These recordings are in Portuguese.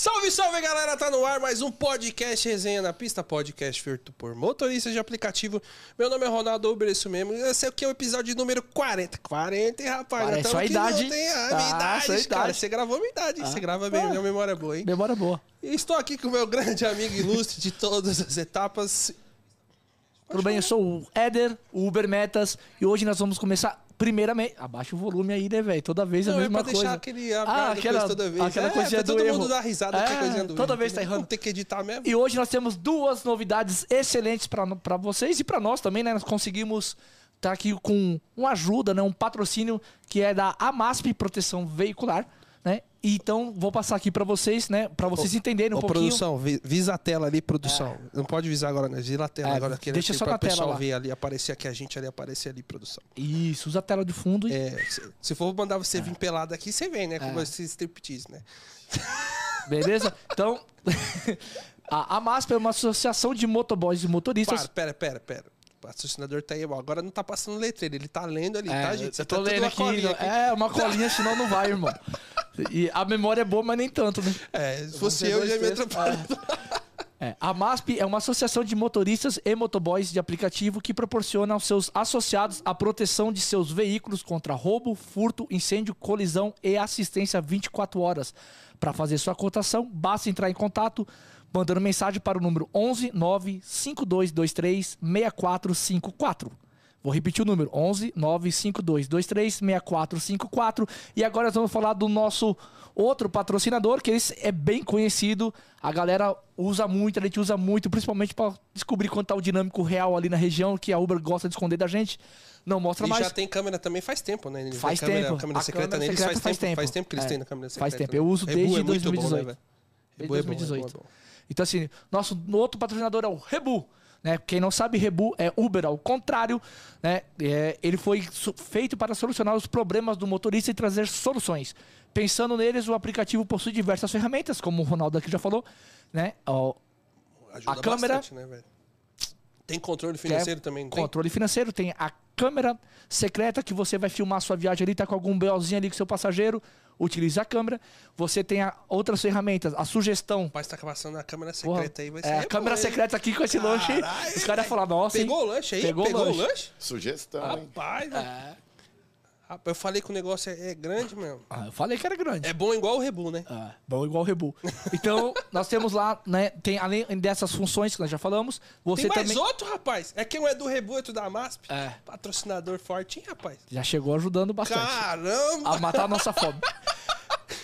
Salve, salve galera, tá no ar mais um podcast Resenha na Pista, podcast feito por motoristas de aplicativo. Meu nome é Ronaldo Uber, isso mesmo. Esse aqui é o episódio número 40. 40, hein, rapaz? Parece Já sua idade. não tem a Ah, minha idade, sua cara. idade. Você gravou minha idade, hein? Você Ah, grava bem, ah. minha memória é boa, hein? Memória boa. E estou aqui com o meu grande amigo ilustre de todas as etapas. Tudo bem? Eu sou o Éder, o Uber Metas, e hoje nós vamos começar primeiramente. Abaixa o volume aí, né, velho? Toda vez a Não, é mesma pra coisa. deixar aquele a Ah, aquela- toda vez. aquela é, coisinha do todo erro. mundo dar risada a É, coisinha do toda erro, vez tá errando. Vamos ter que editar mesmo. E hoje nós temos duas novidades excelentes pra pra vocês e pra nós também, né? Nós conseguimos estar aqui com uma ajuda, né? Um patrocínio que é da AMASP Proteção Veicular, então vou passar aqui pra vocês, né? Pra vocês entenderem um Ô, pouquinho. produção, vi- visa a tela ali, produção. Não pode visar agora, né? Visa a tela É, agora. Aqui, deixa aqui só pra na pessoal tela lá. ver ali, aparecer aqui a gente ali, aparecer ali, produção. Isso, usa a tela de fundo e É, se, se for mandar você vir pelado aqui, você vem, né? Com É. esse striptease, né? Beleza? Então, a, a MASP é uma associação de motoboys e motoristas. Para, pera, pera, pera. O patrocinador tá aí, ó. Agora não tá passando letreiro, ele tá lendo ali, É, tá, gente? Você eu tô tá lendo aqui, aqui. É, uma colinha, senão não vai, irmão. E a memória é boa, mas nem tanto, né? É, se fosse eu, já ia me textos. atrapalhar. É, a MASP é uma associação de motoristas e motoboys de aplicativo que proporciona aos seus associados a proteção de seus veículos contra roubo, furto, incêndio, colisão e assistência 24 horas. Para fazer sua cotação, basta entrar em contato mandando mensagem para o número 11 95223 6454. Vou repetir o número: 11 95223 6454. E agora nós vamos falar do nosso outro patrocinador, que esse é bem conhecido. A galera usa muito, a gente usa muito, principalmente para descobrir quanto tá o dinâmico real ali na região, que a Uber gosta de esconder da gente. Não mostra E mais. já tem câmera também faz tempo, né? Faz câmera, tempo. câmera A secreta câmera secreta faz, tempo. Faz tempo que eles É, têm na câmera secreta. faz tempo. né? Eu uso Rebu desde é muito bom, né, 2018. velho? Desde Rebu é bom, 2018. Rebu é bom. Então, assim, nosso outro patrocinador é o Rebu. Né? Quem não sabe, Rebu é Uber ao contrário. Né? É, ele foi feito para solucionar os problemas do motorista e trazer soluções. Pensando neles, o aplicativo possui diversas ferramentas, como o Ronaldo aqui já falou. Né? Ó, Ajuda A câmera- bastante, né? Tem controle financeiro também, não tem? Controle financeiro, tem a câmera secreta que você vai filmar sua viagem ali, tá com algum BOzinho ali com seu passageiro, utilize a câmera. Você tem a- outras ferramentas, a sugestão. O pai tá passando a câmera Porra, secreta aí, vai ser é, a câmera hein? secreta aqui com esse lanche. Caralho, Os caras iam falar, nossa, hein? Pegou o lanche aí? Pegou o Pegou, o lanche. lanche? Sugestão, hein? Rapaz. É. Rapaz, eu falei que o negócio é, é grande mesmo. Ah, eu falei que era grande. É bom igual o Rebu, né? Ah, bom igual o Rebu. Então, nós temos lá, né, tem além dessas funções que nós já falamos, você Tem mais também outro, rapaz. É que um é do Rebu, outro da MASP. É. Patrocinador fortinho, rapaz. já chegou ajudando bastante Caramba! a matar a nossa fome.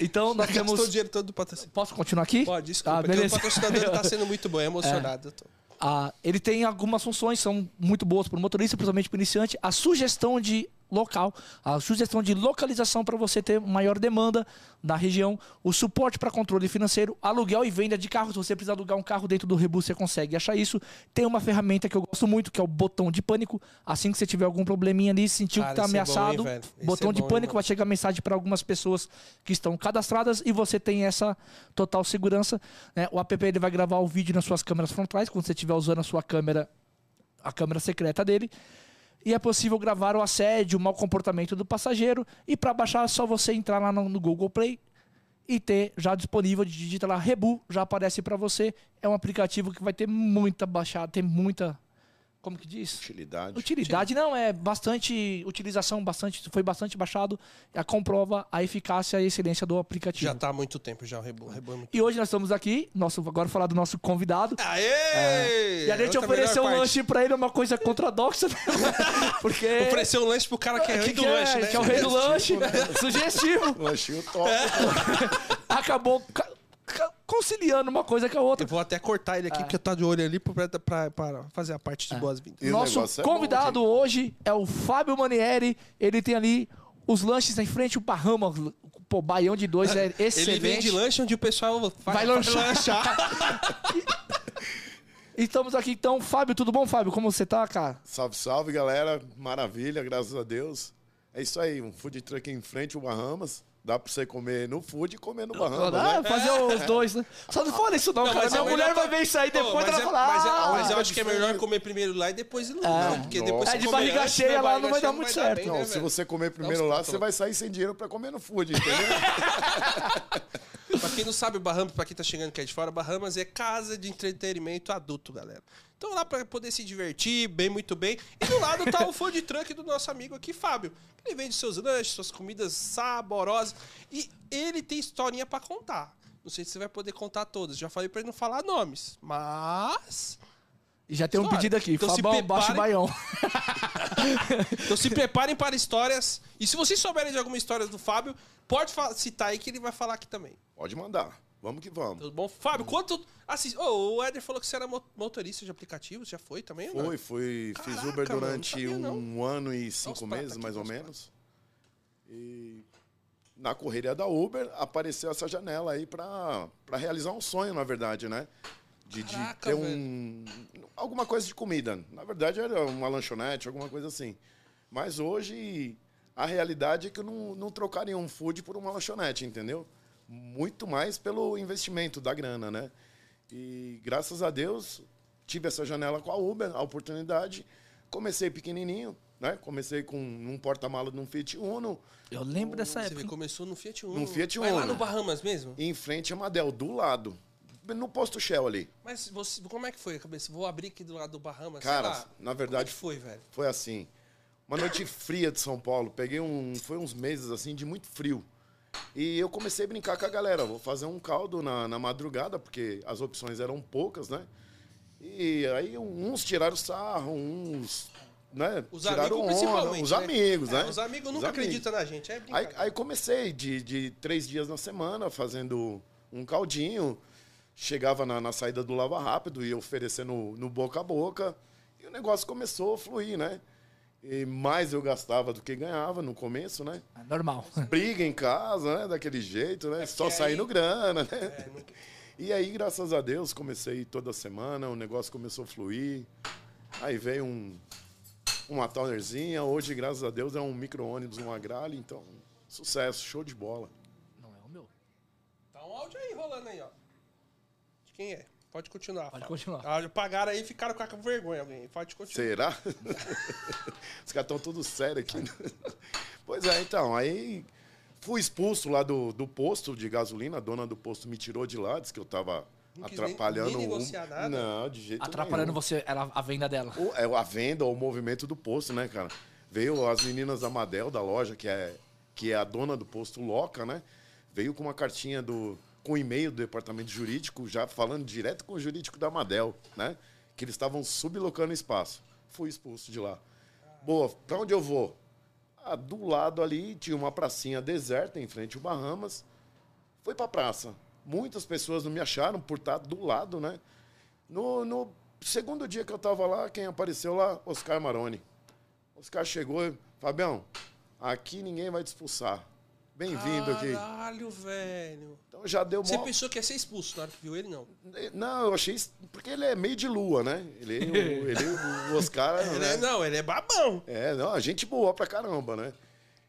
Então, nós o temos dinheiro todo do patrocínio. Posso continuar aqui? Pode, desculpa. Ah, é que o beleza. patrocinador tá sendo muito bom, é emocionado. eu tô. Ah, ele tem algumas funções, são muito boas para o motorista, principalmente para o iniciante. A sugestão de local, a sugestão de localização para você ter maior demanda da região, o suporte para controle financeiro, aluguel e venda de carros. Se você precisar alugar um carro dentro do Rebu, você consegue achar isso. Tem uma ferramenta que eu gosto muito, que é o botão de pânico. Assim que você tiver algum probleminha ali, sentiu Cara, que está é bom, hein, ameaçado? Esse botão é de bom, pânico vai chegar mensagem para algumas pessoas que estão cadastradas e você tem essa total segurança. né? O app ele vai gravar o vídeo nas suas câmeras frontais, quando você estiver usando a sua câmera, a câmera secreta dele. E é possível gravar o assédio, o mau comportamento do passageiro. E para baixar é só você entrar lá no, Google Play e ter já disponível, digita lá Rebu, já aparece para você. É um aplicativo que vai ter muita baixada, tem muita. Como que diz? Utilidade. Utilidade não, é bastante. Utilização bastante. Foi bastante baixado. A comprova a eficácia e a excelência do aplicativo. Já tá há muito tempo já o Rebu. O Rebu é muito... E hoje nós estamos aqui, nosso, agora falar do nosso convidado. Aê! E a gente ofereceu um parte. lanche pra ele, é uma coisa contradoxa, né? Porque. Ofereceu um lanche pro cara que é rei que, do que lanche, é, né? que é o rei do lanche. Sugestivo. Lanchinho top. Acabou ca- ca- conciliando uma coisa com a outra. Eu vou até cortar ele aqui, porque tá de olho ali pra, pra, pra fazer a parte de boas-vindas. E o Nosso negócio é bom, convidado hoje é o Fábio Manieri. Ele tem ali os lanches em frente ao Bahamas. Pô, baião de dois é excelente. Ele vende lanche onde o pessoal vai, Vai lanchar. E estamos aqui então. Fábio, tudo bom, Fábio? Como você tá, cara? Salve, salve, galera. Maravilha, graças a Deus. É isso aí, um food truck em frente ao Bahamas. Dá pra você comer no food e comer no Bahamas, Ah, né? fazer os dois, né? Só não fala isso não, Não, cara. mas Minha é mulher vai ver isso aí depois mas ela é- vai falar. Mas, é- "Ah, mas eu acho que é melhor comer primeiro lá e depois ir lá. É. não, porque depois É, você de barriga antes, cheia né, lá barriga não vai cheia dar muito certo. bem, Não, né, se velho? você comer primeiro lá, você vai sair sem dinheiro pra comer no food, entendeu? Pra quem não sabe, o Bahamas, pra quem tá chegando aqui de fora, Bahamas é casa de entretenimento adulto, galera. Então lá pra poder se divertir, bem, muito bem. E do lado tá o food truck do nosso amigo aqui, Fábio. Ele vende seus lanches, suas comidas saborosas. E ele tem historinha pra contar. Não sei se você vai poder contar todas. Já falei pra ele não falar nomes. Mas. E já tem um pedido aqui. Então se Fabão, baixo preparem. baião. Então se preparem para histórias. E se vocês souberem de alguma história do Fábio, pode citar aí que ele vai falar aqui também. Pode mandar. Vamos que vamos. Tudo bom? Fábio, quanto. Assis... Ô, o Éder falou que você era mo- motorista de aplicativos, já foi também? Foi. Fiz Caraca, Uber mano, não durante não. um ano e cinco meses, aqui, mais ou os menos. E na correria da Uber apareceu essa janela aí pra, pra realizar um sonho, na verdade, né? De, de Caraca, ter um. Alguma coisa de comida. Na verdade, era uma lanchonete, alguma coisa assim. Mas hoje a realidade é que eu não, não trocaria um food por uma lanchonete, entendeu? Muito mais pelo investimento da grana, né? E graças a Deus tive essa janela com a Uber, a oportunidade. Comecei pequenininho, né? Comecei com um porta-mala de um Fiat Uno, Eu lembro dessa Você época. vê, começou no Fiat Uno. No Fiat Vai lá Uno. no Bahamas mesmo? em frente a Madel, do lado. No posto Shell ali. Mas você, como é que foi a cabeça? Vou abrir aqui do lado do Bahamas. Cara, lá. na Como é verdade, que foi, velho? foi assim. Uma noite fria de São Paulo. Peguei um. Foi uns meses assim de muito frio. E eu comecei a brincar com a galera. Vou fazer um caldo na, na madrugada, porque as opções eram poucas, né? E aí uns tiraram sarro, uns. Né? Os tiraram amigos onda. Os né? amigos, É, né? Os amigos Os nunca amigos. acreditam na gente. É Aí, aí comecei de, de três dias na semana fazendo um caldinho. Chegava na, na saída do Lava Rápido e oferecendo no boca a boca. E o negócio começou a fluir, né? E mais eu gastava do que ganhava no começo, né? É normal. Briga em casa, né? Daquele jeito, né? Só porque saindo aí- grana, né? É, não- E aí, graças a Deus, comecei toda semana, o negócio começou a fluir. Aí veio um, uma Townerzinha. Hoje, graças a Deus, é um micro-ônibus, um agrale. Então, sucesso, show de bola. Não é o meu. Tá um áudio aí rolando aí, ó. De quem é? Pode continuar. Pode Fábio. continuar. Ah, pagaram aí e ficaram com a vergonha alguém. Pode continuar. Será? Os caras estão todos sérios aqui. né? Pois é, então, aí fui expulso lá do, do posto de gasolina. A dona do posto me tirou de lá, disse que eu tava Não quis nem- atrapalhando nem o- negociar nada? Não, de jeito Atrapalhando nenhum. você, era a venda dela. O- é a venda, o movimento do posto, né, cara? Veio as meninas da Madel, da loja, que é, que é a dona do posto Loca, né? Veio com uma cartinha do. Com e-mail do departamento jurídico, já falando direto com o jurídico da Madel, né? Que eles estavam sublocando espaço. Fui expulso de lá. Boa, pra onde eu vou? Ah, do lado ali tinha uma pracinha deserta em frente ao Bahamas. Fui pra praça. Muitas pessoas não me acharam por estar do lado, né? No, no segundo dia que eu tava lá, quem apareceu lá? Oscar Maroni. Oscar chegou Fabião, aqui ninguém vai te expulsar. Bem-vindo aqui. Caralho, velho. Então já deu Você mó... pensou que ia ser expulso na hora que viu ele, não? Não, eu achei... Porque ele é meio de lua, né? Ele, o, ele, o Oscar... Ele né? é- não, ele é babão. É, não, a gente boa pra caramba, né?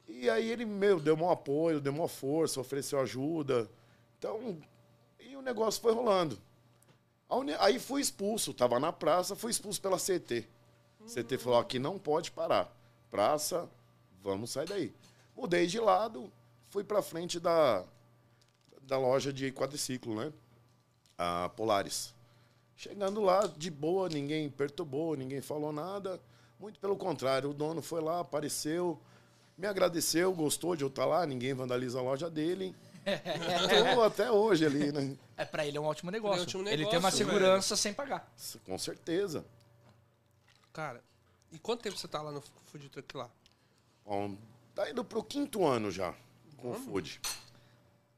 E aí ele, meu, deu maior apoio, deu maior força, ofereceu ajuda. Então, e o negócio foi rolando. Aí fui expulso, tava na praça, fui expulso pela CT. CT falou, aqui não pode parar. Praça, vamos sair daí. Mudei de lado, fui pra frente da, da loja de quadriciclo, né? A Polaris. Chegando lá, de boa, ninguém perturbou, ninguém falou nada. Muito pelo contrário, o dono foi lá, apareceu, me agradeceu, gostou de eu estar lá, ninguém vandaliza a loja dele. Estou até hoje ali, né? É, pra ele é um ótimo negócio. Ele é um ótimo Ele tem negócio, uma segurança sem pagar. Com certeza. Cara, e quanto tempo você tá lá no food truck lá? Bom, tá indo pro quinto ano já com o food.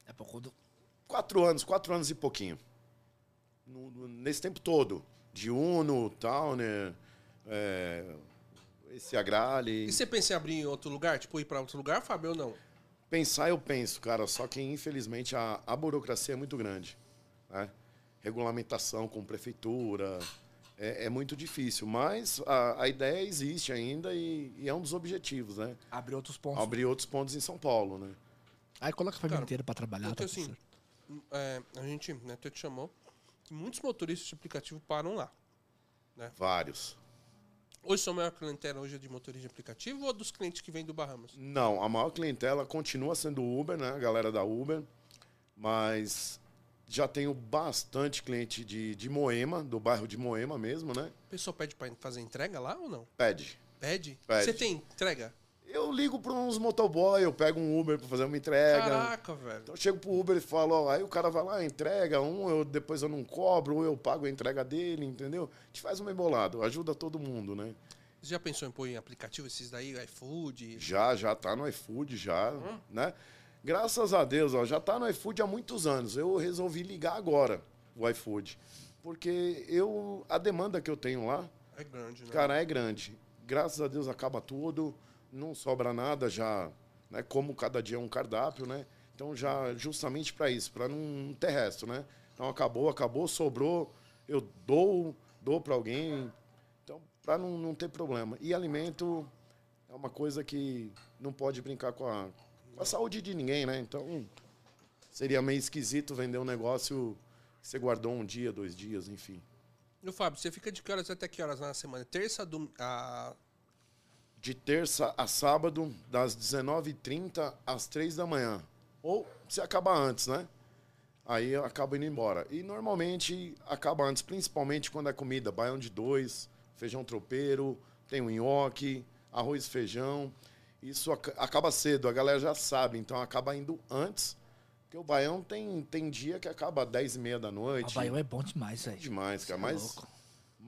É pouco do... Quatro anos, quatro anos e pouquinho. No- no- nesse tempo todo. De Uno, Towner, é, esse Agrale. E você pensa em abrir em outro lugar? Tipo, ir pra outro lugar, Fábio, ou não? Pensar eu penso, cara, só que infelizmente a, a burocracia é muito grande. Né? Regulamentação com prefeitura é, é muito difícil, mas a, a ideia existe ainda e, e é um dos objetivos, né? Abrir outros pontos. Abrir outros pontos em São Paulo, né? Aí coloca a família Cara, inteira pra trabalhar. Porque tá assim, certo. é, a gente, né, tu te chamou, e muitos motoristas de aplicativo param lá. Vários. Hoje sua maior clientela hoje é de motorista de aplicativo ou dos clientes que vêm do Bahamas? Não, a maior clientela continua sendo o Uber, né? A galera da Uber. Mas já tenho bastante cliente de, de Moema, do bairro de Moema mesmo, né? O pessoal pede pra fazer entrega lá ou não? Pede. Pede? Pede. Você tem entrega? Eu ligo para uns motoboy, eu pego um Uber para fazer uma entrega. Caraca, velho. Então eu chego pro Uber e falo, ó, aí o cara vai lá, entrega um, eu, depois eu não cobro, ou eu pago a entrega dele, entendeu? A gente faz um embolado, ajuda todo mundo, né? Você já pensou em pôr em aplicativo esses daí, iFood? Já, já tá no iFood, já, Hum. né? Graças a Deus, ó, já tá no iFood há muitos anos. Eu resolvi ligar agora o iFood. Porque eu, a demanda que eu tenho lá, É grande, né? cara, é grande. Graças a Deus acaba tudo, não sobra nada já, né? Como cada dia é um cardápio, né? Então já justamente para isso, para não ter resto, né? Então acabou, acabou, sobrou, eu dou, dou para alguém. Então, para não, não ter problema. E alimento é uma coisa que não pode brincar com a, com a saúde de ninguém, né? Então, seria meio esquisito vender um negócio que você guardou um dia, dois dias, enfim. E o Fábio, você fica de que horas até que horas na semana? Terça, dom... a... de terça a sábado, das 19h30 às 3 da manhã. Ou se acaba antes, né? Aí eu acabo indo embora. E normalmente acaba antes, principalmente quando é comida. Baião de dois, feijão tropeiro, tem o nhoque, arroz e feijão. Isso ac- acaba cedo, a galera já sabe, então acaba indo antes. Porque o baião tem, tem dia que acaba às 10 e meia da noite. Baião é bom demais, velho. Demais, cara. É Mas louco.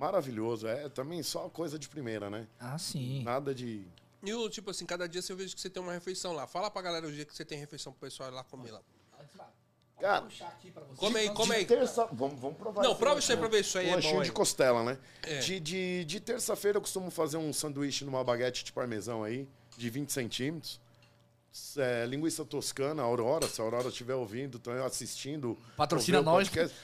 Maravilhoso. É também só coisa de primeira, né? Ah, sim. Nada de E o, tipo assim, cada dia você vejo que você tem uma refeição lá. Fala pra galera o dia que você tem refeição pro pessoal ir lá comer lá. Cara, Come aí, come aí. Terça, vamos, vamos provar. Não, prova isso aí pra ver se isso aí um é lanchinho bom de aí. costela, né? É. De, de, de terça-feira eu costumo fazer um sanduíche numa baguete de parmesão aí, de 20 centímetros. É, linguiça toscana, Aurora, se a Aurora estiver ouvindo, tá assistindo. Patrocina nós. podcast,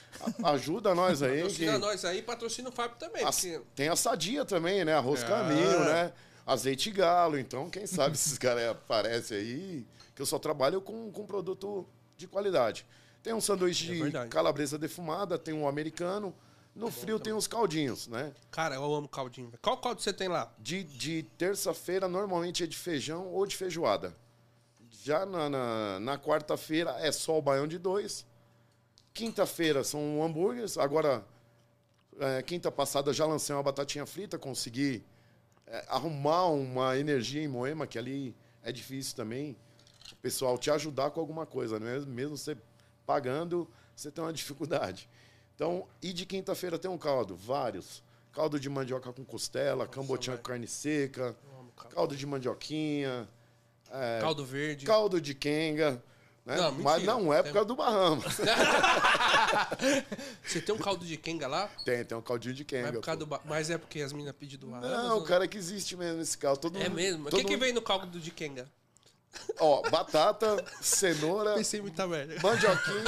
a- ajuda nós aí. Patrocina que- nós aí, patrocina o Fábio também. As- Porque... tem a sadia também, né? Arroz É. caminho, né? Azeite galo. Então, quem sabe esses caras aparecem aí, que eu só trabalho com, com produto de qualidade. Tem um sanduíche É de verdade. calabresa defumada, tem um americano. No frio tem os caldinhos, né? Cara, eu amo caldinho. Qual caldo você tem lá? De, de terça-feira, normalmente é de feijão ou de feijoada. Já na, na, na quarta-feira é só o baião de dois. Quinta-feira são hambúrgueres. Agora, é, quinta passada já lancei uma batatinha frita, consegui é, arrumar uma energia em Moema, que ali é difícil também. O pessoal te ajudar com alguma coisa, né? mesmo você pagando, você tem uma dificuldade. Então, e de quinta-feira tem um caldo, vários. Caldo de mandioca com costela, cambotinha velho. com carne seca, caldo de mandioquinha, Caldo verde. caldo de quenga. Né? Não, Mas não é por causa do Bahamas. Você tem um caldo de kenga lá? tem, tem um caldinho de Mas, quenga. é por pô. do ba- mas é porque as meninas pedem do Bahamas, Não, ou cara, que existe mesmo esse caldo. Todo É mundo- mesmo? O que, que vem no caldo de kenga? Ó, batata, cenoura, Pensei muita merda. mandioquinha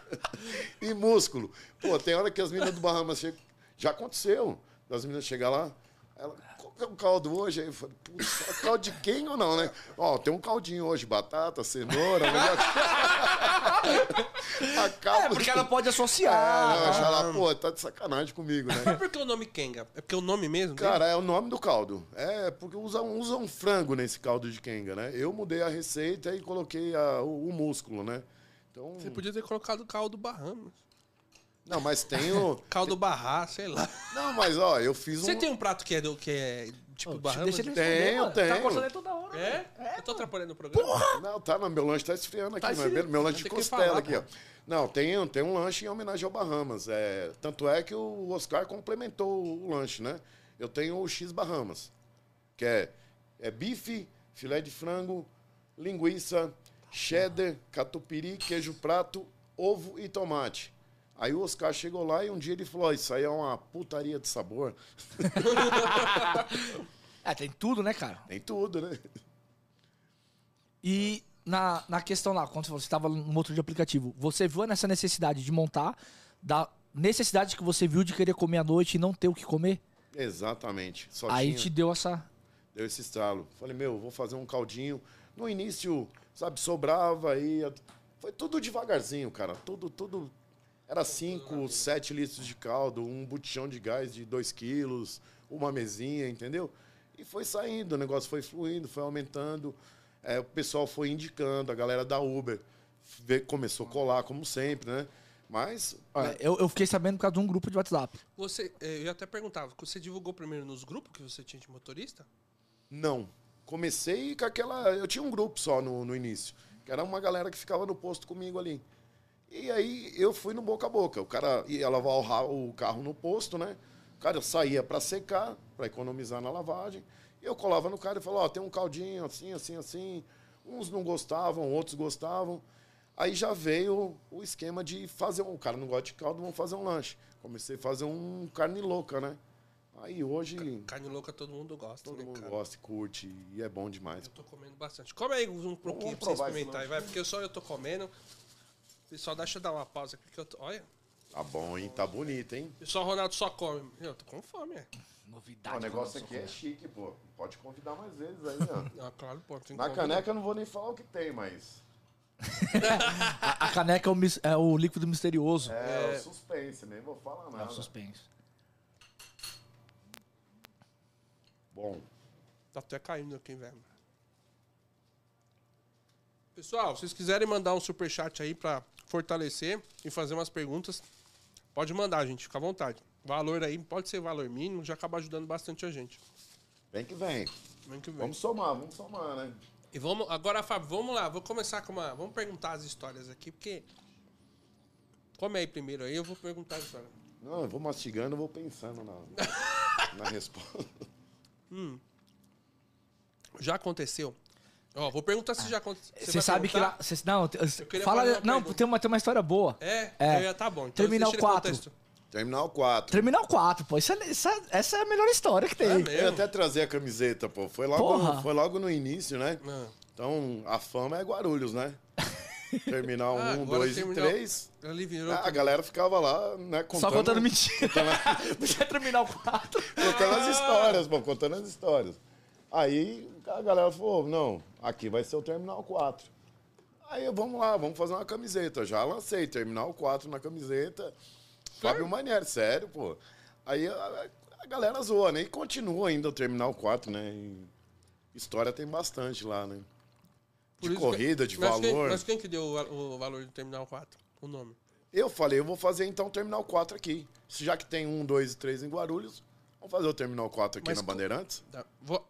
e músculo. Pô, tem hora que as meninas do Bahamas chegam. Já aconteceu. Das meninas chegar lá, ela, é o caldo hoje? Aí eu falei, putz, é caldo de quem ou não, né? Ó, tem um caldinho hoje, batata, cenoura. Acaba. É, porque ela pode É, associar. não, já lá, pô, tá de sacanagem comigo, né? Mas por que o nome kenga? É porque o nome mesmo? dele? Cara, é o nome do caldo. É, porque usam, usam frango nesse caldo de quenga, né? Eu mudei a receita e coloquei a- o, o músculo, né? Então, Você podia ter colocado caldo Bahamas. Não, mas tem o... Caldo Barra, sei lá. Não, mas ó, eu fiz um... Você tem um prato que é, do, que é tipo Ô, Bahamas? deixa ele Tenho, responder, mano. tenho. Tá cortando ele toda hora. É? velho. Eu tô atrapalhando o programa? Não, tá, não, meu lanche tá esfriando aqui, Tá mas esfriando. meu lanche de costela falar, aqui, ó. Não, tem, tem um lanche em homenagem ao Bahamas. É, tanto é que o Oscar complementou o lanche, né? Eu tenho o X Bahamas, que é, é bife, filé de frango, linguiça, cheddar, catupiry, queijo prato, ovo e tomate. Aí o Oscar chegou lá e um dia ele falou: "Ó, Isso aí é uma putaria de sabor. É, tem tudo, né, cara? Tem tudo, né? E na, na questão lá, quando você estava no motor de aplicativo, você viu nessa necessidade de montar, da necessidade que você viu de querer comer à noite e não ter o que comer? Exatamente. Só Aí tinha- te deu essa. Deu esse estalo. Falei, meu, vou fazer um caldinho. No início, sabe, sobrava aí. Foi tudo devagarzinho, cara. Tudo, tudo. Era 5, 7 litros de caldo, um botijão de gás de 2 quilos, uma mesinha, entendeu? E foi saindo, o negócio foi fluindo, foi aumentando. É, o pessoal foi indicando, a galera da Uber começou a colar, como sempre, né? Mas. ah, É, Eu, eu fiquei sabendo por causa de um grupo de WhatsApp. Você, eh, eu ia até perguntava, você divulgou primeiro nos grupos que você tinha de motorista? Não. Comecei com aquela. Eu tinha um grupo só no, no início, que era uma galera que ficava no posto comigo ali. E aí eu fui no boca a boca. O cara ia lavar o, carro no posto, né? O cara saía para secar, para economizar na lavagem. Eu colava no cara e falava: Ó, tem um caldinho assim, assim, assim. Uns não gostavam, outros gostavam. Aí já veio o esquema de fazer um. O cara não gosta de caldo, vamos fazer um lanche. Comecei a fazer um carne louca, né? Aí hoje. Carne louca todo mundo gosta, Todo né, mundo cara? gosta, curte e é bom demais. Eu tô comendo bastante. Come aí um pouquinho pra você experimentar, vai, porque só eu tô comendo. Pessoal, deixa eu dar uma pausa aqui que eu tô. Olha, Tá bom, hein? Tá bonito, hein? pessoal, Ronaldo só come. Eu tô com fome, é. Novidade. o negócio aqui é chique, pô. Pode convidar mais vezes aí, ó. Ah, claro, pô. Na convidar. caneca eu não vou nem falar o que tem, mas. A, a caneca é o, mis- é o líquido misterioso. É, o suspense, nem vou falar É o nada. suspense. Bom, Tá até caindo aqui, velho. Pessoal, se vocês quiserem mandar um superchat aí pra fortalecer e fazer umas perguntas, pode mandar, gente. Fica à vontade. Valor aí, pode ser valor mínimo, já acaba ajudando bastante a gente. vem que vem. Vem que vem. Vamos somar, vamos somar, né? E vamos, agora, Fábio, vamos lá. Vou começar com uma. Vamos perguntar as histórias aqui, porque. Come aí primeiro aí, eu vou perguntar a história. Não, eu vou mastigando, eu vou pensando na, na resposta. Já aconteceu? Ó, vou perguntar se já aconteceu. Você sabe que lá. cê- não, fala. Não, tem uma, tem uma história boa. É? É. Eu ia- tá bom. Então Terminal deixa ele contar 4. a história. Terminal 4. Terminal 4, pô. Isso é- essa, essa é a melhor história que tem. É Eu mesmo? ia até trazer a camiseta, pô. Foi logo, Porra. foi logo no início, né? Ah. Então, a fama é Guarulhos, né? Terminal Ah, 1, agora 2 e terminal- 3. Ali virou. A galera ficava lá, né? Contando, Só contando mentira. Você é Terminal 4. contando as histórias, pô, contando as histórias. Aí a galera falou, não, aqui vai ser o Terminal 4. Aí vamos lá, vamos fazer uma camiseta. Já lancei Terminal 4 na camiseta. Fábio Manieri, sério, pô. Aí a, a galera zoa, né? E continua ainda o Terminal 4, né? E história tem bastante lá, né? Por De isso que- corrida, de mas Quem, valor. mas quem que deu o, o valor do Terminal 4? O nome? Eu falei, eu vou fazer então o Terminal 4 aqui. Já que tem um, dois e três em Guarulhos, vamos fazer o Terminal 4 aqui Mas na Bandeirantes? Tá, vou-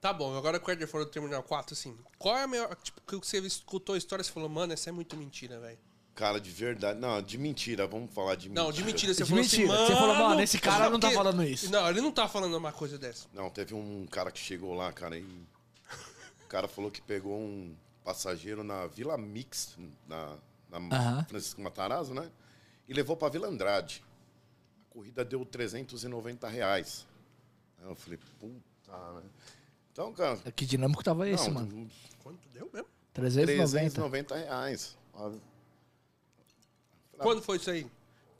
tá bom, agora que o Edgar falou do Terminal 4, assim, qual é a maior. Tipo, que você escutou a história e você falou, mano, essa é muito mentira, velho. Cara, de verdade. Não, de mentira, vamos falar de mentira. Não, de mentira, você De falou mentira. assim, Você falou, mano, esse cara não tá falando isso. Não, ele não tá falando uma coisa dessa. Não, teve um cara que chegou lá, cara, e o cara falou que pegou um passageiro na Vila Mix, na, na Aham. Francisco Matarazzo, né? E levou pra Vila Andrade. A corrida deu 390 reais. Aí eu falei, puta, né? Então, cara, Que dinâmico tava esse, não, mano? Quanto deu mesmo? 390. 390 reais. Quando foi isso aí?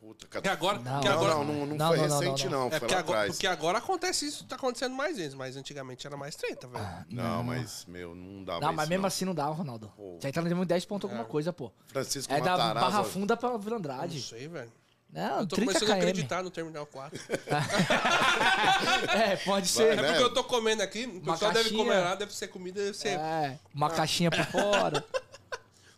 Puta, cara. Porque agora. Não, Não, agora não, não, não Não, foi não, não, recente, não, não. é Foi porque lá agora, atrás. porque agora acontece isso, tá acontecendo mais vezes, mas antigamente era mais treta, velho. Não, mas, meu, não dá Não, mais mas isso, mesmo não. assim não dá, Ronaldo. Pô. Você tá no 10 ponto alguma coisa, pô. Francisco É da. Barra Funda pra Vila não Andrade. sei, velho. Não, Eu tô 30 começando a km. acreditar no Terminal 4. É, pode ser. É né? porque eu tô comendo aqui, o Uma pessoal deve caixinha. comer lá, deve ser comida, deve ser É, uma caixinha por fora.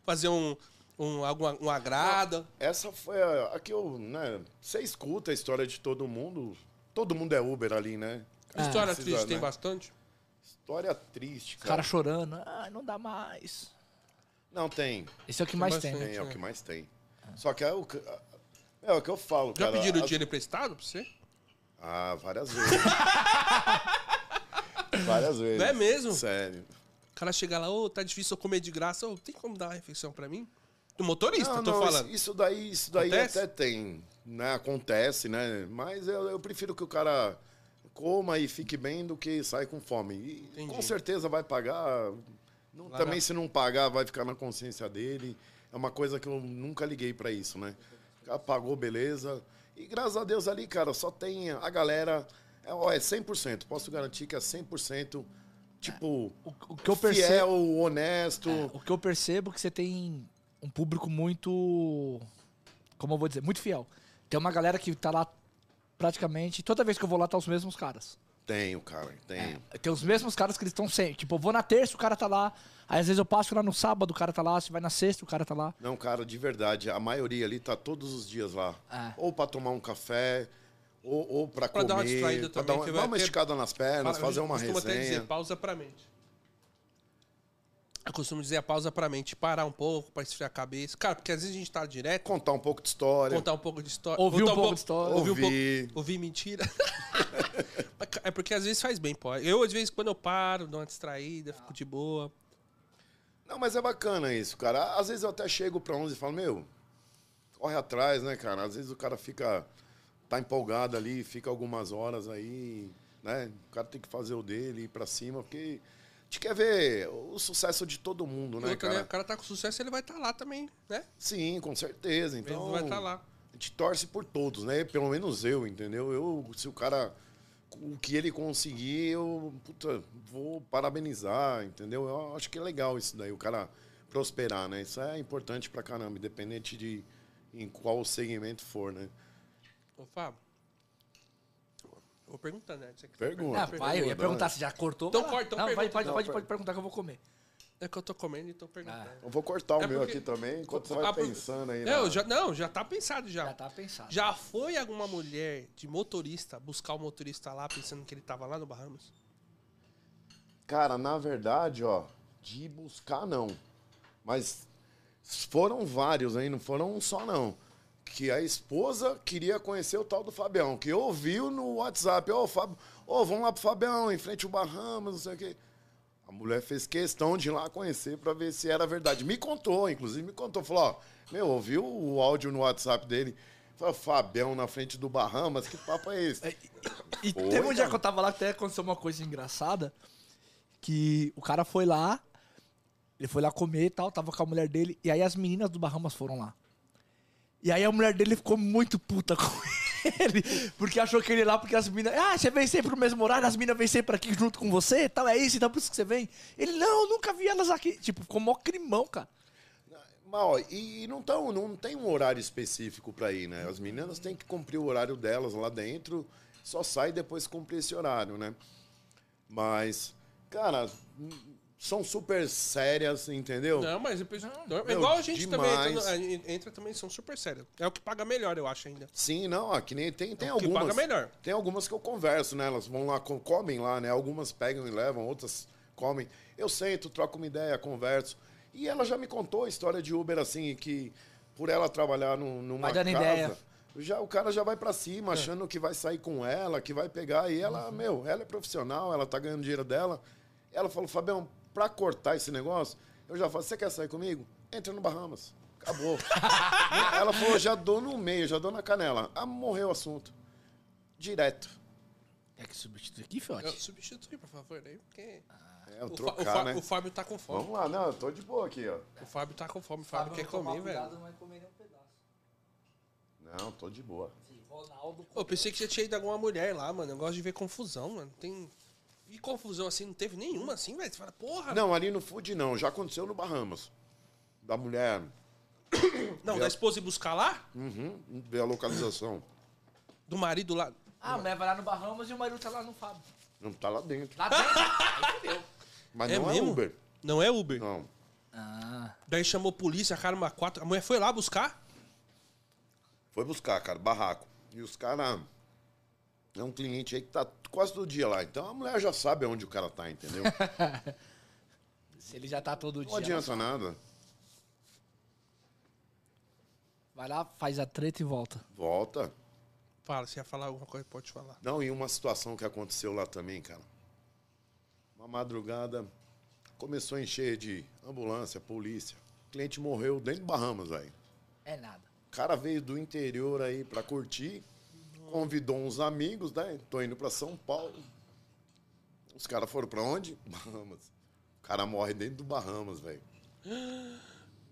fazer um, um, alguma, um agrado. Essa foi a, a que eu, né? Você escuta a história de todo mundo. Todo mundo é Uber ali, né? É. História Precisa, triste tem né? bastante? História triste, Os cara. caras chorando. Ah, não dá mais. Não, tem. Esse é o que mais bastante. tem. Tem, é o né? que mais tem. Só que é o é o que eu falo, Já cara. pediram as- dinheiro emprestado pra você? Ah, várias vezes. várias vezes. Não é mesmo? Sério. O cara chega lá, ô, tá difícil eu comer de graça, ô, tem como dar uma refeição pra mim? Do motorista, Não, tô não, falando. Isso, daí, isso daí Acontece? até tem, né? Acontece, né? Mas eu, eu prefiro que o cara coma e fique bem do que saia com fome. E Entendi. com certeza vai pagar. Não- também se não pagar, vai ficar na consciência dele. É uma coisa que eu nunca liguei pra isso, né? O cara pagou, beleza. E graças a Deus ali, cara, só tem a galera. É, ó, é 100%. Posso garantir que é 100%. Tipo, O, o que eu percebo. fiel, honesto. O que eu percebo é que você tem um público muito. Como eu vou dizer? Muito fiel. Tem uma galera que tá lá praticamente. Toda vez que eu vou lá, tá os mesmos caras. Tenho, cara, tenho. Tem os mesmos caras que eles estão sempre. Tipo, eu vou na terça, o cara tá lá. Aí às vezes eu passo lá no sábado, o cara tá lá. Se vai na sexta, o cara tá lá. Não, cara, de verdade, a maioria ali tá todos os dias lá. É. Ou pra tomar um café, ou, ou pra, Pra comer, dar uma distraída pra também, dar uma, que dar uma ter- esticada nas pernas, fazer eu uma costumo até resenha. dizer, pausa pra mente. Eu costumo dizer a pausa pra mente, parar um pouco, pra esfriar a cabeça. Cara, porque às vezes a gente tá direto, Contar um pouco de história. contar um pouco de história. Ouvir contar um pouco de história. Ouvir um Ouvir. pouco. Ouvir mentira. É porque às vezes faz bem, pô. Eu, às vezes, quando eu paro, dou uma distraída, fico de boa. Não, mas é bacana isso, cara. Às vezes eu até chego pra uns e falo, meu, corre atrás, né, cara? Às vezes o cara fica, tá empolgado ali, fica algumas horas aí, né? O cara tem que fazer o dele, ir pra cima, porque a gente quer ver o sucesso de todo mundo, né, outra, cara? né? O cara tá com sucesso, ele vai estar lá também, né? Sim, com certeza. Ele Então, vai estar lá. a gente torce por todos, né? Pelo menos eu, entendeu? Eu, se o cara, o que ele conseguir, eu, puta, vou parabenizar, entendeu? Eu acho que é legal isso daí, o cara prosperar, né? Isso é importante pra caramba, independente de em qual segmento for, né? Ô, Fábio. Vou perguntando, né? Você que- Pergunta. Ah, vai, eu ia perguntar se já cortou. Então corta, então Não, vai, pergunta, pode, então. pode, pode perguntar que eu vou comer. É que eu tô comendo e tô perguntando. Ah. Eu vou cortar o É meu porque- aqui também, enquanto você vai Ah, por- pensando aí. Não, na- já, não, já tá pensado já. Já tá pensado. Já foi alguma mulher de motorista buscar o motorista lá pensando que ele tava lá no Bahamas? Cara, na verdade, ó, de buscar não. Mas foram vários, hein? Não foram um só, não. Que a esposa queria conhecer o tal do Fabião, que ouviu no WhatsApp, ô, Fábio, ô, vamos lá pro Fabião, em frente ao Bahamas, não sei o quê. A mulher fez questão de ir lá conhecer pra ver se era verdade. Me contou, inclusive, me contou. Falou, ó, meu, ouviu o áudio no WhatsApp dele? Falou, Fabião na frente do Bahamas, que papo é esse? E Foi, teve um dia que eu tava lá até aconteceu uma coisa engraçada. Que o cara foi lá, ele foi lá comer e tal, tava com a mulher dele, e aí as meninas do Bahamas foram lá. E aí a mulher dele ficou muito puta com ele, porque achou que ele ia lá, porque as meninas. Ah, você vem sempre no mesmo horário, as meninas vêm sempre aqui junto com você tal, é isso, então por isso que você vem. Ele, não, nunca vi elas aqui. Tipo, ficou mó crimão, cara. Mas, ó, e, e não, tão, não tem um horário específico pra ir, né? As meninas têm que cumprir o horário delas lá dentro, só sai depois cumprir esse horário, né? Mas, cara, são super sérias, entendeu? Não, mas eu penso- não, é Meu, igual a gente também entra, demais. no- a gente entra também, são super sérios. É o que paga melhor, eu acho ainda. Sim, não, ó, que nem tem, tem É o que algumas. paga melhor. Tem algumas que eu converso, né? Elas vão lá, co- comem lá, né? Algumas pegam e levam, outras comem. Eu sento, troco uma ideia, converso. E ela já me contou a história de Uber, assim, que por ela trabalhar num, numa Vai dando casa, ideia. já, o cara já vai pra cima, achando que vai sair com ela, que vai pegar. E ela, meu, ela é profissional, ela tá ganhando dinheiro dela. Ela falou, Fabião, pra cortar esse negócio, eu já falo, você quer sair comigo? Entra no Bahamas. Acabou. ela falou, já dou no meio, já dou na canela. Ah, morreu o assunto. Direto. É que substitui aqui, Fiote? Substitui, por favor, aí, porque. É, o trocar, o né? o Fábio tá com fome. Vamos lá, não, eu tô de boa aqui, ó. O Fábio tá com fome, o Fábio quer comer, velho. vai comer nem um pedaço. Não, tô de boa. Ronaldo. Eu pensei que você tinha ido alguma mulher lá, mano. Eu gosto de ver confusão, mano. Tem. E confusão assim, não teve nenhuma assim, velho? Você fala, porra. Não, ali no food não, já aconteceu no Bahamas. Da mulher, Não, da esposa ir buscar lá? uhum, ver a localização. Do marido lá. Ah, a mulher vai lá no Bahamas e o marido tá lá no Fábio. Não tá lá dentro. Lá dentro? Aí fudeu. Mas É não mesmo? é Uber. Não é Uber. Não. Ah. Daí chamou a polícia, a cara uma quatro. A mulher foi lá buscar? Foi buscar, cara, barraco. E os caras. É um cliente aí que tá quase todo dia lá. Então a mulher já sabe onde o cara tá, entendeu? Se ele já tá todo Não dia. adianta nada. Vai lá, faz a treta e volta. Volta. Fala, se ia falar alguma coisa, pode falar. Não, e uma situação que aconteceu lá também, cara. Uma madrugada começou a encher de ambulância, polícia. O cliente morreu dentro do Bahamas, velho. É nada. O cara veio do interior aí pra curtir, convidou uns amigos, né? Tô indo pra São Paulo. Os caras foram pra onde? Bahamas. O cara morre dentro do Bahamas, velho.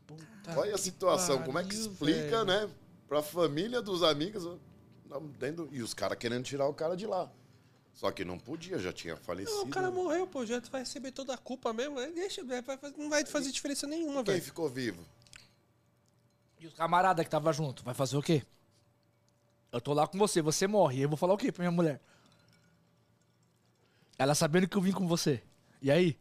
Puta Olha a situação, como é que pariu, explica, velho. né? Pra família dos amigos. ó, dentro- E os caras querendo tirar o cara de lá. Só que não podia, já tinha falecido. Não, o cara morreu, pô. Já vai receber toda a culpa mesmo. aí Deixa, vai- vai- não vai fazer diferença nenhuma, Quem velho. ficou vivo? E os camarada que tava junto, vai fazer o quê? Eu tô lá com você, você morre. Eu vou falar o quê pra minha mulher? Ela sabendo que eu vim com você. E aí?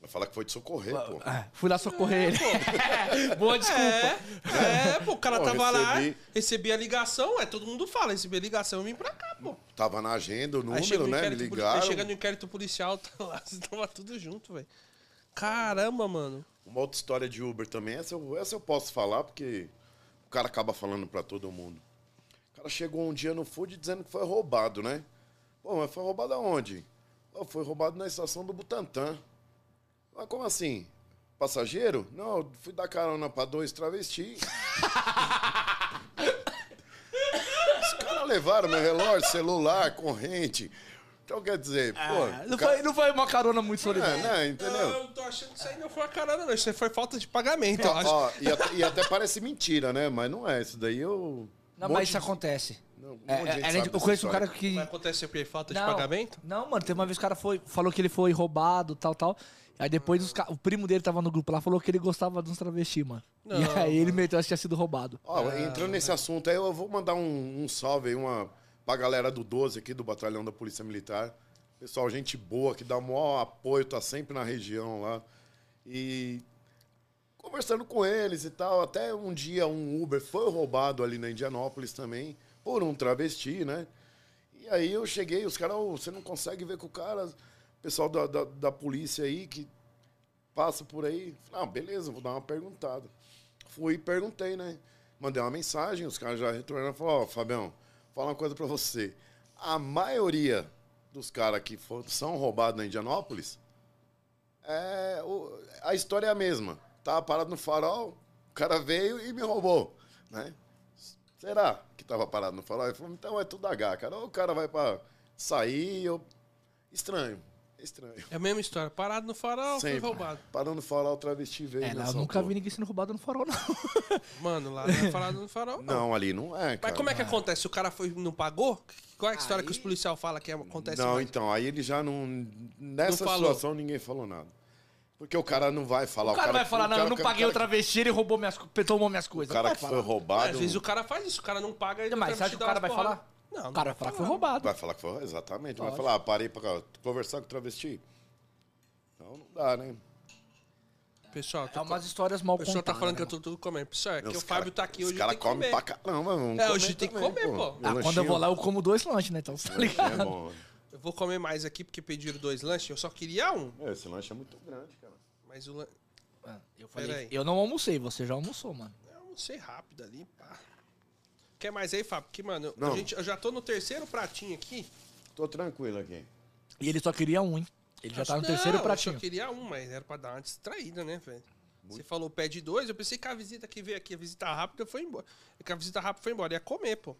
Vai falar que foi te socorrer, pô. Ah, fui lá socorrer ele. Boa desculpa. É, é, pô, o cara Pô, tava lá, recebi. recebi a ligação, é, todo mundo fala, recebi a ligação e vim pra cá, pô. Tava na agenda, o número, né? Me inquérito poli- ligaram. Chega no inquérito policial, tá lá, vocês tava tudo junto, velho. Caramba, mano. Uma outra história de Uber também, essa eu, essa eu posso falar porque o cara acaba falando pra todo mundo. O cara chegou um dia no food dizendo que foi roubado, né? Pô, mas foi roubado aonde? Pô, foi roubado na estação do Butantã. Mas como assim? Passageiro? Não, eu fui dar carona pra dois travestis. Os caras levaram meu relógio, celular, corrente. Então quer dizer, pô. Ah, não, o cara- foi, não foi uma carona muito É, solidária. né, entendeu? Eu tô achando que isso aí não foi a carona, não. Isso aí foi falta de pagamento, eu acho. Ó, e, até, e até parece mentira, né? Mas não é. Isso daí eu. Não, um mas isso de- acontece. Não, um É, é, eu conheço um cara que. Mas acontece o quê? Falta de pagamento? Não, mano, teve uma vez que o cara foi, falou que ele foi roubado, tal, tal. Aí depois os o primo dele tava no grupo lá, falou que ele gostava de uns travestis, mano. Não, e aí ele meteu que tinha sido roubado. Ó, entrando nesse assunto aí, eu vou mandar um, um salve aí uma, pra galera do 12 aqui, do Batalhão da Polícia Militar. Pessoal, gente boa, que dá o maior apoio, tá sempre na região lá. E conversando com eles e tal, até um dia um Uber foi roubado ali na Indianópolis também, por um travesti, né? E aí eu cheguei, os caras, "Ô, você não consegue ver com o cara, o pessoal da, da, da polícia aí que passa por aí. Ah, beleza, vou dar uma perguntada. Fui e perguntei, né? Mandei uma mensagem, os caras já retornaram e falaram, ó, Fabião, fala uma coisa pra você. A maioria dos caras que são roubados na Indianópolis, é, o- a história é a mesma. Tava parado no farol, o cara veio e me roubou, né? Será que tava parado no farol? Ele falou, então é tudo H, cara. Ou o cara vai pra sair, eu... Estranho, estranho. É a mesma história. Parado no farol, Sempre. foi roubado. Parando no farol, o travesti veio É, não, nunca vi ninguém sendo roubado no farol, não. Mano, lá não é parado no farol. Não. Não, ali não é, cara. Mas como é que acontece? O cara foi, não pagou? Qual é a história que os Aí- policiais falam que acontece Não, mais? então, aí ele já não. Nessa Não situação ninguém falou nada. Porque o cara não vai falar. O cara vai falar, não, eu não o paguei o cara, travesti, ele roubou minhas, tomou minhas O coisas. cara Não que foi roubado. Às vezes o cara faz isso, o cara não paga ele Mas você acha que o cara vai falar? Não, O cara vai falar que foi roubado. Vai falar que foi. Exatamente. Vai falar, ah, parei pra conversar com o travesti. Não, não dá, né? Pessoal, É umas histórias mal o pessoal contadas. tá falando que eu né, tô tudo comendo. Pessoal, é que Os o Fábio cara- tá aqui Os hoje. caras tem que comem pra caramba. Vamos É, hoje tem que comer, pô. Ah, quando eu vou lá, eu como dois lanches, né? Então, tá lanchinho ligado? é bom. Eu vou comer mais aqui porque pediram dois lanches. Eu só queria um. É, Esse lanche é muito grande, cara. Mas o lan... Ah, Eu, falei, aí. eu não almocei, você já almoçou, mano. Eu almocei rápido ali, pá. Quer mais aí, Fábio? Porque, mano, Não. a gente, eu já tô no terceiro pratinho aqui. Tô tranquilo aqui. E ele só queria um, hein? Ele já tá no Não, terceiro Eu pratinho. só queria um, mas era pra dar uma distraída, né, velho? Você falou pede dois, eu pensei que a visita que veio aqui, a visita rápida, foi embora. Que a visita rápida foi embora, ia comer, pô.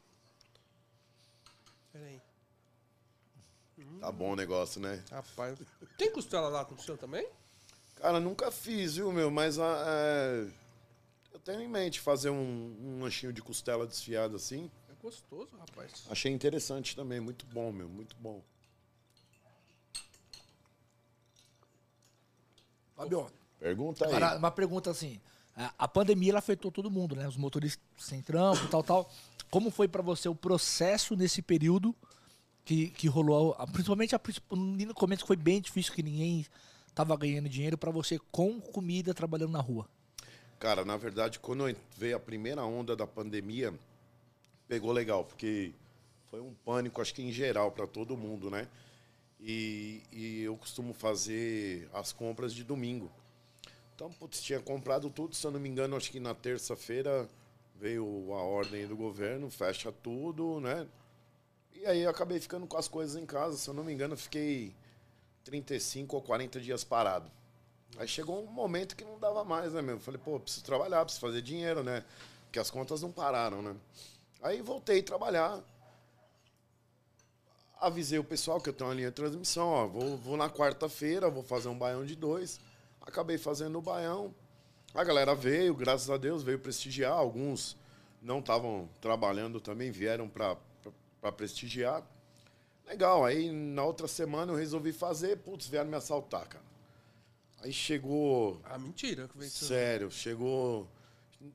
Pera aí. Tá bom o negócio, né? Rapaz, tem costela lá com o senhor também? Cara, nunca fiz, viu, meu? Mas ah, é, eu tenho em mente fazer um, um lanchinho de costela desfiada assim. É gostoso, rapaz. Achei interessante também. Muito bom, meu. Muito bom. Fabio, Pergunta aí. Agora, uma pergunta assim. a- pandemia ela afetou todo mundo, né? Os motoristas sem trampo, tal, tal. Como foi pra você o processo nesse período que, que rolou? Principalmente a, no começo foi bem difícil, que ninguém tava ganhando dinheiro pra você com comida trabalhando na rua. Cara, na verdade, quando veio a primeira onda da pandemia, pegou legal, porque foi um pânico, acho que em geral, para todo mundo, né? E, e eu costumo fazer as compras de domingo. Então, putz, tinha comprado tudo, se eu não me engano, acho que na terça-feira veio a ordem do governo, fecha tudo, né? E aí eu acabei ficando com as coisas em casa, se eu não me engano, fiquei 35 ou 40 dias parado. Aí chegou um momento que não dava mais, né, meu? Falei, pô, preciso trabalhar, preciso fazer dinheiro, né? Porque as contas não pararam, né? Aí voltei a trabalhar. Avisei o pessoal que eu tenho uma linha de transmissão, ó. Vou, vou na quarta-feira, vou fazer um baião de dois. Acabei fazendo o baião. A galera veio, graças a Deus, veio prestigiar. Alguns não estavam trabalhando também, vieram para prestigiar. Legal, aí na outra semana eu resolvi fazer, putz, vieram me assaltar, cara. Aí chegou. Ah, mentira. Sério, chegou.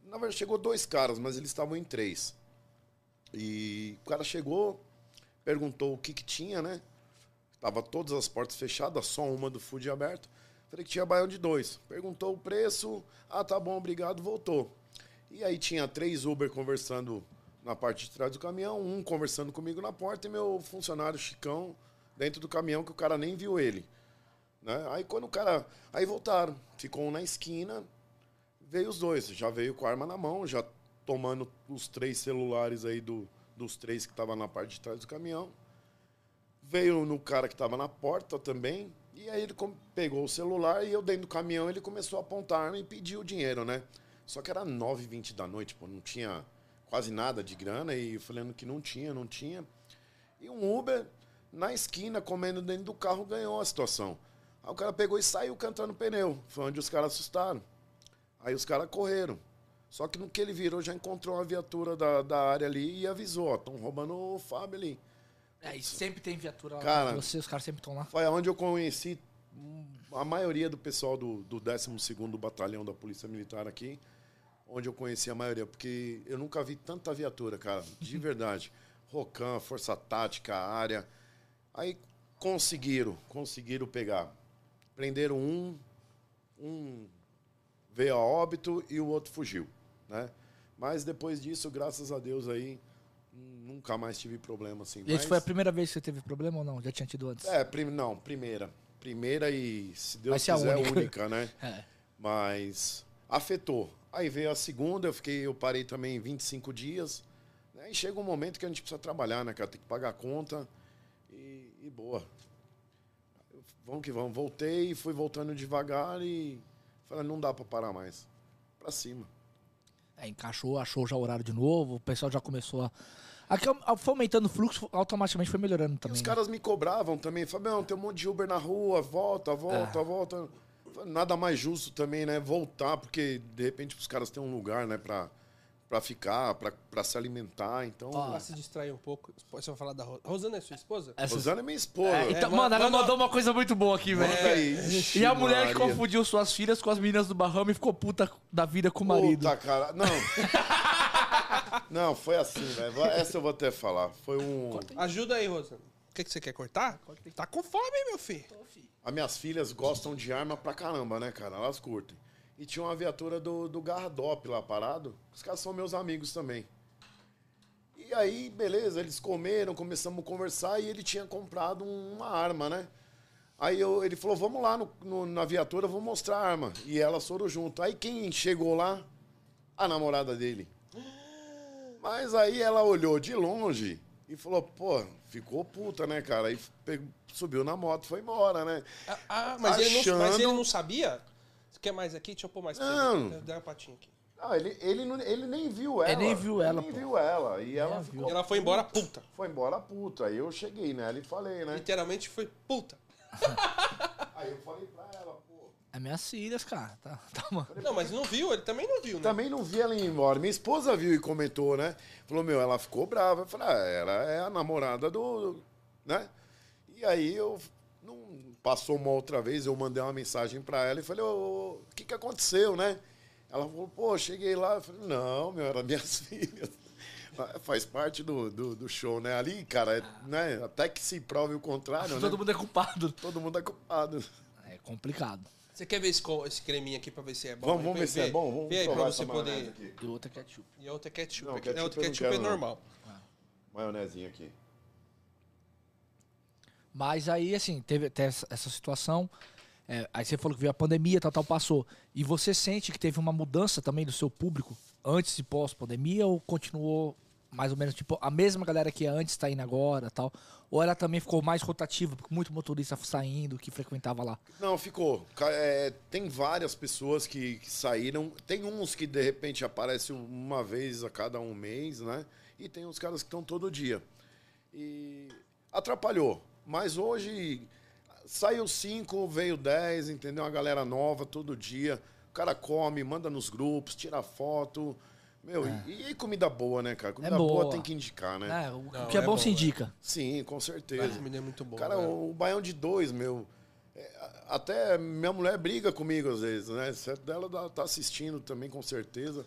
Na verdade, chegou dois caras, mas eles estavam em três. E o cara chegou, perguntou o que que tinha, né? Tava todas as portas fechadas, só uma do food aberto. Falei que tinha baião de dois. Perguntou o preço. Ah, tá bom, obrigado, voltou. E aí tinha três Uber conversando na parte de trás do caminhão, um conversando comigo na porta e meu funcionário Chicão dentro do caminhão que o cara nem viu ele. Né? Aí quando o cara. Aí voltaram. Ficou um na esquina, veio os dois. Já veio com a arma na mão, já tomando os três celulares aí do, dos três que estavam na parte de trás do caminhão. Veio no cara que estava na porta também. E aí ele pegou o celular e eu dentro do caminhão ele começou a apontar e pediu o dinheiro, né? Só que era 9h20 da noite, pô, não tinha quase nada de grana e falando que não tinha, não tinha. E um Uber na esquina comendo dentro do carro ganhou a situação. Aí o cara pegou e saiu cantando pneu. Foi onde os caras assustaram. Aí os caras correram. Só que no que ele virou, já encontrou uma viatura da, da área ali e avisou, ó, estão roubando o Fábio ali. É, e sempre tem viatura lá. Cara, você, os caras sempre estão lá. Foi onde eu conheci a maioria do pessoal do, do 12º Batalhão da Polícia Militar aqui, onde eu conheci a maioria, porque eu nunca vi tanta viatura, cara, de verdade. Rocan, Força Tática, área. Aí conseguiram, conseguiram pegar. Prenderam um, um veio a óbito e o outro fugiu, né? Mas depois disso, graças a Deus aí, nunca mais tive problema assim. E Mas... foi a primeira vez que você teve problema ou não? Já tinha tido antes? É, prim... não, primeira. Primeira e, se Deus quiser, a única. única, né? É. Mas afetou. Aí veio a segunda, eu fiquei, eu parei também 25 dias. Né? E chega um momento que a gente precisa trabalhar, né, cara? Tem que pagar a conta e, e boa. Vamos que vamos. Voltei, fui voltando devagar e falei, não dá para parar mais. Pra cima. É, encaixou, achou já o horário de novo, o pessoal já começou a. Aqui, foi aumentando o fluxo, automaticamente foi melhorando também. E os né? caras me cobravam também. Fabião, tem um monte de Uber na rua, volta, volta, é. volta. Nada mais justo também, né? Voltar, porque de repente os caras têm um lugar, né, pra, pra ficar, pra, pra se alimentar. Então. Pra se distrair um pouco. Você vai falar da Rosana. Rosana é sua esposa? Essa... Rosana é minha esposa. É, então, é, mano, ela mandou uma coisa muito boa aqui, velho. É, e a mulher Maria. que confundiu suas filhas com as meninas do Bahama e ficou puta da vida com o marido. Puta, cara. Não. Não, foi assim, velho. Essa eu vou até falar. Foi um. Ajuda aí, Rosana. O que, que você quer cortar? Tá com fome, meu filho. As minhas filhas gostam de arma pra caramba, né, cara? Elas curtem. E tinha uma viatura do, do Garradop lá parado. Os caras são meus amigos também. E aí, beleza, eles comeram, começamos a conversar e ele tinha comprado uma arma, né? Aí eu, ele falou, vamos lá no, no, na viatura, vou mostrar a arma. E elas foram junto. Aí quem chegou lá? A namorada dele. Mas aí ela olhou de longe e falou, pô, ficou puta, né, cara? Aí pegou, subiu na moto foi embora, né? Ah, ah mas, Achando... ele não, mas ele não sabia? Você quer mais aqui? Deixa eu pôr mais não. Dá uma patinha aqui. Ah, ele, ele, não, ele nem viu ela. Ele nem viu ela. Ele nem viu ela. E ela, ficou ela foi embora puta. Foi embora puta. Aí eu cheguei nela e falei, né? Literalmente foi puta. Aí eu falei pra é minhas filhas, cara. Tá, tá, não, mas não viu, ele também não viu, né? Também não vi ela ir embora. Minha esposa viu e comentou, né? Falou, meu, ela ficou brava. Eu falei, ah, ela é a namorada do. né? E aí eu. Não, passou uma outra vez, eu mandei uma mensagem pra ela e falei, o que que aconteceu, né? Ela falou, pô, cheguei lá. Eu falei, não, meu, eram minhas filhas. Faz parte do, do, do, show, né? Ali, cara, é, né? até que se prove o contrário. Todo né? mundo é culpado. Todo mundo é culpado. É complicado. Você quer ver esse, esse creminho aqui pra ver se é bom? Vamos, vamos ver, se é bom? Vamos Vê aí pra você poder. Aqui. E outra é ketchup. E outra é ketchup. Não, ketchup, é, outra ketchup é normal. Ah. Maionezinha aqui. Mas aí, assim, teve até essa situação. É, aí você falou que veio a pandemia, tal, tal, passou. E você sente que teve uma mudança também do seu público antes e pós-pandemia ou continuou mais ou menos, tipo, a mesma galera que antes está indo agora tal? Ou ela também ficou mais rotativa, porque muito motorista saindo, que frequentava lá? Não, ficou. É, tem várias pessoas que, que, saíram. Tem uns que, de repente, aparecem uma vez a cada um mês, né? E tem uns caras que estão todo dia. E atrapalhou. Mas hoje, saiu cinco, veio dez, entendeu? Uma galera nova todo dia. O cara come, manda nos grupos, tira foto meu, é. e, e, comida boa, né, cara? Comida é boa. boa. tem que indicar, né? É, o Não, que é, é bom, se é. indica. Sim, com certeza. A comida é muito boa. Cara, né? o, baião de dois, meu. É, até minha mulher briga comigo às vezes, né? Certo dela tá assistindo também, com certeza.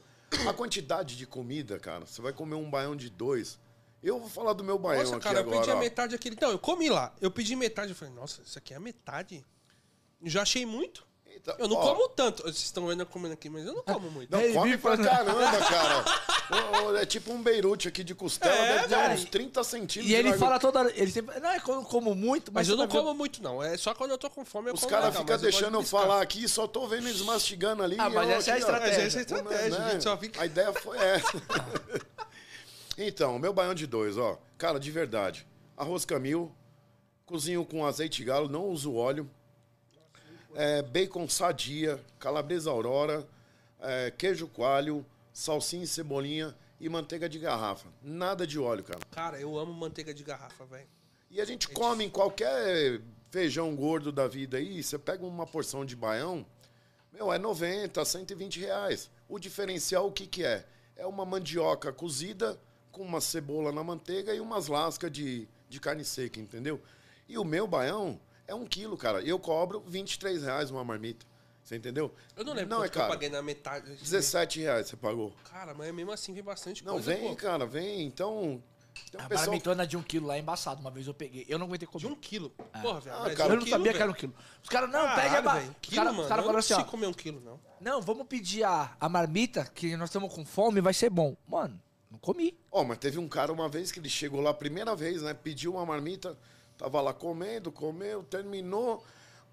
A quantidade de comida, cara. Você vai comer um baião de dois. Eu vou falar do meu baião Nossa, aqui cara, eu agora. pedi a metade aquele. Não, eu comi lá. Eu pedi metade. Eu falei, nossa, isso aqui é a metade? Já achei muito. Então, Eu não ó, como tanto. Vocês estão vendo eu comendo aqui, mas eu não como muito. Não, come pra caramba, cara. É tipo um Beirute aqui de costela, É, deve ter uns 30 centímetros. E ele de fala toda. Ele sempre. Não, é que eu como muito, mas. Mas eu não como muito, não. É só quando eu tô com fome eu Os como caras ficam eu deixando eu falar aqui, só tô vendo eles mastigando ali. Ah, mas eu essa é a aqui, ó, estratégia. Mas essa é a estratégia, né? a gente só fica... A ideia foi essa. então, meu baião de dois, ó. Cara, de verdade. Arroz camil, cozinho com azeite galo, não uso óleo. É, bacon sadia, calabresa aurora, é, queijo coalho, salsinha e cebolinha e manteiga de garrafa. Nada de óleo, cara. Cara, eu amo manteiga de garrafa, velho. E a gente come em qualquer feijão gordo da vida aí, você pega uma porção de baião, meu, é 90, 120 reais. O diferencial, o que que é? É uma mandioca cozida com uma cebola na manteiga e umas lascas de, de carne seca, entendeu? E o meu baião é um quilo, cara. Eu cobro 23 reais uma marmita, você entendeu? Eu não lembro Não, quanto é que eu caro. paguei na metade. 17 reais você pagou. Cara, mas mesmo assim vem bastante Não, coisa, vem, pô. cara, vem. Então, tem um A pessoal... marmitona de um quilo lá é embaçado. Uma vez eu peguei. Eu não aguentei comer. De um quilo. Porra, velho. Ah, cara, um eu não quilo, sabia que velho. era um quilo. Os caras, não, Caralho, pede a velho. Os Quilo, caras mano. cara eu falaram não assim, ó. consigo comer um quilo, não. Não, vamos pedir a, a marmita, que nós estamos com fome, vai ser bom. Mano, não comi. Ó, mas teve um cara uma vez que ele chegou lá, primeira vez, né? Pediu uma marmita, tava lá comendo, comeu, terminou.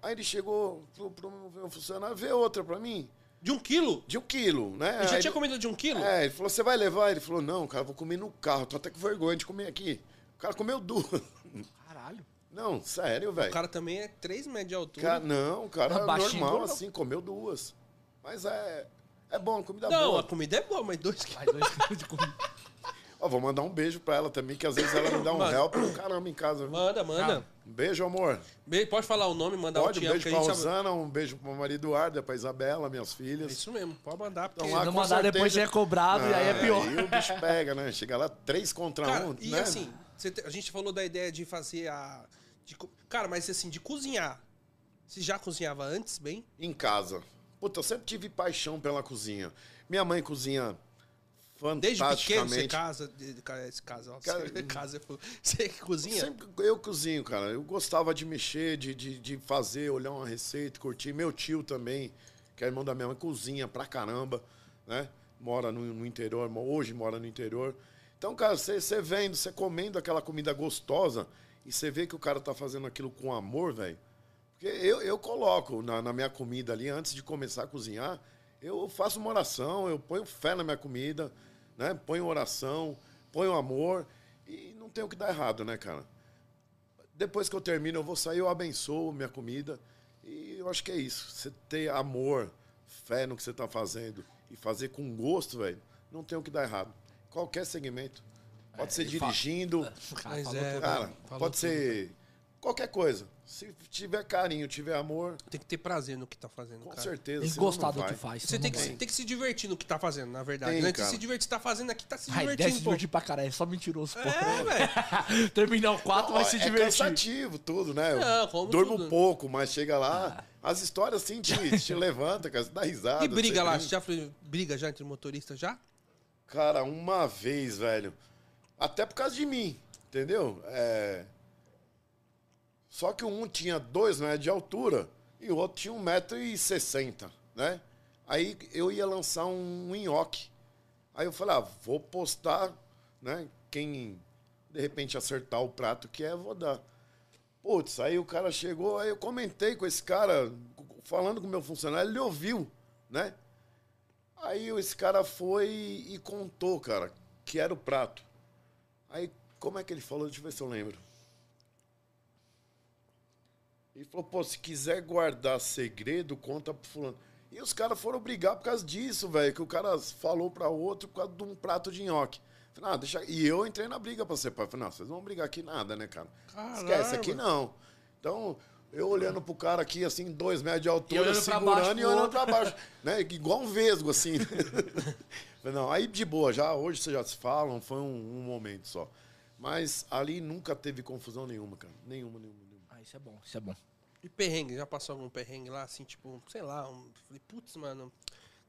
Aí ele chegou pro, pro meu funcionário, vê outra pra mim. De um quilo? De um quilo, né? Ele já Aí tinha ele- comido de um quilo? É, ele falou, você vai levar? Ele falou, não, cara, vou comer no carro, tô até com vergonha de comer aqui. O cara comeu duas. Caralho. Não, sério, O velho. cara também é 3 metros de altura. Cara, não, o cara Não, baixinho, normal, não. assim, comeu duas. Mas é, é bom, comida não, boa. a comida é boa, mas 2 quilos. Mais dois quilos de comida. Ó, vou mandar um beijo pra ela também, que às vezes ela me dá um Mano. help do caramba em casa. viu? Manda, manda. Um beijo, amor. Be- Pode falar o nome, mandar Pode, um um beijo que a pra. Rosana, um beijo pro meu marido Eduardo, pra Isabela, minhas É filhas. isso mesmo, pode mandar. Porque... Então, lá, Se não com mandar depois certeza- já é cobrado e aí é Ah, pior. Aí o bicho pega, né? Chega lá três contra Cara, um, e né? assim, você te- a gente falou da ideia de fazer a. de co- cara, mas assim, de cozinhar. Você já cozinhava antes, bem? Em casa. Puta, eu sempre tive paixão pela cozinha. Minha mãe cozinha Desde pequeno você casa. De, esse casa, Cara, você, casa você cozinha? Sempre eu cozinho, cara. Eu gostava de mexer, de, de, de fazer, olhar uma receita, curtir. Meu tio também, que é irmão da minha mãe, cozinha pra caramba, né? Mora no, no interior, hoje mora no interior. Então, cara, você você vendo, você comendo aquela comida gostosa e você vê que o cara tá fazendo aquilo com amor, velho. Porque eu, eu coloco na, na minha comida ali, antes de começar a cozinhar, eu faço uma oração, eu ponho fé na minha comida, né? Ponho oração, ponho amor e não tem o que dar errado, né, cara? Depois que eu termino, eu vou sair, eu abençoo minha comida. E eu acho que é isso. Você ter amor, fé no que você tá fazendo e fazer com gosto, velho, não tem o que dar errado. Qualquer segmento. Pode ser ele fala- dirigindo, Cara, é, cara, Falou pode tudo. ser qualquer coisa. Se tiver carinho, tiver amor, Tem que ter prazer no que tá fazendo, com cara. certeza. Senão gostar do que faz. Você tem que, tem que se divertir no que tá fazendo, na verdade. Tem, é cara. se divertir, tá fazendo aqui, tá se A ideia é divertindo, se pô. divertir pra caralho, é só mentiroso, pô. É, velho. Terminar o 4 vai se é divertir. cansativo tudo, né? Eu Não, como Durmo tudo. pouco, mas chega lá, as histórias assim te, te levanta, cara, você dá risada. E briga lá, já foi briga já entre motoristas já? Cara, uma vez, velho. Até por causa de mim, entendeu? É... Só que um tinha dois metros de altura e o outro tinha um metro e sessenta, né? Aí eu ia lançar um nhoque. Aí eu falei, ah, vou postar, né? Quem de repente acertar o prato que é, vou dar. Putz, aí o cara chegou, aí eu comentei com esse cara, falando com o meu funcionário, ele ouviu, né? Aí esse cara foi e contou, cara, que era o prato. Aí, como é que ele falou? Deixa eu ver se eu lembro. Ele falou, pô, se quiser guardar segredo, conta pro fulano. E os caras foram brigar por causa disso, velho, que o cara falou pra outro por causa de um prato de nhoque. Falei, ah, deixa... E eu entrei na briga pra ser pai. Falei, não, vocês não vão brigar aqui nada, né, cara? Esquece, aqui não. Então, eu olhando pro cara aqui, assim, dois metros de altura, olhando pra segurando baixo e olhando pra baixo. né? Igual um vesgo, assim. Falei, não, aí de boa, já hoje vocês já se falam, foi um, um momento só. Mas ali nunca teve confusão nenhuma, cara. Nenhuma, nenhuma, isso é bom, isso é bom. E perrengue, já passou algum perrengue lá, assim, tipo, sei lá, um... falei, putz, mano.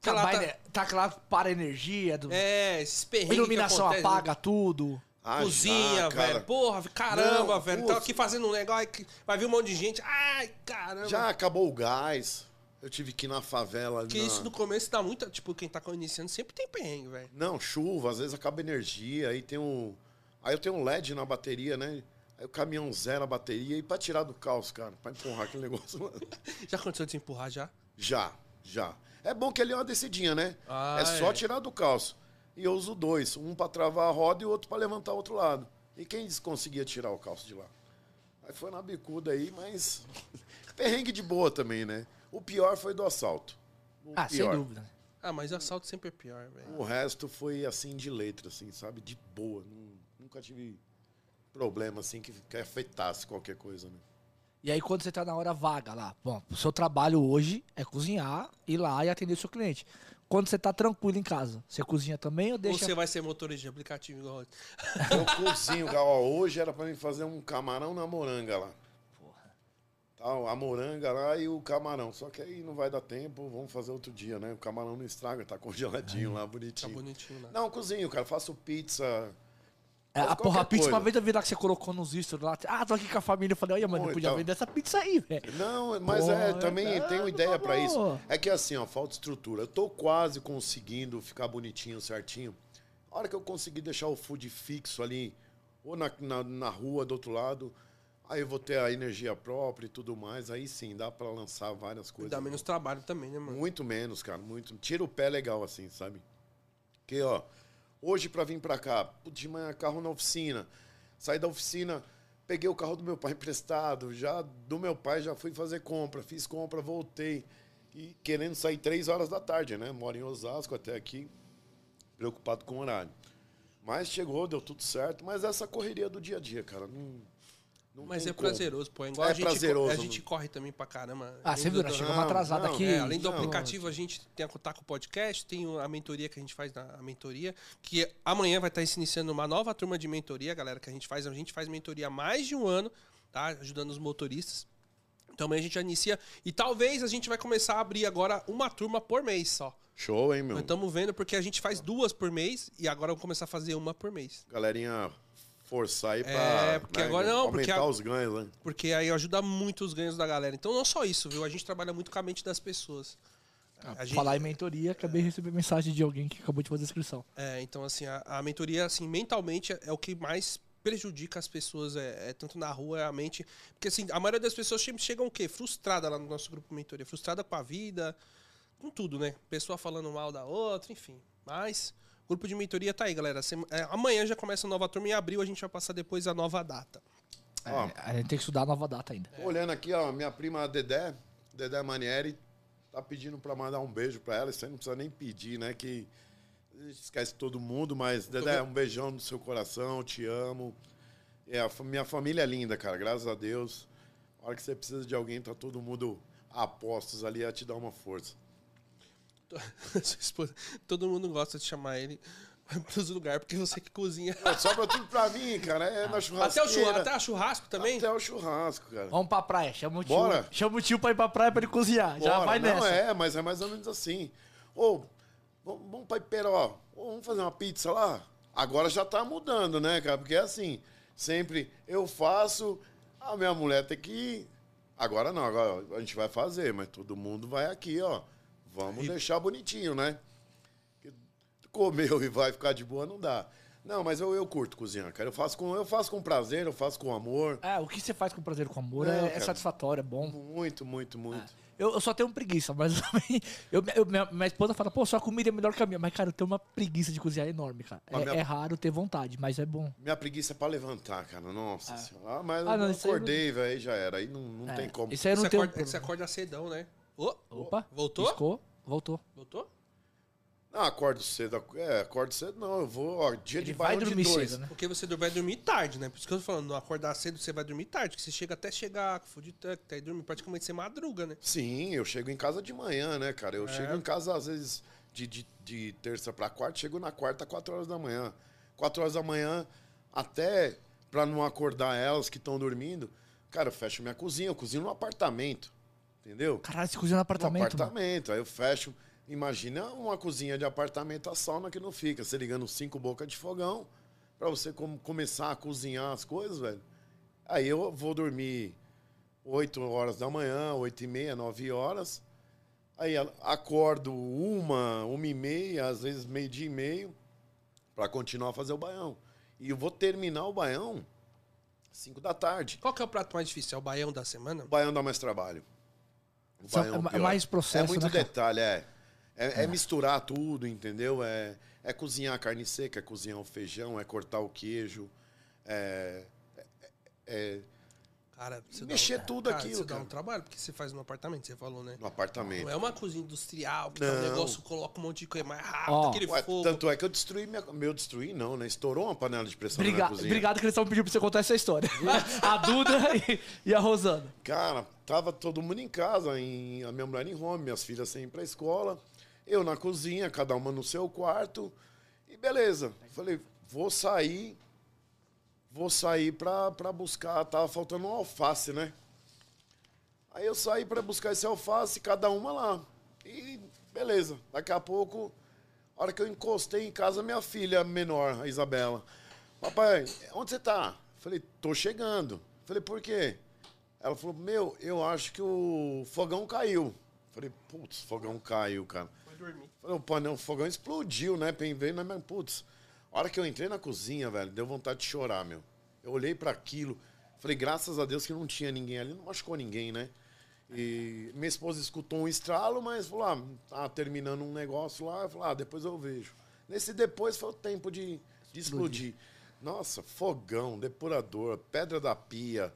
Sei Tá, lá, tá... tá... claro, para a energia, do... É, esses perrengues iluminação que acontecem, apaga tudo. Ah, Cozinha, já, cara. velho. Porra, caramba, Não, velho. putz. Tá aqui fazendo um negócio, vai vir um monte de gente. Ai, caramba. Já acabou o gás. Eu tive que ir na favela. Porque na- isso no começo dá muita. Tipo, quem tá iniciando sempre tem perrengue, velho. Não, chuva, às vezes acaba energia, aí tem um. Aí eu tenho um LED na bateria, né? Aí o caminhão zera a bateria e pra tirar do caos, cara, pra empurrar aquele negócio. mano. Já aconteceu de se empurrar já? Já, já. É bom que ele é uma descidinha, né? Ah, é só é. tirar do calço. E eu uso dois, um pra travar a roda e o outro pra levantar o outro lado. E quem conseguia tirar o calço de lá? Aí foi na bicuda aí, mas perrengue de boa também, né? O pior foi do assalto. O Ah, sem pior. dúvida. né? Ah, mas assalto sempre é pior, velho. O resto foi assim de letra, assim, sabe? De boa. Nun- Nunca tive problema assim que, que afetasse qualquer coisa, né? E aí, quando você tá na hora vaga lá, bom, o seu trabalho hoje é cozinhar, ir lá e atender o seu cliente. Quando você tá tranquilo em casa, você cozinha também ou Ou deixa. você vai ser motorista de aplicativo igual. Eu cozinho, cara. Ó, hoje era pra mim fazer um camarão na moranga lá. Tá, a moranga lá e o camarão. Só que aí não vai dar tempo, vamos fazer outro dia, né? O camarão não estraga, tá congeladinho lá, Tá bonitinho. bonitinho lá. Não, cozinho, cara. Faço pizza. É, a porra, a pizza, uma coisa. vez eu vi lá que você colocou nos stories lá. Ah, tô aqui com a família. Eu falei, olha, mano, Pô, eu podia então. vender essa pizza aí, velho. Não, mas Pô, é, também é, tenho ideia pra favor. isso. É que assim, ó, falta estrutura. Eu tô quase conseguindo ficar bonitinho, certinho. A hora que eu conseguir deixar o food fixo ali, ou na, na, na rua do outro lado, aí eu vou ter a energia própria e tudo mais. Aí sim, dá pra lançar várias coisas. Dá menos trabalho também, né, mano? Muito menos, cara, muito. Tira o pé legal assim, sabe? Porque, ó, hoje pra vir pra cá, de manhã carro na oficina. Saí da oficina, peguei o carro do meu pai emprestado, já do meu pai já fui fazer compra, fiz compra, voltei. E querendo sair três horas da tarde, né? Moro em Osasco até aqui, preocupado com o horário. Mas chegou, deu tudo certo. Mas essa correria do dia a dia, cara, não. Não Mas é como. prazeroso, pô. É igual É a gente, prazeroso, a gente mano. corre também pra caramba. Ah, você viu, nós Não, chegamos atrasado não, aqui. É, além do Não. aplicativo, a gente tem a contar com o podcast, tem a mentoria que a gente faz na a mentoria, que amanhã vai estar se iniciando uma nova turma de mentoria, galera, que a gente faz. A gente faz mentoria há mais de um ano, tá? Ajudando os motoristas. Então amanhã a gente já inicia. E talvez a gente vai começar a abrir agora uma turma por mês só. Show, hein, meu? Nós estamos vendo porque a gente faz duas por mês e agora vamos começar a fazer uma por mês. galerinha forçar aí pra É, porque agora não, porque aumentar a- os ganhos, né? Porque aí ajuda muito os ganhos da galera. Então não só isso, viu? A gente trabalha muito com a mente das pessoas. A gente- Falar em mentoria, acabei de receber mensagem de alguém que acabou de fazer a inscrição. É, então assim, a, a mentoria, assim, mentalmente é, é o que mais prejudica as pessoas, é, é tanto na rua, é a mente. Porque assim, a maioria das pessoas sempre chegam o quê? Frustrada lá no nosso grupo mentoria, frustrada com a vida, com tudo, né? Pessoa falando mal da outra, enfim. Mas grupo de mentoria tá aí, galera. É, amanhã já começa a nova turma, em abril a gente vai passar depois a nova data. Ó, É, a gente tem que estudar a nova data ainda. Olhando aqui, ó, minha prima Dedé, Dedé Manieri, tá pedindo pra mandar um beijo pra ela. Isso aí não precisa nem pedir, né? Que a gente esquece todo mundo, mas Dedé, um beijão no seu coração, te amo. É, a minha família é linda, cara, graças a Deus. A hora que você precisa de alguém, tá todo mundo a postos ali a te dar uma força. Sua esposa- Todo mundo gosta de chamar ele para os lugares, porque você que cozinha. Pô, Sobra tudo pra mim, cara. É na Até o, churrasco, até o churrasco também? Até o churrasco, cara. Vamos pra praia, chama o tio. Bora. Chama o tio pra ir pra praia pra ele cozinhar. Já Bora. vai não, nessa. é, mas é mais ou menos assim. Ô, vamos pra Iperó. Ô, vamos fazer uma pizza lá? Agora já tá mudando, né, cara? Porque é assim, sempre eu faço, a minha mulher tem que ir. Agora não, agora a gente vai fazer, mas todo mundo vai aqui, ó. Vamos deixar bonitinho, né? Comeu e vai ficar de boa, não dá. Não, mas eu, eu curto cozinhar, cara. Eu faço, com, eu faço com prazer, eu faço com amor. É, o que você faz com prazer e com amor Não, é, é cara. satisfatório, é bom. Muito, muito, muito. Eu, eu só tenho preguiça, mas também. Eu, eu- minha, minha esposa fala, pô, sua comida é melhor que a minha. Mas, cara, eu tenho uma preguiça de cozinhar enorme, cara. É, minha- é raro ter vontade, mas é bom. Minha preguiça é pra levantar, cara. Nossa senhora. Ah, mas Ah, não, eu acordei, velho, aí já era. Aí não, não É, tem como. Isso aí eu Você não tem. acorda, você acorda cedão, né? Ô, Opa, Voltou? Piscou, voltou. voltou? Não, acordo cedo. É, acordo cedo não. Eu vou, ó, dia Ele de vai barão de dormir dois. cedo, né? Porque você vai dormir tarde, né? Por isso que eu tô falando, acordar cedo você vai dormir tarde, que você chega até chegar com food truck, até dormir praticamente você madruga, né? Sim, eu chego em casa de manhã, né, cara? Eu É. chego em casa, às vezes, de, de, de terça pra quarta, chego na quarta, 4 horas da manhã. 4 horas da manhã, até pra não acordar elas que estão dormindo, cara, eu fecho minha cozinha. Eu cozinho no apartamento, entendeu? Caralho, você cozinha no apartamento. No mano. apartamento. Aí eu fecho. Imagina uma cozinha de apartamento, a sauna que não fica. Você ligando cinco bocas de fogão, pra você com- começar a cozinhar as coisas, velho. Aí eu vou dormir 8 horas da manhã, 8 e meia, 9 horas. Aí acordo uma, uma e meia, às vezes meio dia e meio, pra continuar a fazer o baião. E eu vou terminar o baião 5 da tarde. Qual que é o prato mais difícil? É o baião da semana? O baião dá mais trabalho. É mais processo, É muito né, detalhe, é. É, é misturar tudo, entendeu? É, é cozinhar a carne seca, é cozinhar o feijão, é cortar o queijo, é, é Cara, você Mexer dá um, tudo cara, aquilo, Você dá cara. um trabalho, porque você faz no apartamento, você falou, né? no apartamento. Não é uma cozinha industrial, que tá um Não. negócio, coloca um monte de coisa mais rápido, Ó. aquele Ué, fogo. tanto é que eu destruí minha. Meu, destruí não, né? Estourou uma panela de pressão na Briga- minha cozinha. Obrigado que eles estão pedindo pra você contar essa história. a Duda e, e a Rosana. Cara, tava todo mundo em casa, em, a minha mulher em home, minhas filhas sem ir pra escola, eu na cozinha, cada uma no seu quarto, e beleza. Falei, vou sair, vou sair pra, pra buscar, tava faltando um alface, né? Aí eu saí pra buscar esse alface, cada uma lá. E beleza, daqui a pouco, a hora que eu encostei em casa, minha filha menor, a Isabela. Papai, onde você tá? Falei, tô chegando. Falei, por quê? Ela falou, meu, eu acho que o fogão caiu. Falei, putz, fogão caiu, cara. Vai dormir. Falei, o painel, o fogão explodiu, né? Veio na minha. Putz, a hora que eu entrei na cozinha, velho, deu vontade de chorar, meu. Eu olhei para aquilo, falei, graças a Deus que não tinha ninguém ali, não machucou ninguém, né? E minha esposa escutou um estralo, mas falou, ah, tá terminando um negócio lá. Eu falei, ah, depois eu vejo. Nesse depois foi o tempo de, de explodir. Nossa, fogão, depurador, pedra da pia.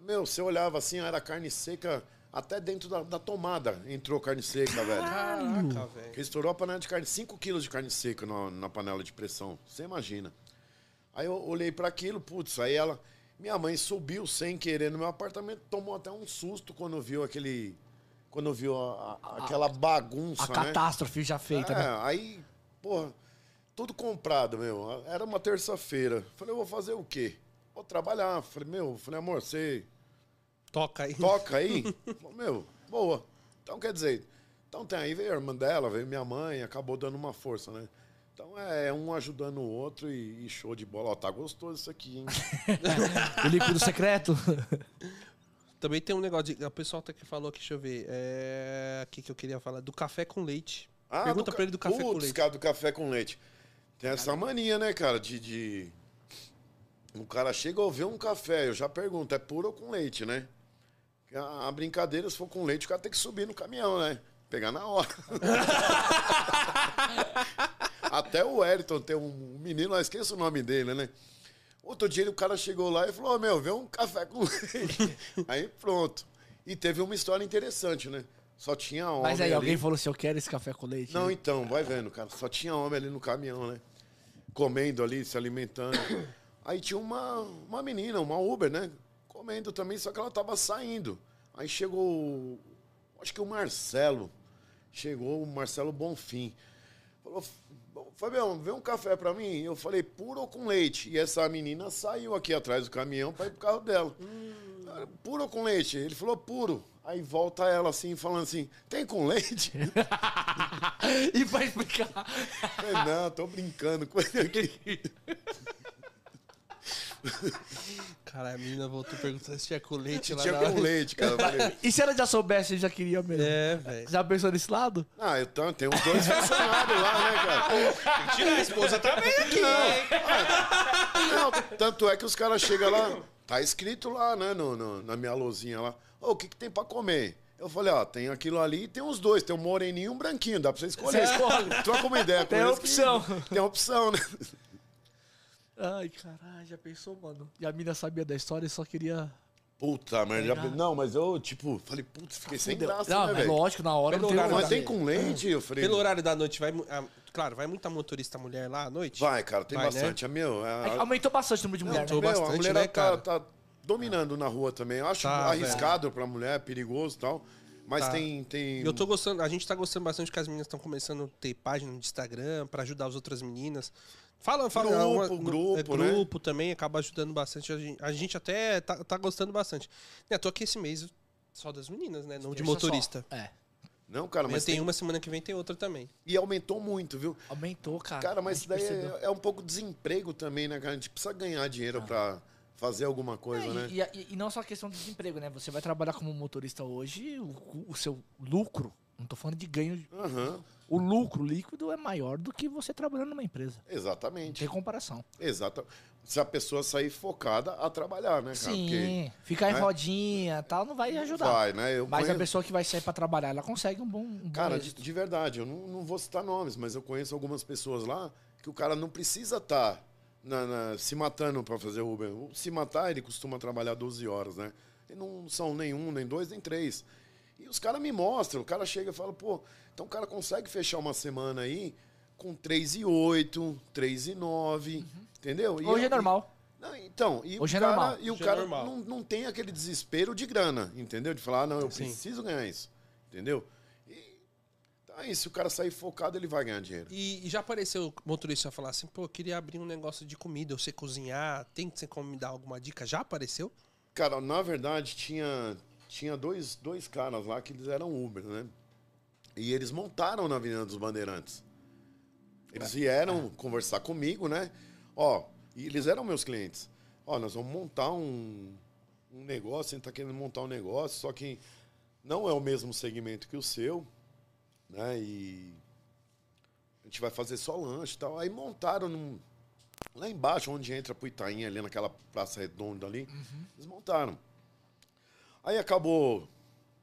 Meu, você olhava assim, era carne seca, até dentro da, da tomada entrou carne seca, velho. Caraca, velho. Estourou a panela de carne, 5 quilos de carne seca na, na panela de pressão. Você imagina. Aí eu olhei para aquilo, putz, aí ela. Minha mãe subiu sem querer no meu apartamento, tomou até um susto quando viu aquele. Quando viu a- a- aquela bagunça, A né? catástrofe já feita, é, né? aí, porra, tudo comprado, meu. Era uma terça-feira. Falei, eu vou fazer o quê? Vou trabalhar. Falei, meu, falei, amor, você Toca aí. toca aí. Falei, meu, boa. Então, quer dizer, então tem aí, veio a irmã dela, veio minha mãe, acabou dando uma força, né? Então é um ajudando o outro e, e show de bola. Ó, tá gostoso isso aqui, hein? O líquido secreto. Também tem um negócio de. O pessoal até que falou aqui, deixa eu ver. É. O que, que eu queria falar? Do café com leite. Pergunta ca- pra ele do café com Putz, leite. cara, do café com leite. Tem essa mania, né, cara, de, de... O cara chega a ver um café, eu já pergunto, é puro ou com leite, né? A, a brincadeira, se for com leite, o cara tem que subir no caminhão, né? Pegar na hora. Até o Wellington tem um menino, eu esqueço o nome dele, né? Outro dia o cara chegou lá e falou, "Ô, meu, vê um café com leite. aí pronto. E teve uma história interessante, né? Só tinha homem Mas aí ali. alguém falou assim: eu quero esse café com leite. Não, então, vai vendo, cara. Só tinha homem ali no caminhão, né? Comendo ali, se alimentando. Aí tinha uma, uma menina, uma Uber, né? Comendo também, só que ela tava saindo. Aí chegou, acho que o Marcelo. Chegou o Marcelo Bonfim. Falou, Fabião, vê um café pra mim. Eu falei, puro ou com leite? E essa menina saiu aqui atrás do caminhão pra ir pro carro dela. Ah, Puro ou com leite? Ele falou, puro. Aí volta ela assim, falando assim, tem com leite? e vai explicar. Falei, não, tô brincando com ele aqui. Cara, a menina voltou perguntando se tinha com leite lá Tinha com leite, cara. Falei, E se ela já soubesse, já queria mesmo? É, velho. Já pensou nesse lado? ah, eu tô, tem uns dois funcionários lá, né, cara? Tira a esposa também aqui, hein? Não, tanto é que os caras chegam lá, tá escrito lá, né, no, no- na minha luzinha lá. Ô, o que, que tem pra comer? Eu falei, ó, tem aquilo ali e tem os dois. Tem um moreninho e um branquinho. Dá pra você escolher. Você escolhe. Troca uma ideia com Tem eles opção. que- Tem opção, né? Ai, caralho, já pensou, mano? E a mina sabia da história e só queria. Puta, mas já... Não, mas eu, tipo, falei, putz, fiquei sem graça, não, né, mas velho? lógico, na hora Pelo não tem horário Mas tem com leite? Eu falei, Pelo horário da noite, vai. mu- ah, claro, vai muita motorista mulher lá à noite? vai, cara, tem Vai, né? bastante. A meu, a- É que Aumentou bastante o número de mulher, Aumentou né? Meu, bastante, a mulher né, tá, cara? tá dominando na rua também. Eu acho Tá, arriscado pra mulher, perigoso e tal. Mas Tá. tem, tem. E Eu tô gostando, a gente tá gostando bastante que as meninas estão começando a ter página no Instagram pra ajudar as outras meninas. Fala, fala. Grupo, uma- grupo, é, né? grupo também acaba ajudando bastante. A gente, a gente até tá, tá gostando bastante. Né, tô aqui esse mês só das meninas, né? Não de motorista. só. É. Não, cara, Mas mas tem tem... uma semana que vem tem outra também. E aumentou muito, viu? Aumentou, cara. Cara, mas isso daí é, é um pouco desemprego também, né, cara? A gente precisa ganhar dinheiro pra fazer alguma coisa, É, né? e, e- e não só a questão do desemprego, né? Você vai trabalhar como motorista hoje, o, o seu lucro, não tô falando de ganho, Aham, o lucro líquido é maior do que você trabalhando numa empresa. Exatamente. tem comparação. Exato. Se a pessoa sair focada a trabalhar, né, cara? Sim, ficar em né? rodinha e tal não vai ajudar. vai, né? Eu Mas a conheço- pessoa que vai sair pra trabalhar, ela consegue um bom, um bom Cara, de, êxito. de verdade, eu não, não vou citar nomes, mas eu conheço algumas pessoas lá que o cara não precisa estar se matando pra fazer Uber. Se matar, ele costuma trabalhar 12 horas, né? E não são nem um, nem dois, nem três. E os caras me mostram, o cara chega e fala, pô, então o cara consegue fechar uma semana aí com 3 e 8, 3 e 9, entendeu? E Hoje é eu- normal. Não, então, e Hoje o é cara, normal. E o Hoje é cara normal. não, não tem aquele desespero de grana, entendeu? De falar, ah, não, eu Sim. preciso ganhar isso, entendeu? E então é isso, se o cara sair focado, ele vai ganhar dinheiro. E, e já apareceu motorista falar assim, pô, eu queria abrir um negócio de comida, eu sei cozinhar, tem que ser como me dar alguma dica? Já apareceu? Cara, na verdade, tinha, tinha dois, dois caras lá que eles eram Uber, né? E eles montaram na Avenida dos Bandeirantes. Eles vieram conversar comigo, né? Ó, e eles eram meus clientes. Ó, nós vamos montar um, um negócio, a gente tá querendo montar um negócio, só que não é o mesmo segmento que o seu, né? E a gente vai fazer só lanche e tal. Aí montaram num, lá embaixo, onde entra pro Itaim, ali naquela praça redonda ali, eles montaram. Aí acabou,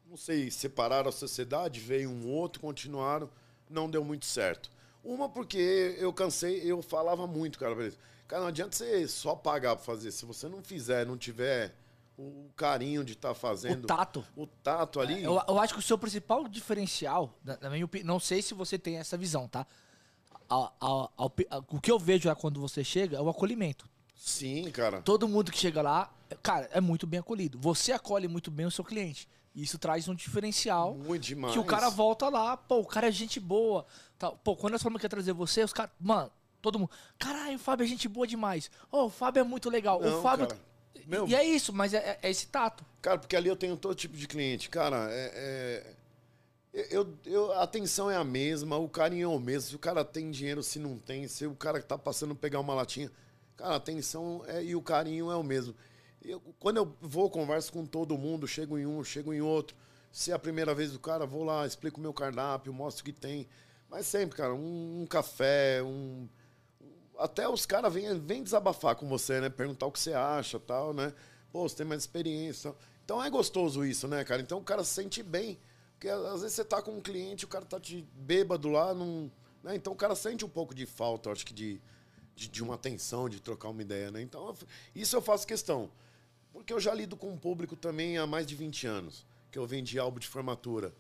não sei, separaram a sociedade, veio um outro, continuaram, não deu muito certo. Uma porque eu cansei, eu falava muito, cara, pra eles. Cara, não adianta você só pagar pra fazer. Se você não fizer, não tiver o carinho de estar fazendo O tato. o tato ali. Eu, eu acho que o seu principal diferencial, na, minha opinião, não sei se você tem essa visão, tá? A- a- a o que eu vejo lá quando você chega é o acolhimento. Sim, cara. Todo mundo que chega lá, cara, é muito bem acolhido. Você acolhe muito bem o seu cliente. Isso traz um diferencial Muito demais. que o cara volta lá, pô, o cara é gente boa. Tal. Pô, quando nós falamos que ia trazer você, os caras, mano, todo mundo, caralho, o Fábio é gente boa demais. Ô, o Fábio é muito legal. Não, o Fábio. cara. Meu- E é isso, mas é, é- esse tato. Cara, porque ali eu tenho todo tipo de cliente. Cara, é. é- eu, eu, a atenção é a mesma, o carinho é o mesmo. Se o cara tem dinheiro, se não tem, se o cara tá passando pegar uma latinha. Cara, a atenção é, e o carinho é o mesmo. Eu, quando eu vou, converso com todo mundo, chego em um, chego em outro. Se é a primeira vez do cara, vou lá, explico o meu cardápio, mostro o que tem. Mas sempre, cara, um, um café, um, até os caras vêm vêm desabafar com você, né? Perguntar o que você acha tal, né? Pô, você tem mais experiência. Então é gostoso isso, né, cara? Então o cara se sente bem. Porque às vezes você tá com um cliente, o cara tá de bêbado lá, não, né? Então o cara sente um pouco de falta, acho que de, de, de uma atenção, de trocar uma ideia, né? Então isso eu faço questão. Porque eu já lido com o público também há mais de 20 anos, que eu vendi álbum de formatura.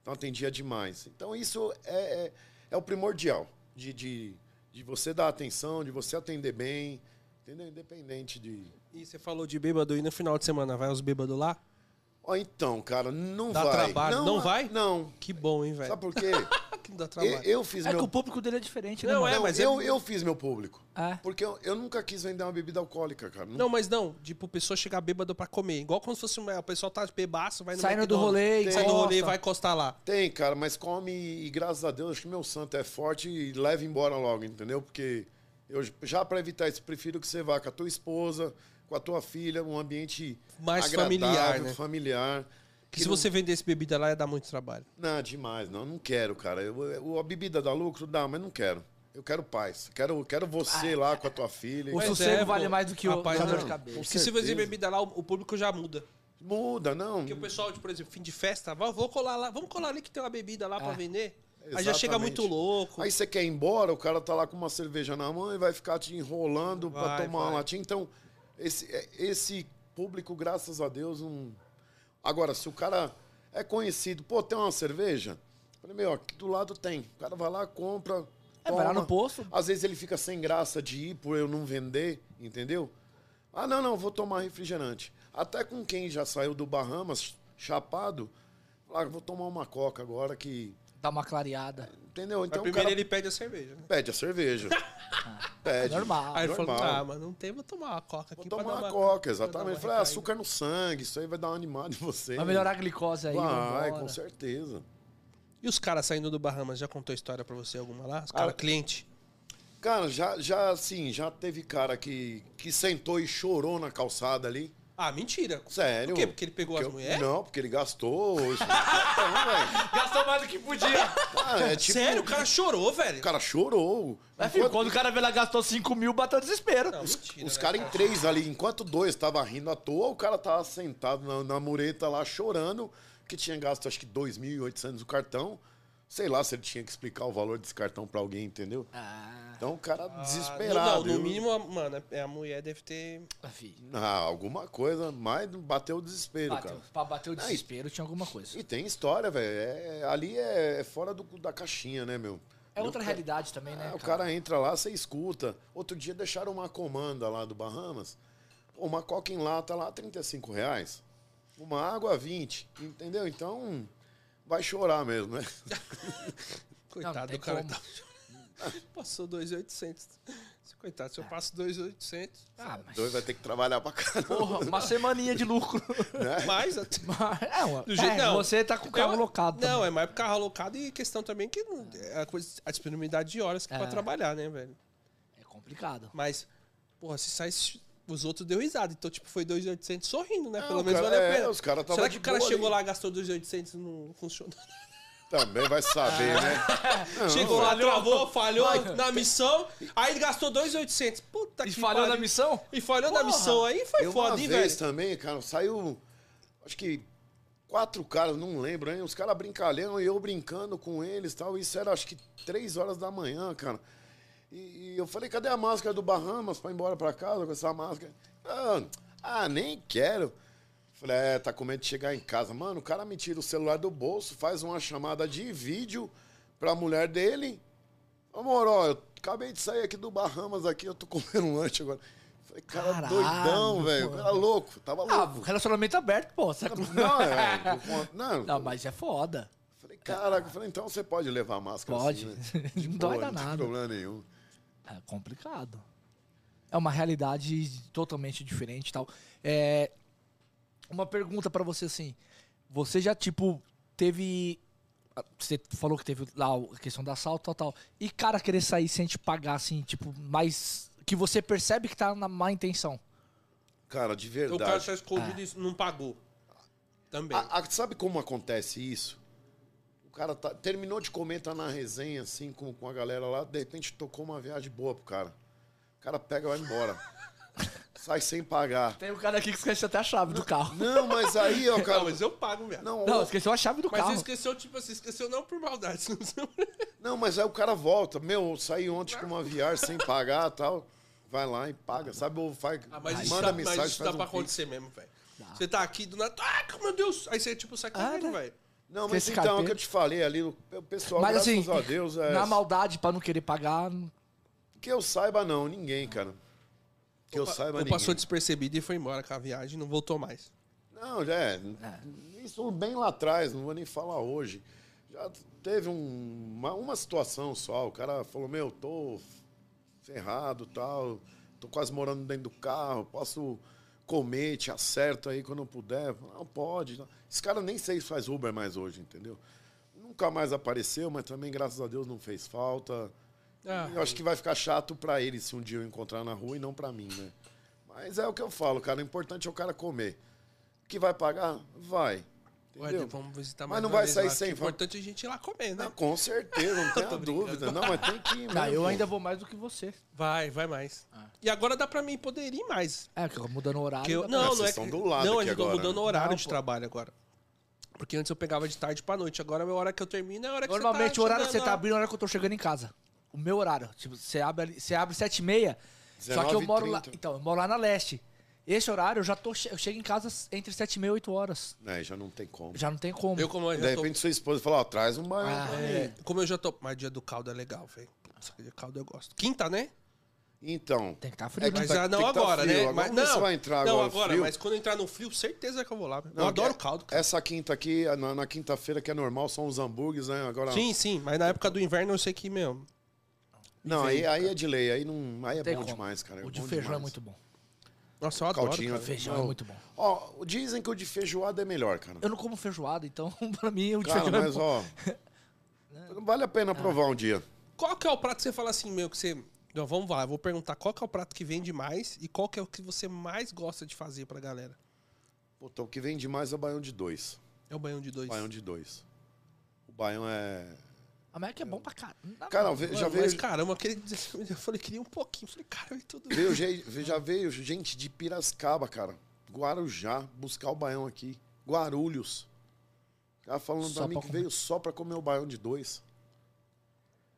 Então atendia demais. Então isso é, é, é o primordial, de, de, de você dar atenção, de você atender bem, entendeu? Independente de... E você falou de bêbado e no final de semana vai os bêbados lá? Ó, então, cara, não Dá vai. trabalho? Não vai? Não. Que bom, hein, velho? Sabe por quê? que não dá eu, trabalho. eu fiz É que meu... o público dele é diferente, né? Não, é, Não, mas eu, é- eu fiz meu público. É. Porque eu, eu nunca quis vender uma bebida alcoólica, cara. Não, mas não, tipo, pessoa chegar bêbado pra comer. Igual se fosse uma. O pessoal tá bebaço, vai no Saindo do rolê e Sai do rolê e vai encostar lá. Tem, cara, mas come e graças a Deus, acho que meu santo é forte e leva embora logo, entendeu? Porque eu já para evitar isso, prefiro que você vá com a tua esposa, com a tua filha, um ambiente Mais agradável, familiar, né? familiar. Que se não- você vendesse bebida lá ia dar muito trabalho. Não, demais, não, não quero, cara. Eu, eu- a bebida dá lucro? Dá, mas não quero. Eu quero paz. Quero, quero você lá com a tua filha. O sossego é, vale mais do que o dor não. de cabeça. Porque se você bebida lá, o o público já muda. Muda, não. Porque o pessoal, por exemplo, fim de festa, vou colar lá, vamos colar ali que tem uma bebida lá pra É. vender. Aí já chega Exatamente. muito louco. Aí você quer ir embora, o cara tá lá com uma cerveja na mão e vai ficar te enrolando pra Vai, tomar vai. uma latinha. Então, esse, é- esse público, graças a Deus, não. Agora, se o cara é conhecido, pô, tem uma cerveja? Eu Falei, meu, aqui do lado tem. O cara vai lá, compra. É, vai lá toma. no posto. Às vezes ele fica sem graça de ir por eu não vender, entendeu? Ah, não, não, vou tomar refrigerante. Até com quem já saiu do Bahamas, chapado, falar, vou tomar uma coca agora que. Dá uma clareada. Entendeu? Então o primeiro cara ele pede a cerveja. né? pede a cerveja. pede. Normal. Aí ele falou, normal. ah, mas não tem, vou tomar uma coca aqui Vou tomar uma uma coca, exatamente. Falei, ah, açúcar no sangue, isso aí vai dar uma animada em você. Vai melhorar a glicose aí. Vai, vambora. com certeza. E os caras saindo do Bahamas, já contou história pra você alguma lá? Os Ah, caras cliente? Cara, já, já assim, já teve cara que, que sentou e chorou na calçada ali. Ah, mentira. Sério. Por quê? Porque ele pegou Porque as eu- mulheres? Não, porque ele gastou. Isso velho. Gastou mais do que podia. Cara, é tipo, Sério? O cara chorou, velho? O cara chorou. Mas, Enquanto- quando o cara vê lá gastou 5 mil, bateu desespero. Não, mentira. Os né, caras em três ali, enquanto dois estavam rindo à toa, o cara tava sentado na, na mureta lá chorando, que tinha gasto acho que 2.800 o cartão. Sei lá se ele tinha que explicar o valor desse cartão pra alguém, entendeu? Ah, Então o cara Ah, desesperado. Não, no mínimo, a- mano, é- a mulher deve ter. filho. Ah, alguma coisa, mas bateu o desespero, Bateu, cara. pra bater o desespero tinha alguma coisa. E tem história, velho. É- ali é, é fora do- da caixinha, né, meu? É outra realidade também, né? É, o cara entra lá, você escuta. Outro dia deixaram uma comanda lá do Bahamas. Pô, uma coca em lata lá, 35 reais. Uma água, 20. Entendeu? Então, vai chorar mesmo, né? Coitado do cara. Tá... Passou 2,800. Coitado, se eu passo 2,800. Ah, mas. Dois vai ter que trabalhar pra caramba. Porra, uma semaninha de lucro. Mais até. Mas, é, uma, Do jeito- é, não. você tá com o carro É, locado. Não, também. é mais pro carro alocado e questão também que é a, coisa, a disponibilidade de horas que É. pra trabalhar, né, velho? é complicado. Mas, porra, se sai. Os outros deu risada. Então, tipo, foi 2,800 sorrindo, né? Não, Pelo menos cara- valeu a é, pena. os caras tava Será que o cara chegou ali. lá, gastou 2,800 e não funcionou? Também vai saber, né? Não, Chegou lá, Falhou. travou, falhou na missão, aí gastou 2,800. Puta E que falhou na missão? E falhou na Porra. missão aí, foi Eu foda, uma hein, vez velho? também, cara, saiu. Acho que quatro caras, não lembro, hein? Os caras brincalhão e eu brincando com eles e tal. Isso era acho que três horas da manhã, cara. E, e eu falei, cadê a máscara do Bahamas pra ir embora pra casa com essa máscara? Ah, ah, nem quero. Falei, é, tá com medo de chegar em casa. Mano, o cara me tira o celular do bolso, faz uma chamada de vídeo pra mulher dele. Amor, ó, eu acabei de sair aqui do Bahamas aqui, eu tô comendo um lanche agora. Falei, cara, Caralho, doidão, velho. mano. Era louco, tava Ah, louco. relacionamento aberto, pô. Você... Não, é. Não, Não, mas é foda. Falei, caraca, eu falei, então você pode levar a máscara Pode. assim, né? Não boa, vai dar Não tem problema nenhum. É complicado. É uma realidade totalmente diferente e tal. É, uma pergunta pra você assim. Você já, tipo, teve. Você falou que teve lá a questão do assalto tal, tal. E cara querer sair sem te pagar, assim, tipo, mais. Que você percebe que tá na má intenção. Cara, de O cara verdade. tá escondido e não pagou. Também. A- a- sabe como acontece isso? O cara tá- terminou de comer, tá na resenha, assim, com, com a galera lá, de repente tocou uma viagem boa pro cara. O cara pega e vai embora. Sai sem pagar. Tem um cara aqui que esqueceu até a chave do carro. Não, mas aí, ó, cara. Não, mas eu pago, velho. Não, Não, ó, esqueceu a chave do Mas carro. você esqueceu, tipo assim, esqueceu não por maldade. senão- não, mas aí o cara volta. Meu, eu saí ontem com uma viagem sem pagar e tal. Vai lá e paga, sabe? Ou faz, Ah, mas isso manda dá, mensagem, mas isso faz dá um pra acontecer mesmo, velho. Você tá aqui do nada. Ah, meu Deus! Aí você, tipo, sai correndo, Ah, né? velho. Não, mas então, é o que eu te falei ali, o pessoal, Mas graças assim, a Deus, é... na maldade, pra não querer pagar. Que eu saiba, não, ninguém, cara. Que eu Pa- saiba, Ou ninguém. passou despercebido e foi embora com a viagem não voltou mais. Não, já é. Isso bem lá atrás, não vou nem falar hoje. Já teve um- uma, uma situação só, o cara falou, meu, tô ferrado tal, tô quase morando dentro do carro, posso comer, te acerto aí quando puder. Não, pode. Esse cara nem sei se faz Uber mais hoje, entendeu? Nunca mais apareceu, mas também, graças a Deus, não fez falta. Ah, Eu acho que vai ficar chato pra ele se um dia eu encontrar na rua e não pra mim, né? Mas é o que eu falo, cara. O importante é o cara comer. Que vai pagar? Vai. Ué, Entendeu? vamos visitar Mas mais não uma vai sair lá, sem O fome. importante é a gente ir lá comer, né? Não, com certeza, não tenha dúvida. Não, mas tem que ir Não, mesmo. eu ainda vou mais do que você. Vai, vai mais. Ah. E agora dá pra mim poder ir mais. É, que eu mudando o horário. Que eu, não, vocês não é estão que, do lado Não, aqui eu tô agora, mudando o horário Não, de pô. trabalho agora. Porque antes eu pegava de tarde pra noite. Agora a hora que eu termino é a hora que Normalmente você o tá horário que você tá abrindo é a hora que eu tô chegando em casa. O meu horário. Tipo, você abre, ali- você abre 7 e meia. Só que eu moro lá. 19h30. Então, eu moro lá na leste. Esse horário eu já tô. Eu chego em casa entre 7 e meia e 8 horas. É, já não tem como. Já não tem como. Eu, como eu De já tô. repente sua esposa fala, ó, traz um banho Ah, mim. É, como eu já tô. Mas dia do caldo é legal, velho. Dia do caldo eu gosto. Quinta, né? Então. Tem que estar frio. É que né? Mas tá- já não tá agora, frio. né? Agora Mas, não, se vai entrar não agora agora, frio. mas quando entrar no frio, certeza que eu vou lá. Não, eu adoro é- caldo, cara. Essa quinta aqui, na, na quinta-feira que é normal, são os hambúrgueres, né? Agora. Sim, sim, mas na época do inverno eu sei que, meu. Não, aí, aí é de lei, aí, não, aí é Tem bom como. demais, cara. é O de feijão é demais. muito bom. Nossa, eu adoro. Caldinho, cara. Feijão é muito bom. Ó, dizem que o de feijoada é melhor, cara. Eu não como feijoada, então pra mim o de Cara, feijão é mas bom. ó, Vale a pena provar um dia. Qual que é o prato que você fala assim, meu, que você. Não, vamos lá, eu vou perguntar qual que é o prato que vende mais e qual que é o que você mais gosta de fazer pra galera. Puta, o que vem demais é o baião de dois. É o banhão de dois. Baião de dois. O baião é. A Mac é bom pra caramba. Cara, ve- Mano, já Mas veio. caramba, aquele. Eu falei, queria um pouquinho. Falei, cara, veio tudo. Veio, ge- já veio gente de Piracicaba, cara. Guarujá, buscar o baião aqui. Guarulhos. O cara falando Só pra mim pra que comer. veio só pra comer o baião de dois.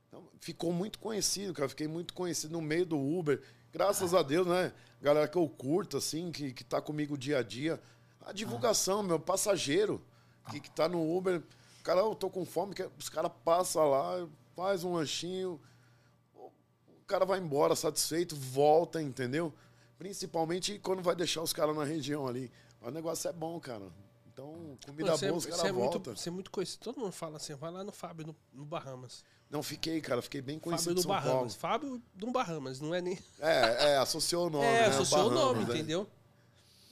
Então, ficou muito conhecido, cara. Fiquei muito conhecido no meio do Uber. Graças a Deus, né? Galera que eu curto, assim, que, que tá comigo dia a dia. A divulgação, meu, passageiro que, que tá no Uber. Cara, eu tô com fome, os caras passam lá, faz um lanchinho. O cara vai embora satisfeito, volta, entendeu? Principalmente quando vai deixar os caras na região ali. Mas o negócio é bom, cara. Então, comida Você, boa, os caras é voltam. você é muito conhecido. Todo mundo fala assim, vai lá no Fábio, no, no Bahamas. Não fiquei, cara, fiquei bem Fábio conhecido do em São Paulo. Bahamas. Fábio do Bahamas, não é nem. É, é, associou o nome, é, né? associou o Bahamas, nome, né? entendeu?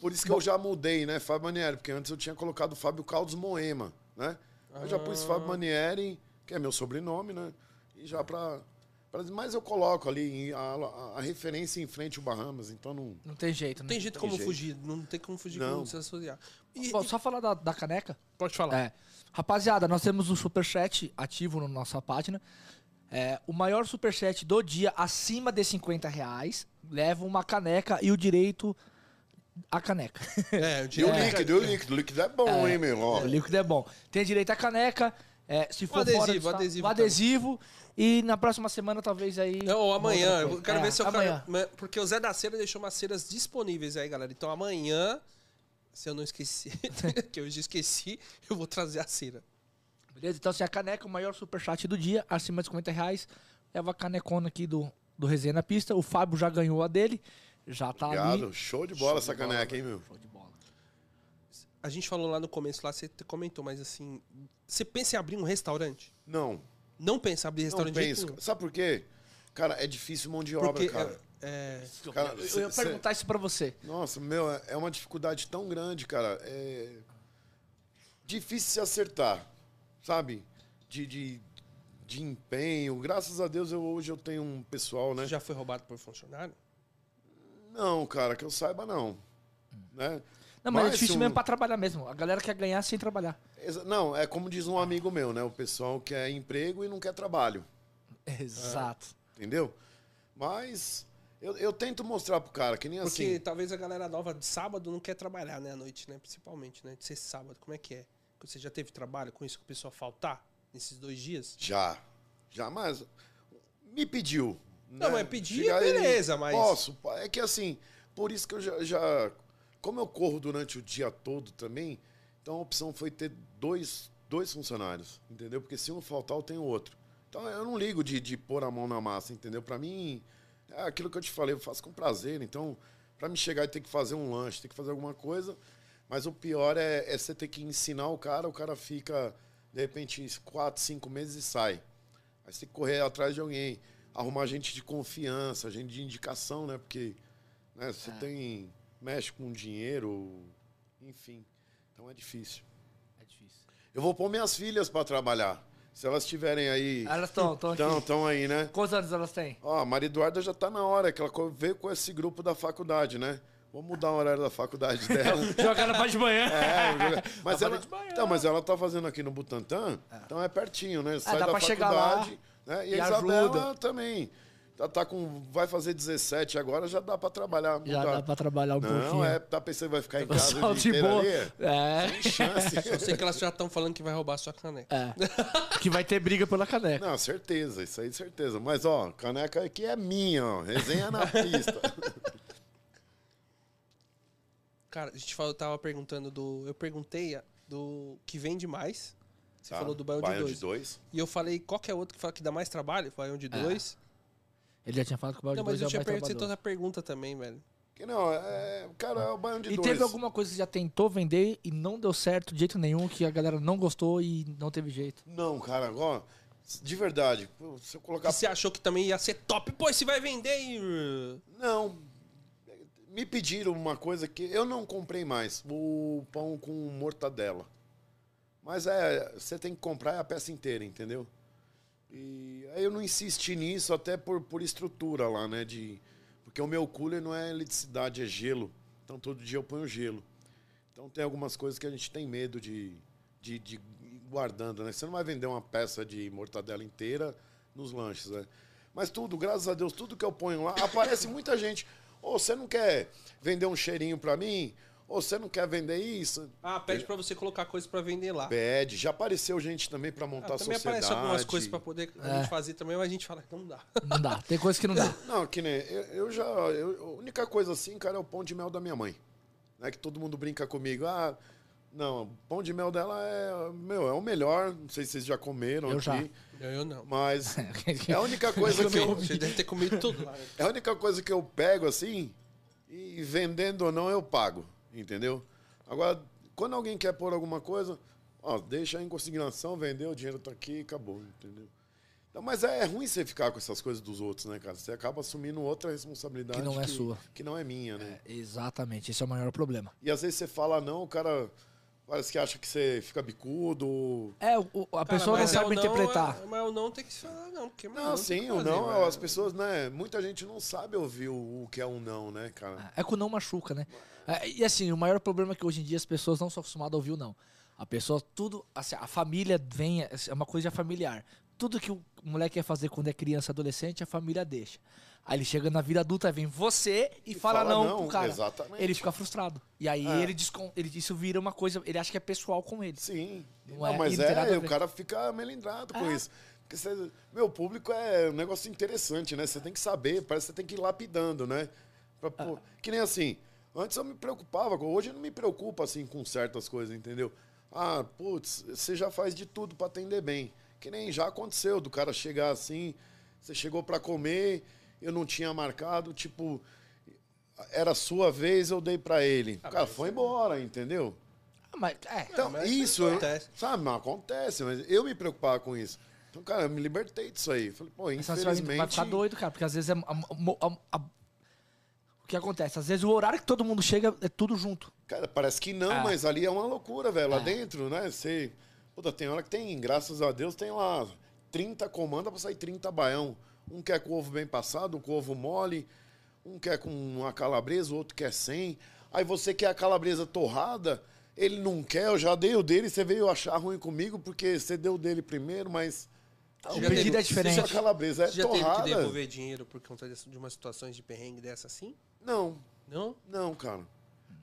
Por isso que eu já mudei, né, Fábio Manieri, porque antes eu tinha colocado Fábio Caldos Moema, né? Eu já pus. Fábio Manieri, que é meu sobrenome, né? E já pra. pra mas eu coloco ali a, a- a referência em frente ao Bahamas, então não. Não tem jeito, Não né? tem jeito tem como jeito. fugir. Não tem como fugir Não. como se associar. E, Bom, e- só falar da, da caneca. pode falar. É. Rapaziada, nós temos o superchat ativo na nossa página. É, o maior superchat do dia, acima de 50 reais, leva uma caneca e o direito à caneca. É, o E o líquido, e o líquido. O líquido é bom, hein, meu? Ó, o líquido é bom. Tem direito à caneca. é, se for adesivo, fora do estado, adesivo o adesivo. E na próxima semana, talvez aí. Não, ou amanhã. outra Eu quero É, ver se eu amanhã. quero- Porque o Zé da Cera deixou umas ceras disponíveis aí, galera. Então amanhã, se eu não esqueci, que eu já esqueci, eu vou trazer a cera. Beleza? Então, assim, a caneca, o maior superchat do dia, acima de 50 reais. Leva a canecona aqui do, do Resenha na Pista. O Fábio já ganhou a dele. Já tá obrigado. ali. Show de bola Show essa de bola, caneca, hein, meu? Show de bola. A gente falou lá no começo, lá você comentou, mas assim, você pensa em abrir um restaurante? Não, Não pensa em abrir não restaurante penso. nenhum. Sabe por quê? Cara, é difícil mão de obra, Porque cara. é, Cara, Eu cê- ia cê- perguntar isso pra você. Nossa, meu, é- é uma dificuldade tão grande, cara. É difícil se acertar, sabe? De, de, de empenho. Graças a Deus eu, hoje eu tenho um pessoal, né? já foi roubado por funcionário? Não, cara, que eu saiba não. Né? Não, mas, é Mas difícil um- mesmo pra trabalhar mesmo. A galera quer ganhar sem trabalhar. Não, é como diz um amigo meu, né? O pessoal quer emprego e não quer trabalho. Exato. Entendeu? Mas eu, eu tento mostrar pro cara que nem Porque assim. talvez a galera nova de sábado não quer trabalhar, né, à noite, né? Principalmente, né? De ser sábado, como é que é? Você já teve trabalho com isso que o pessoal faltar nesses dois dias? Já. Já, mas me pediu. Não, né? mas pedir, Chegar aí, beleza, mas- Posso. É que assim, por isso que eu já, já- Como eu corro durante o dia todo também, então a opção foi ter dois, dois funcionários, entendeu? Porque se um faltar, eu tenho outro. Então eu não ligo de, de pôr a mão na massa, entendeu? Pra mim, é aquilo que eu te falei, eu faço com prazer. Então, pra me chegar e ter que fazer um lanche, ter que fazer alguma coisa. Mas o pior é, é você ter que ensinar o cara, o cara fica, de repente, quatro, cinco meses e sai. Aí você tem que correr atrás de alguém, arrumar gente de confiança, gente de indicação, né? Porque né, você tem. mexe com dinheiro, enfim. Então é difícil. É difícil. Eu vou pôr minhas filhas pra trabalhar. Se elas estiverem aí. Elas estão estão aqui. Estão, aí, né? Quantos anos elas têm? Ó, a Maria Eduarda já tá na hora, que ela veio com esse grupo da faculdade, né? Vou mudar o horário da faculdade dela. Jogar na parte de manhã. É, mas ela, de manhã. então, mas ela tá fazendo aqui no Butantã, então é pertinho, né? Sai dá da pra chegar lá faculdade, né? E, e a Isabela ajuda. também. Tá, tá com, vai fazer 17 agora, já dá pra trabalhar. Já mudar. dá pra trabalhar um Não, pouquinho. é, tá pensando que vai ficar em casa Só o de dia inteiro boa. ali? É. Sem chance. Eu sei que elas já estão falando que vai roubar a sua caneca. É. que vai ter briga pela caneca. Não, certeza, isso aí certeza. Mas, ó, caneca aqui é minha, ó. Resenha na pista. Cara, a gente falou, tava perguntando do. Eu perguntei do que vende mais. Você Tá? falou do Baião de Baião dois. de dois. E eu falei, qual que é outro que fala que dá mais trabalho? Baião de dois. Ele já tinha falado que o balde Não, de mas dois eu é o tinha mais perguntado trabalhoso. outra pergunta também, velho. Que não, é. Cara, é o baião de E dois. teve alguma coisa que você já tentou vender e não deu certo de jeito nenhum, que a galera não gostou e não teve jeito? Não, cara, ó, de verdade, se eu colocar. Que você achou que também ia ser top. Pô, esse vai vender e. Não. Me pediram uma coisa que eu não comprei mais: o pão com mortadela. Mas é, você tem que comprar a peça inteira, entendeu? E aí eu não insisti nisso, até por, por estrutura lá, né? De, porque o meu cooler não é eletricidade, é gelo. Então todo dia eu ponho gelo. Então tem algumas coisas que a gente tem medo de, de, de ir guardando, né? Você não vai vender uma peça de mortadela inteira nos lanches, né? Mas tudo, graças a Deus, tudo que eu ponho lá, aparece muita gente. Ô, você não quer vender um cheirinho pra mim? Você não quer vender isso? Ah, pede pra você colocar coisas pra vender lá. Pede. Já apareceu gente também pra montar Ah, também sociedade. aparece algumas coisas pra poder a É. gente fazer também, mas a gente fala que não dá. Não dá. Tem coisa que não dá. Não, que nem. Eu, eu já. eu- a única coisa assim, cara, é o pão de mel da minha mãe. Né, que todo mundo brinca comigo. Ah, não, o pão de mel dela é. Meu, é o melhor. Não sei se vocês já comeram Eu aqui. já. Eu, eu não. Mas é a única coisa que eu. Você deve ter comido tudo lá. É a única coisa que eu pego assim, e vendendo ou não, eu pago. Entendeu? Agora, quando alguém quer pôr alguma coisa, ó, deixa em consignação, vendeu, o dinheiro tá aqui e acabou, entendeu? Então, mas é, é ruim você ficar com essas coisas dos outros, né, cara? Você acaba assumindo outra responsabilidade Que não é sua. Que não é minha, né? Exatamente, esse é o maior problema. E às vezes você fala não, o cara parece que acha que você fica bicudo. É, o- o- a Cara, pessoa não é sabe não, interpretar. é- mas o não tem que se falar, não. Porque Não, mano, sim, o que fazer, não, mano. as pessoas, né? Muita gente não sabe ouvir o, o que é um não, né, cara? É que o não machuca, né? É, e assim, o maior problema é que hoje em dia as pessoas não são acostumadas a ouvir o não. A pessoa, tudo, assim, a família vem, é uma coisa familiar. Tudo que o moleque quer fazer quando é criança, adolescente, a família deixa. Aí ele chega na vida adulta, vem você e, E fala, fala não, não, pro cara. exatamente. Ele fica frustrado. E aí É. ele, descon... ele isso vira uma coisa, ele acha que é pessoal com ele. Sim. Não Não, é- mas não é, o cara fica melindrado com É. isso. Porque você- meu público é um negócio interessante, né? Você tem que saber, parece que você tem que ir lapidando, né? Pra, pô, Que nem assim, antes eu me preocupava, hoje eu não me preocupo assim com certas coisas, entendeu? Ah, putz, você já faz de tudo pra atender bem. Que nem já aconteceu do cara chegar assim, você chegou pra comer, eu não tinha marcado, tipo, era sua vez, eu dei pra ele. o cara foi embora, entendeu? Ah, Mas, é, Então, mas isso, acontece. sabe, não acontece, mas eu me preocupava com isso. Então, cara, eu me libertei disso aí. Falei, pô, Senão você vai, infelizmente. vai ficar doido, cara, porque às vezes é. a- a- a- a- o que acontece? Às vezes o horário que todo mundo chega é tudo junto. Cara, parece que não, Ah. mas ali é uma loucura, velho. Lá É. dentro, né? Você. Puta, tem hora que tem, graças a Deus, tem lá 30 comandas pra sair 30 baião. Um quer com ovo bem passado, um com ovo mole, um quer com uma calabresa, o outro quer sem. Aí você quer a calabresa torrada, ele não quer, eu já dei o dele, você veio achar ruim comigo porque você deu o dele primeiro, mas. O já pedido teve- é diferente. Sua calabresa é Você já teve que torrada. devolver dinheiro por conta de umas situações de perrengue dessa assim? Não, Não? não, cara.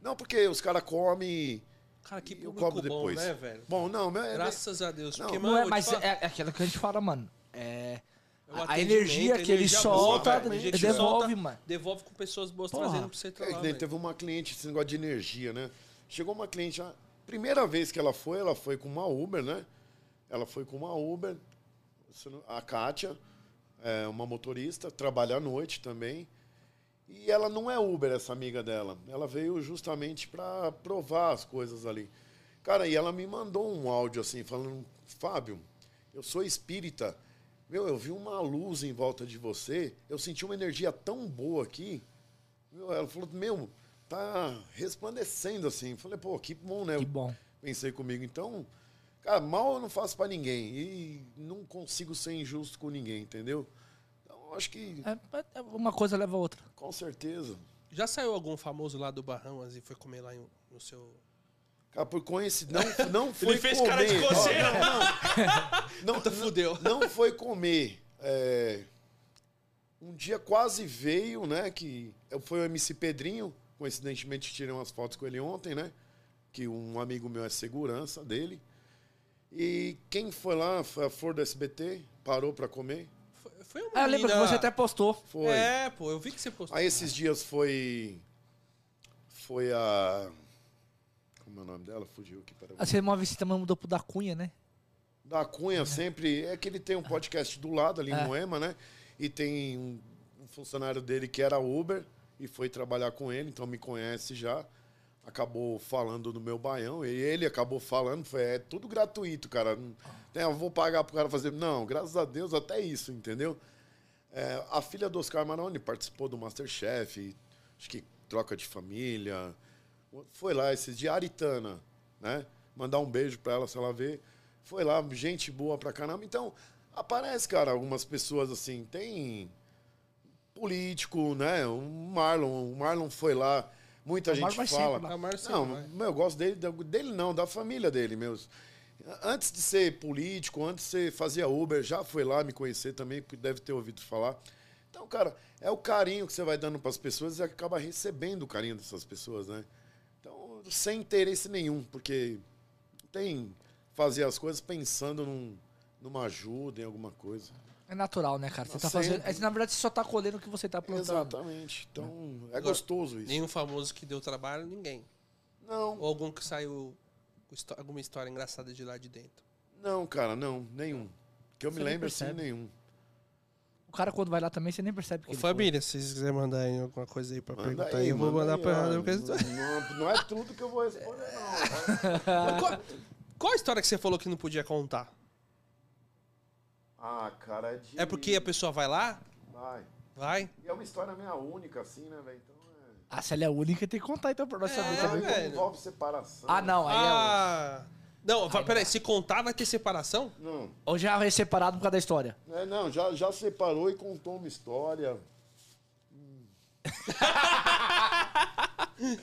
Não, porque os caras comem. Cara, que e eu cobro bom, depois. né, velho? Bom, não, é, Graças a Deus. Não, Porque, mano, Não é, mas falo- é, é aquilo que a gente fala, mano. É. É A energia que ele energia solta, que devolve, mano. Devolve com pessoas boas Porra. trazendo pra você É, trabalhar. nem teve uma cliente, esse negócio de energia, né? Chegou uma cliente, a primeira vez que ela foi, ela foi com uma Uber, né? Ela foi com uma Uber, a Kátia, é uma motorista, trabalha à noite também. E ela não é Uber, essa amiga dela. Ela veio justamente para provar as coisas ali. Cara, e ela me mandou um áudio assim, falando: Fábio, eu sou espírita. Meu, eu vi uma luz em volta de você. Eu senti uma energia tão boa aqui. Meu, ela falou: Meu, tá resplandecendo assim. Falei: Pô, que bom, né? Que bom. Pensei comigo. Então, cara, mal eu não faço para ninguém. E não consigo ser injusto com ninguém, entendeu? Então, acho que, É, é, uma coisa leva a outra. com certeza. Já saiu algum famoso lá do Bahamas e foi comer lá em- no seu. Cara, por coincidência, não, não foi Ele fez comer. cara de coceira. Não, não, Puta, fudeu. não foi comer. É, um dia quase veio, né? Que foi o MC Pedrinho. Coincidentemente, tirei umas fotos com ele ontem, né? Que um amigo meu é segurança dele. E quem foi lá, foi a Flor do SBT, parou pra comer. Foi, foi uma Ah, eu lembro que você até postou. Foi. É, pô, eu vi que você postou. Aí esses dias foi. Foi a. Como é o nome dela? Fugiu aqui, peraí. Ah, Você vez você também mudou pro da Cunha, né? Da Cunha sempre. É que ele tem um podcast do lado ali É. em Moema, né? E tem um, um funcionário dele que era Uber e foi trabalhar com ele, então me conhece já. Acabou falando do meu baião e ele acabou falando. Foi, é tudo gratuito, cara. Não- né, eu vou pagar pro cara fazer. Não, graças a Deus, até isso, entendeu? É, a filha do Oscar Maroni participou do Masterchef, acho que troca de família. Foi lá esses dias, Aritana, né? Mandar um beijo pra ela se ela ver. Foi lá, gente boa pra caramba. Então, Aparece, cara, algumas pessoas assim, tem político, né? O Marlon, o Marlon foi lá, muita O gente fala. Marlon sempre não, meu, eu gosto dele, dele não, da família dele, meus. Antes de ser político, antes de ser fazia Uber, já foi lá me conhecer também, porque deve ter ouvido falar. Então, cara, é o carinho que você vai dando para as pessoas e acaba recebendo o carinho dessas pessoas, né? Sem interesse nenhum, porque tem fazer as coisas pensando num, numa ajuda, em alguma coisa. É natural, né, cara? Você tá Sempre. fazendo. é, na verdade, você só tá colhendo o que você tá plantando. Exatamente. Então, é Agora, gostoso isso. Nenhum famoso que deu trabalho, ninguém. Não, Ou algum que saiu alguma história engraçada de lá de dentro. não, cara, não, nenhum. Que eu Você me lembro assim, nenhum. O cara, quando vai lá também, você nem percebe que Ô, ele foi. família, se vocês quiserem mandar aí alguma coisa aí pra Manda perguntar aí, eu vou manda mandar aí, pra ó. ela. porque- não, não é tudo que eu vou responder, não. qual, qual a história que você falou que não podia contar? Ah, cara, é de... É porque a pessoa vai lá, Vai. vai. E é uma história minha única, assim, né, velho? Então é... Ah, se ela é única, tem que contar então pra nós É, saber Também velho. envolve separação. Ah, não, aí é. Não, vai- Ai, peraí, se contar vai ter separação? Não, Ou já é separado por causa da história. é, não já, já separou e contou uma história.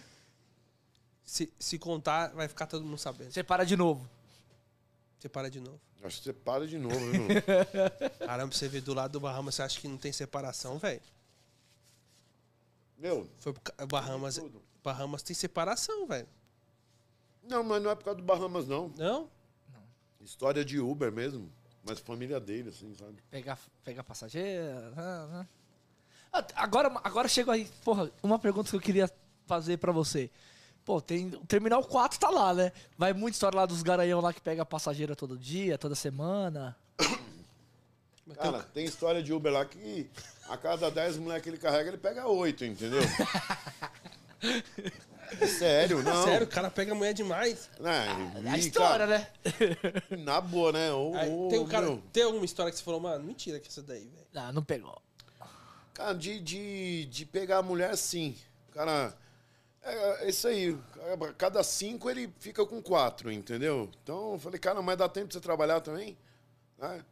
Se, se contar, vai ficar todo mundo sabendo. Separa de novo. Separa de novo. Acho que separa de novo, viu? Caramba, você vê do lado do Bahamas, você acha que não tem separação, velho? Meu, Foi ca- Bahamas. tudo. Bahamas tem separação, velho. Não, mas não é por causa do Bahamas, não. Não? História de Uber mesmo. Mas família dele, assim, sabe? Pegar, pegar passageira. ah, ah. Ah, Agora, agora chega aí, porra, uma pergunta que eu queria fazer pra você. Pô, tem, o Terminal 4 tá lá, né? Vai muita história lá dos garanhão lá que pega passageira todo dia, toda semana. Cara, tem história de Uber lá que a cada 10 mulheres que ele carrega, ele pega 8, entendeu? É sério, não. Sério, o cara pega mulher demais. É, É a história, né? Na boa, né? Ô, Aí, ô, tem, um cara, meu, tem alguma história que você falou, mano, mentira que essa daí, velho. Não, não pegou. Cara, de, de, de pegar a mulher, sim. Cara, é, é isso aí. Cada cinco ele fica com quatro, entendeu? Então eu falei, cara, mas dá tempo de você trabalhar também? Né?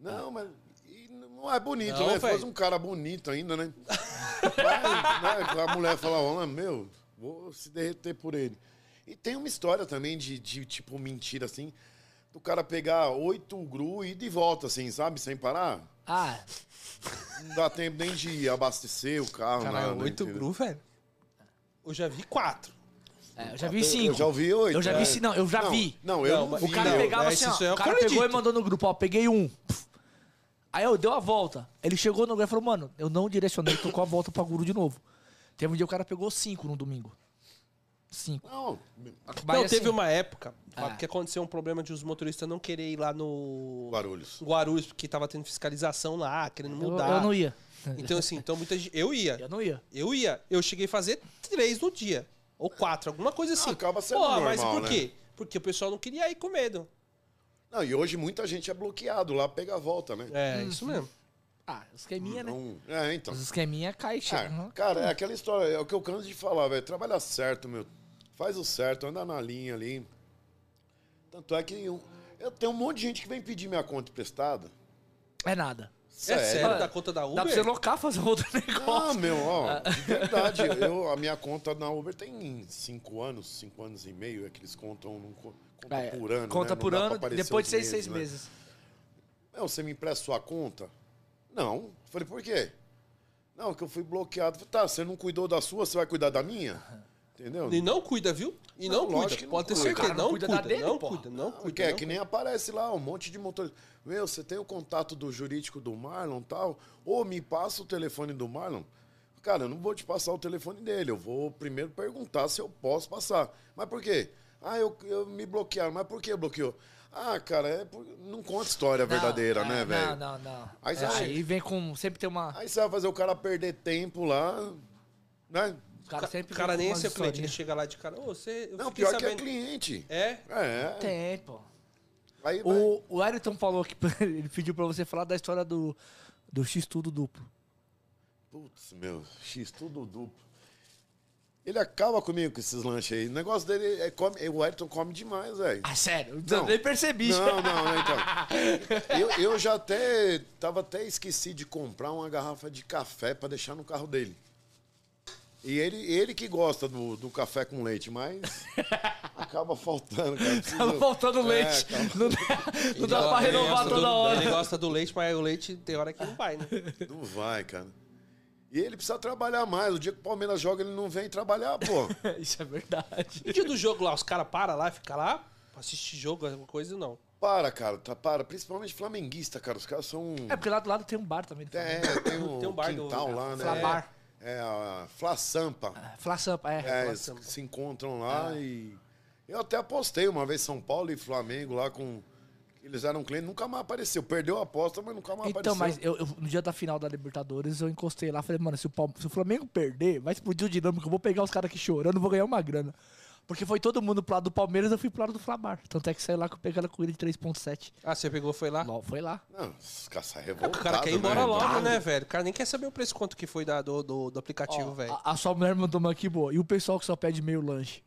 Não, mas. e não é bonito, Não, né? Fosse um cara bonito ainda, né? Mas, né? A mulher fala, ó, meu, vou se derreter por ele. E tem uma história também de, de tipo, mentira assim. Do cara pegar oito gru e ir de volta, assim, sabe? Sem parar. Ah, Não dá tempo nem de abastecer o carro. Caralho, nada, oito entendeu? gru, velho. Eu já vi quatro. é, eu já vi cinco. Eu já ouvi oito. Eu já vi é. não, eu já não, vi. Não, eu Não, não, vi. O cara não. pegava é, assim, ó, eu o cara pegou e mandou no grupo, ó, peguei um. Aí eu deu a volta. Ele chegou no lugar e falou, mano, eu não direcionei, tocou a volta pra Guru de novo. Teve um dia o cara pegou cinco no domingo. Cinco. Não, Mas, não, assim, teve uma época Ah. que aconteceu um problema de os motoristas não querer ir lá no Guarulhos. Guarulhos, porque tava tendo fiscalização lá, querendo eu, mudar. eu não ia. Então, assim, então muita gente. Eu ia. Eu não ia. Eu ia. Eu cheguei a fazer três no dia. Ou quatro, alguma coisa assim. acaba sendo mas normal, por né? quê? Porque o pessoal não queria ir com medo. Não, e hoje muita gente é bloqueado lá, pega a volta, né? É, isso mesmo. Ah, esqueminha, né? É, então. Os esqueminha cai Ah, chega. cara, é aquela história, é o que eu canso de falar, velho. Trabalha certo, meu. Faz o certo, anda na linha ali. Tanto é que eu, eu tenho um monte de gente que vem pedir minha conta emprestada. É nada. É sério, Ah, da conta da Uber? Dá pra você locar, fazer outro Ah, negócio. meu, ó, de verdade. Eu, a minha conta na Uber tem cinco anos, cinco anos e meio, é que eles contam, não co- conta É, por ano. Conta né? Por ano, depois de os seis, seis né? meses. Meu, você me empresta sua conta? Não. Falei, por quê? Não, que eu fui bloqueado. Falei, tá, você não cuidou da sua, você vai cuidar da minha? Entendeu? E não cuida, viu? E não, Não, cuida. que não Pode ter cuida. certeza. Não Não, cuida cuida, da dele, não cuida, não cuida. Porque é não que nem aparece lá um monte de motorista. Meu, você tem o contato do jurídico do Marlon e tal? Ou me passa o telefone do Marlon? Cara, eu não vou te passar o telefone dele. Eu vou primeiro perguntar se eu posso passar. Mas por quê? Ah, eu, eu me bloquearam. Mas por que bloqueou? Ah, cara, é por... não conta história verdadeira, Não, né, é, velho? Não, não, não. Aí É, Aí vem com. Sempre tem uma. Aí você vai fazer o cara perder tempo lá, né? Os caras sempre O cara nem é seu cliente, ele chega lá de cara. Ô, você. Eu Não, pior que é sabendo. cliente. É? É. Tem, pô. Aí O, o Ayrton falou que ele pediu pra você falar da história do, do X-Tudo duplo. Putz, meu, X tudo duplo. Ele acaba comigo com esses lanches aí. O negócio dele é come, o Ayrton come demais, velho. Ah, sério? Não. Eu nem percebi. Não, não, não, então. Eu, eu já até tava até esqueci de comprar uma garrafa de café pra deixar no carro dele. E ele, ele que gosta do, do café com leite, mas acaba faltando, cara. Tava faltando É, leite. cara. Não dá, não dá pra renovar toda do- hora. Ele gosta do leite, mas o leite tem hora que não vai, né? Não vai, cara. E ele precisa trabalhar mais. O dia que o Palmeiras joga, ele não vem trabalhar, pô. Isso é verdade. E o dia do jogo lá, os caras param lá e ficam lá pra assistir jogo, alguma coisa, não. Para, cara, tá, para. Principalmente flamenguista, cara. Os caras são. É porque lá do lado tem um bar também. É, tem um, Tem um bar do- quintal lá, né? Flabar. É, a Fla Sampa. Flá Sampa, é. É, Fla Sampa. se encontram lá e. Eu até apostei uma vez São Paulo e Flamengo lá com. Eles eram clientes, nunca mais apareceu. Perdeu a aposta, mas nunca mais Então, mas apareceu. eu, eu- no dia da final da Libertadores, eu encostei lá falei, mano, se o, Palme- se o Flamengo perder, vai explodir o dinâmico, eu vou pegar os caras aqui chorando, vou ganhar uma grana. Porque foi todo mundo pro lado do Palmeiras, eu fui pro lado do Flabar. Tanto é que saiu lá com pegada com ele de 3.7. Ah, você pegou, foi lá? Lol, Foi lá. Não, os caras saem O cara quer ir embora logo, Bravo. né, velho? O cara nem quer saber o preço quanto que foi da- do, do, do aplicativo, Ó, velho. a, a sua mulher mandou uma aqui boa. E o pessoal que só pede meio lanche.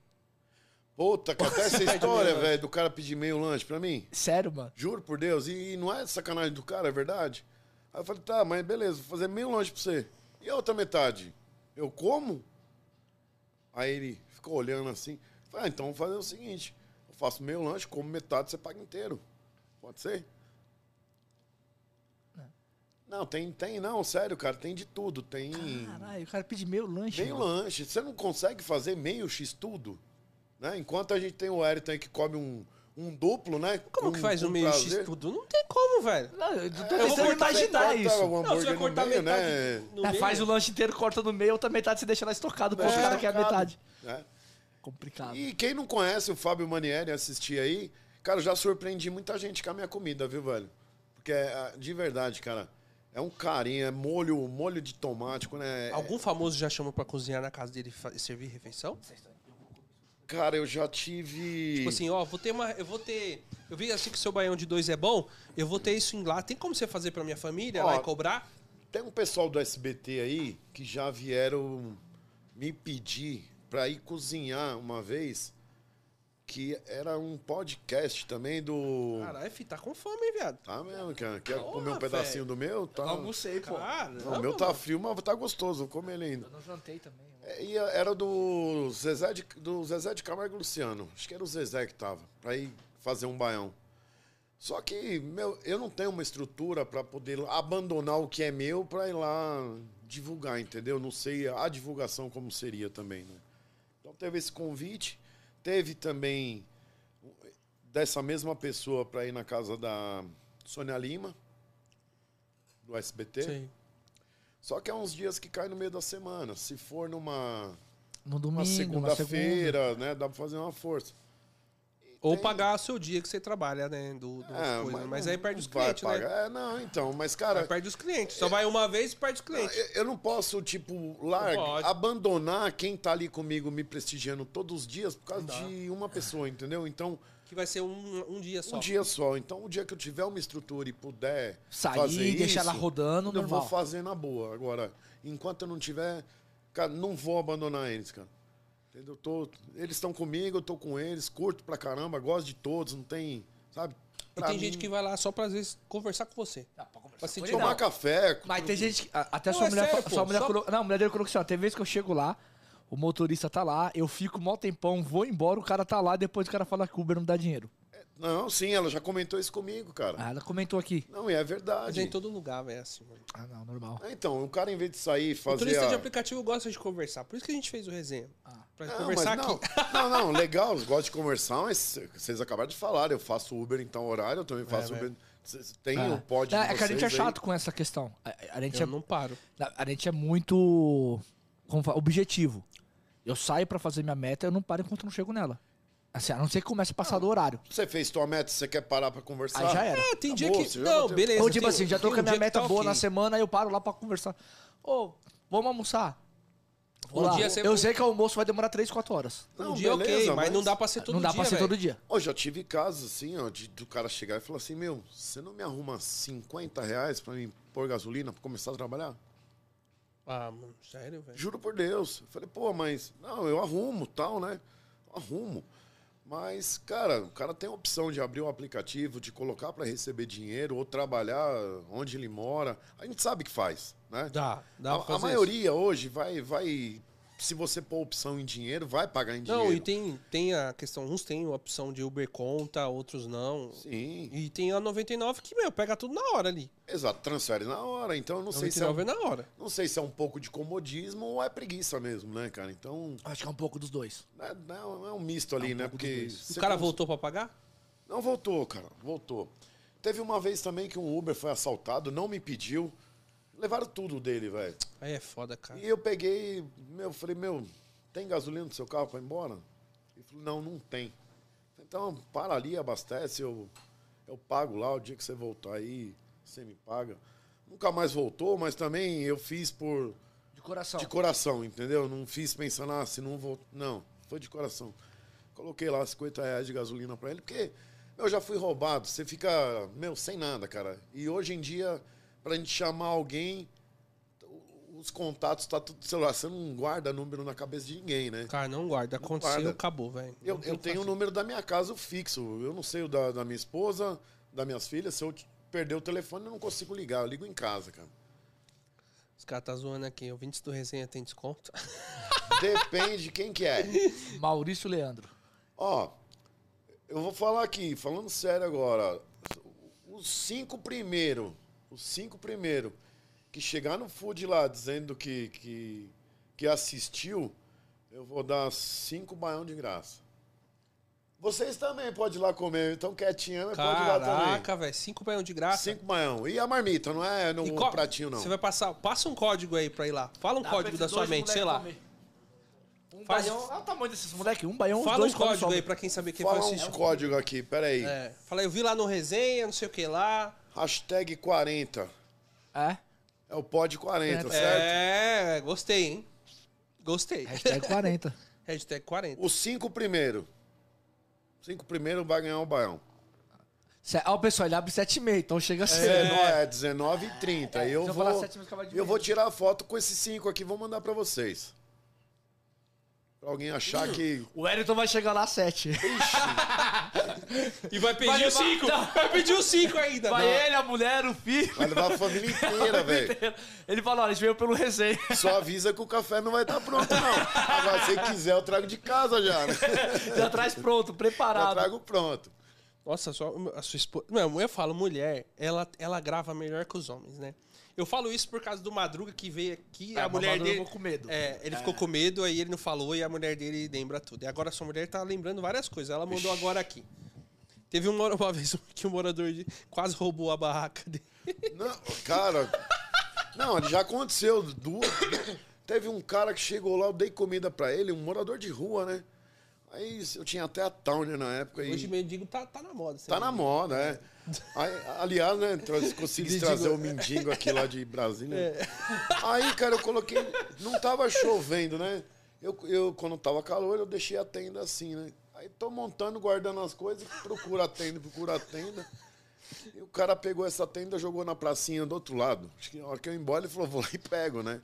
Puta, que até essa história, velho, do cara pedir meio lanche pra mim. Sério, mano? Juro por Deus. E não é sacanagem do cara, é verdade. Aí eu falei, tá, mas beleza, vou fazer meio lanche pra você. E a outra metade? Eu como? Aí ele ficou olhando assim. Falei, ah, então vamos fazer o seguinte. Eu faço meio lanche, como metade, você paga inteiro. Pode ser? Não, tem, tem não, sério, cara, tem de tudo. Tem Caralho, o cara pede meio lanche. meio mano. lanche. Você não consegue fazer meio X tudo? Né? Enquanto a gente tem o Ayrton aí que come um, um duplo, né? Como com- que faz o meio prazer. X tudo? Não tem como, velho. Não, eu tô É, tentando corta- imaginar isso. o Não, você vai cortar meio, metade né? no É, meio. faz o lanche inteiro, corta no meio, outra metade você deixa lá estocado pro É, cara que é a metade. né? Complicado. E quem não conhece o Fábio Manieri, assistir aí, cara, eu já surpreendi muita gente com a minha comida, viu, velho? Porque, é, de verdade, cara, é um carinho, é molho, molho de tomate, né? Algum famoso já chamou pra cozinhar na casa dele e e servir refeição? Cara, eu já tive... Tipo assim, ó, vou ter uma. Eu vou ter. Eu vi assim que o seu baião de dois é bom, eu vou ter isso em lá. Tem como você fazer pra minha família Ó, lá e cobrar? Tem um pessoal do SBT aí que já vieram me pedir pra ir cozinhar uma vez, que era um podcast também do... Caralho, filho, tá com fome, hein, viado? Tá mesmo, cara? Quer Porra, comer um pedacinho velho. do meu? Tá. Almocei, pô. Caramba, Não, o meu tá frio, mas tá gostoso. Vou comer ele ainda. Eu não jantei também. É, era do Zezé, de, do Zezé de Camargo Luciano. Acho que era o Zezé que tava, pra ir fazer um baião. Só que, meu, eu não tenho uma estrutura pra poder abandonar o que é meu pra ir lá divulgar, entendeu? Não sei a divulgação como seria também, né? Então teve esse convite. Teve também dessa mesma pessoa pra ir na casa da Sônia Lima, do SBT. Sim. Só que é uns dias que cai no meio da semana. Se for numa, No domingo, na segunda. segunda-feira, né? Dá pra fazer uma força. Ou Tem- pagar o seu dia que você trabalha, né? Do, do É, coisa. Mas, não- aí perde os clientes, né? É, não, então, mas, cara, Aí perde os clientes. Só vai uma vez e perde os clientes. eu, eu não posso, tipo, larga, pode. abandonar quem tá ali comigo me prestigiando todos os dias por causa de uma pessoa, entendeu? Então, Que vai ser um, um dia só. um dia só. Então, o dia que eu tiver uma estrutura e puder Sair, fazer deixar isso, ela rodando, eu normal. vou fazer na boa. Agora, enquanto eu não tiver, cara, não vou abandonar eles, cara. Entendeu? Tô, eles estão comigo, eu tô com eles, curto pra caramba, gosto de todos, não tem, sabe? E tem mim, gente que vai lá só pra, às vezes, conversar com você. Ah, pra conversar Pra com sentir ele, tomar não. café. Mas tem gente que. a- Até Não, sua é mulher. sério, pô, sua mulher só- colocou- Não, a mulher dele colocou assim, ó. Tem vezes que eu chego lá, o motorista tá lá, eu fico mó tempão, vou embora, o cara tá lá, depois o cara fala que o Uber não dá dinheiro. Não, sim, ela já comentou isso comigo, cara. Ah, ela comentou aqui. Não, e é Mas verdade. em todo lugar, velho, assim, mano. Ah, não, normal. É, Então, o cara, em vez de sair e O fazer. turista a- de aplicativo gosta de conversar. Por isso que a gente fez o resenha. Ah. Pra Não, conversar mas não, aqui. não, não, legal, eu gosto de conversar, mas vocês acabaram de falar, eu faço Uber em tal horário, eu também faço É, Uber. Cês- Tem Ah. o pod É, é que a gente é vocês aí. chato com essa questão. A, a gente, é, Eu não paro. a gente é muito como fala, objetivo. Eu saio pra fazer minha meta, eu não paro enquanto eu não chego nela. Assim, a não ser que comece a passar do horário. Você fez tua meta, você quer parar pra conversar? Aí já era. É, tem dia Acabou, que. você já Não, beleza. Ou tipo tem- assim, já tô com a um minha dia que meta tá boa ok. na semana, aí eu paro lá pra conversar. Ô, vamos almoçar. Vou Um lá. dia você- Eu sei que o almoço vai demorar 3, 4 horas. Um Não, dia ok, beleza, mas, mas não dá pra ser todo não dá dia. pra ser velho. todo dia. Ô, já tive casos assim, ó, de, do cara chegar e falar assim, meu, você não me arruma 50 reais pra mim pôr gasolina pra começar a trabalhar? Ah, mano, sério, velho? Juro por Deus. Eu falei, pô, mas. Não, eu arrumo, tal, né? Arrumo. Mas, cara, o cara tem a opção de abrir o aplicativo, de colocar para receber dinheiro ou trabalhar onde ele mora. A gente sabe que faz, né? Dá, dá pra a, a maioria hoje vai, vai. Se você pôr opção em dinheiro, vai pagar em isso. Não, dinheiro. e tem, tem a questão, uns têm a opção de Uber conta, outros não. Sim. E tem a 99 que, meu, pega tudo na hora ali. Exato, transfere na hora. Então eu não sei se é, 99 um, é na hora. não sei se é um pouco de comodismo ou é preguiça mesmo, né, cara? Então, Acho que é um pouco dos dois. é, não, é um misto ali, um né? Porque. O cara cons- voltou pra pagar? Não voltou, cara, voltou. Teve uma vez também que um Uber foi assaltado, não me pediu. Levaram tudo dele, velho. Aí é foda, cara. E eu peguei, meu, falei, meu, tem gasolina no seu carro pra ir embora? Ele falou, não, não tem. Então, para ali, abastece, eu, eu pago lá o dia que você voltar aí, você me paga. Nunca mais voltou, mas também eu fiz por De coração. de coração, entendeu? Não fiz pensando, ah, se não vou. Não, foi de coração. Coloquei lá 50 reais de gasolina pra ele, porque eu já fui roubado. Você fica, meu, sem nada, cara. E hoje em dia, pra gente chamar alguém, os contatos tá tudo no celular. Você não guarda número na cabeça de ninguém, né? Cara, não guarda. Aconteceu, guarda. acabou, velho. Eu, Não eu tenho o número da minha casa o fixo. Eu não sei o da, da minha esposa, das minhas filhas. Se eu perder o telefone, eu não consigo ligar. Eu ligo em casa, cara. Os caras tá zoando aqui. Ouvintes do Resenha tem desconto? Depende de quem que é. Maurício Leandro. Ó, eu vou falar aqui, falando sério agora. Os cinco primeiros, os cinco primeiros que chegar no food lá dizendo que, que, que assistiu, eu vou dar cinco baião de graça. Vocês também podem ir lá comer, então quietinha, mas pode ir lá também. Caraca, velho. Cinco baião de graça. Cinco baião. E a marmita, não é no qual- pratinho, não. Você vai passar. Passa um código aí pra ir lá. Fala um código da sua mente, sei lá. Um Faz- baião. Olha o tamanho desses moleque. Um baião, Fala um dois comem código sobra. aí pra quem saber quem Fala foi um assistir. código aqui, peraí. É. Fala, eu vi lá no resenha, não sei o que lá. Hashtag 40. É. É o pod 40, É. certo? É, gostei, hein? Gostei. Hashtag 40. Hashtag 40. Os cinco primeiros. Cinco primeiros vai ganhar o baião. Ó, pessoal, ele abre 7,5, então chega a ser. É, 19 h 30. É, eu vou, eu vou tirar foto com esses cinco aqui, vou mandar pra vocês. Pra alguém achar que. O Wellington vai chegar lá às 7. E vai pedir Vai o levar- 5. Não. Vai pedir o 5 ainda. Vai Não. ele, a mulher, o filho. Vai levar a família inteira, velho. Ele falou, olha, a gente veio pelo resenha. Só avisa que o café não vai estar pronto, não. Agora, se quiser, eu trago de casa já, né? Já traz pronto, Já preparado. trago pronto. Nossa, só a sua esposa. Não, eu falo, mulher, ela, ela grava melhor que os homens, né? Eu falo isso por causa do Madruga que veio aqui, É, a mulher dele. ficou com medo. É, ele ficou com medo, aí ele não falou e a mulher dele lembra tudo. E agora a sua mulher tá lembrando várias coisas. Ela mandou agora aqui. Teve uma, uma vez que um morador de, quase roubou a barraca dele. Não, cara. Não, já aconteceu. Duas, teve um cara que chegou lá, eu dei comida pra ele, um morador de rua, né? Aí eu tinha até a Towner na época. E... Hoje mendigo tá, tá na moda. Tá na moda, é. Aliás, né, consegui trazer o mendigo aqui lá de Brasília. É. Aí, cara, eu coloquei. Não tava chovendo, né? Eu, eu, quando tava calor, eu deixei a tenda assim, né? Aí tô montando, guardando as coisas, procura a tenda, procura a tenda. E o cara pegou essa tenda, jogou na pracinha do outro lado. Acho que na hora que eu ia embora, ele falou, vou lá e pego, né?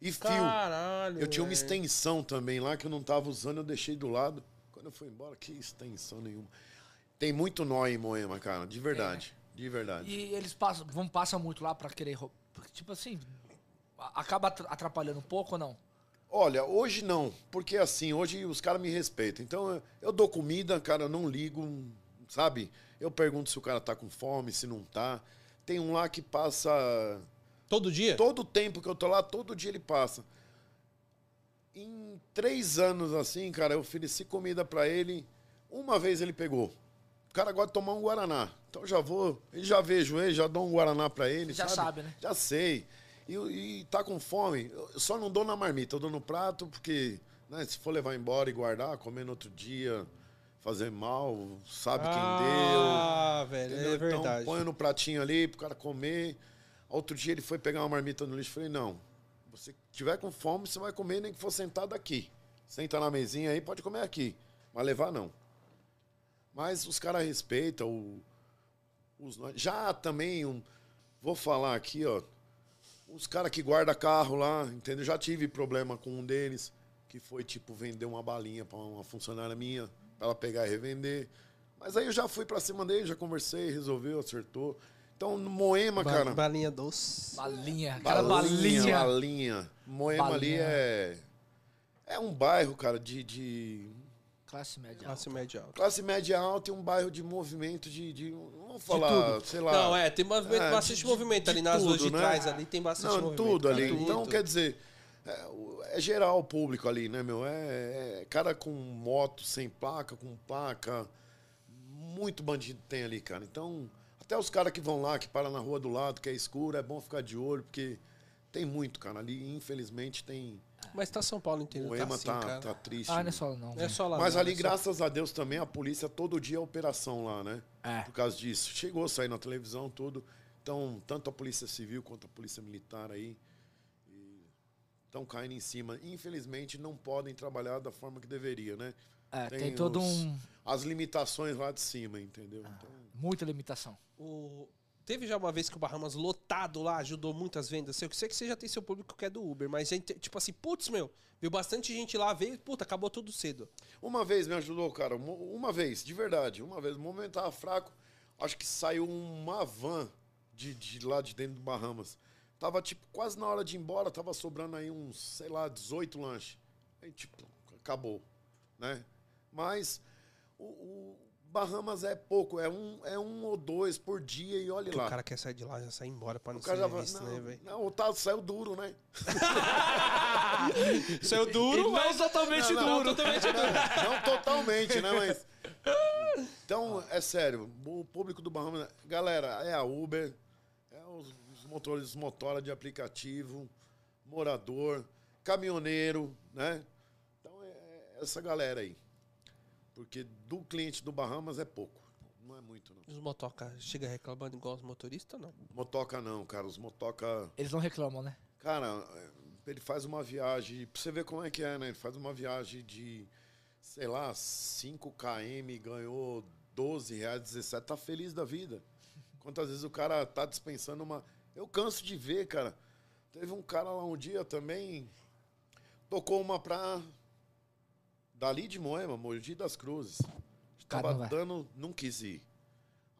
E fio. Caralho. Eu tinha uma extensão também lá que eu não tava usando, eu deixei do lado. Quando eu fui embora, que extensão nenhuma. Tem muito nó em Moema, cara, de verdade. De verdade. E eles passam, vão, passam muito lá pra querer roubar. Tipo assim, a- acaba atra- atrapalhando um pouco ou não? Olha, hoje não, porque assim, hoje os caras me respeitam. Então eu, eu dou comida, cara, eu não ligo, sabe? Eu pergunto se o cara tá com fome, se não tá. Tem um lá que passa. Todo dia? Todo o tempo que eu tô lá, todo dia ele passa. Em três anos assim, cara, eu ofereci comida pra ele. Uma vez ele pegou. O cara gosta de tomar um Guaraná. Então já vou, ele já vejo ele, já dou um Guaraná pra ele. Já sabe, né? Já sei. E, e tá com fome. Eu só não dou na marmita, eu dou no prato, porque né, se for levar embora e guardar, comer no outro dia, fazer mal, sabe quem deu. Ah, velho, Entendeu? é verdade. Então, põe no pratinho ali pro cara comer. Outro dia ele foi pegar uma marmita no lixo. Falei, não, você tiver com fome, você vai comer nem que for sentado aqui. Senta na mesinha aí, pode comer aqui. Mas levar, não. Mas os caras respeitam. O, os, já também, um, vou falar aqui, ó. Os caras que guardam carro lá, entendeu? Já tive problema com um deles, que foi, tipo, vender uma balinha pra uma funcionária minha, pra ela pegar e revender. Mas aí eu já fui pra cima dele, já conversei, resolveu, acertou. Então, no Moema, Ba- cara. Balinha doce. Balinha, aquela Balinha, balinha. balinha. Moema ali Balinha. é. É um bairro, cara, de, de Classe média. Classe média alta. classe média alta e um bairro de movimento de. de não vou falar, sei lá. Não, é, tem movimento, É, bastante de- movimento de ali nas ruas de né? trás ali, tem bastante Não, movimento. tudo ali. tudo, então, tudo. quer dizer, é, é geral o público ali, né, meu? É, é cara com moto, sem placa, com placa. Muito bandido tem ali, cara. Então, até os caras que vão lá, que param na rua do lado, que é escuro, é bom ficar de olho, porque tem muito, cara. Ali, infelizmente, tem. Mas tá São Paulo inteiro, O tá Ema assim, tá, cara. tá triste. Ah, não é só não. Não é só lá. Mas não, ali, é só- graças a Deus, também a polícia todo dia é operação lá, né? É. Por causa disso. Chegou a sair na televisão, tudo. Então, tanto a polícia civil quanto a polícia militar aí estão caindo em cima. Infelizmente, não podem trabalhar da forma que deveria, né? É, tem, Tem todo os- um. As limitações lá de cima, entendeu? Ah. Então, Muita limitação. O- Teve já uma vez que o Bahamas lotado lá ajudou muitas vendas. Eu sei que você já tem seu público que é do Uber, mas inte- tipo assim, putz, meu, viu bastante gente lá, veio, puta, acabou tudo cedo. Uma vez me ajudou, cara. Uma, vez, de verdade. Uma vez. O momento tava fraco. Acho que saiu uma van de, de lá de dentro do Bahamas. Tava, tipo, quase na hora de ir embora. Tava sobrando aí uns, sei lá, 18 lanches. Aí, tipo, acabou, né? Mas o Bahamas é pouco. É um, é um ou dois por dia e olha Porque lá. o cara quer sair de lá já sair embora pra não O cara ser já vai, visto, não, né, velho? não, o tal saiu duro, né? Saiu duro, não mas... totalmente Não, não, duro. totalmente Não, não totalmente, né? Mas. Então, é sério, o público do Bahamas. Galera, é a Uber, é os, os motores, motora de aplicativo, morador, caminhoneiro, né? Então é, é essa galera aí. Porque do cliente do Bahamas é pouco. Não é muito, não. Os motoca chega reclamando igual os motoristas, não. Motoca não, cara. Os motoca. Eles não reclamam, né? Cara, ele faz uma viagem, pra você ver como é que é, né? Ele faz uma viagem de, sei lá, 5 km, ganhou 12 reais, 17, tá feliz da vida. Quantas vezes o cara tá dispensando uma. Eu canso de ver, cara. Teve um cara lá um dia também, tocou uma pra. Dali de Moema, Mogi das Cruzes. Tava Caramba. dando, não quis ir.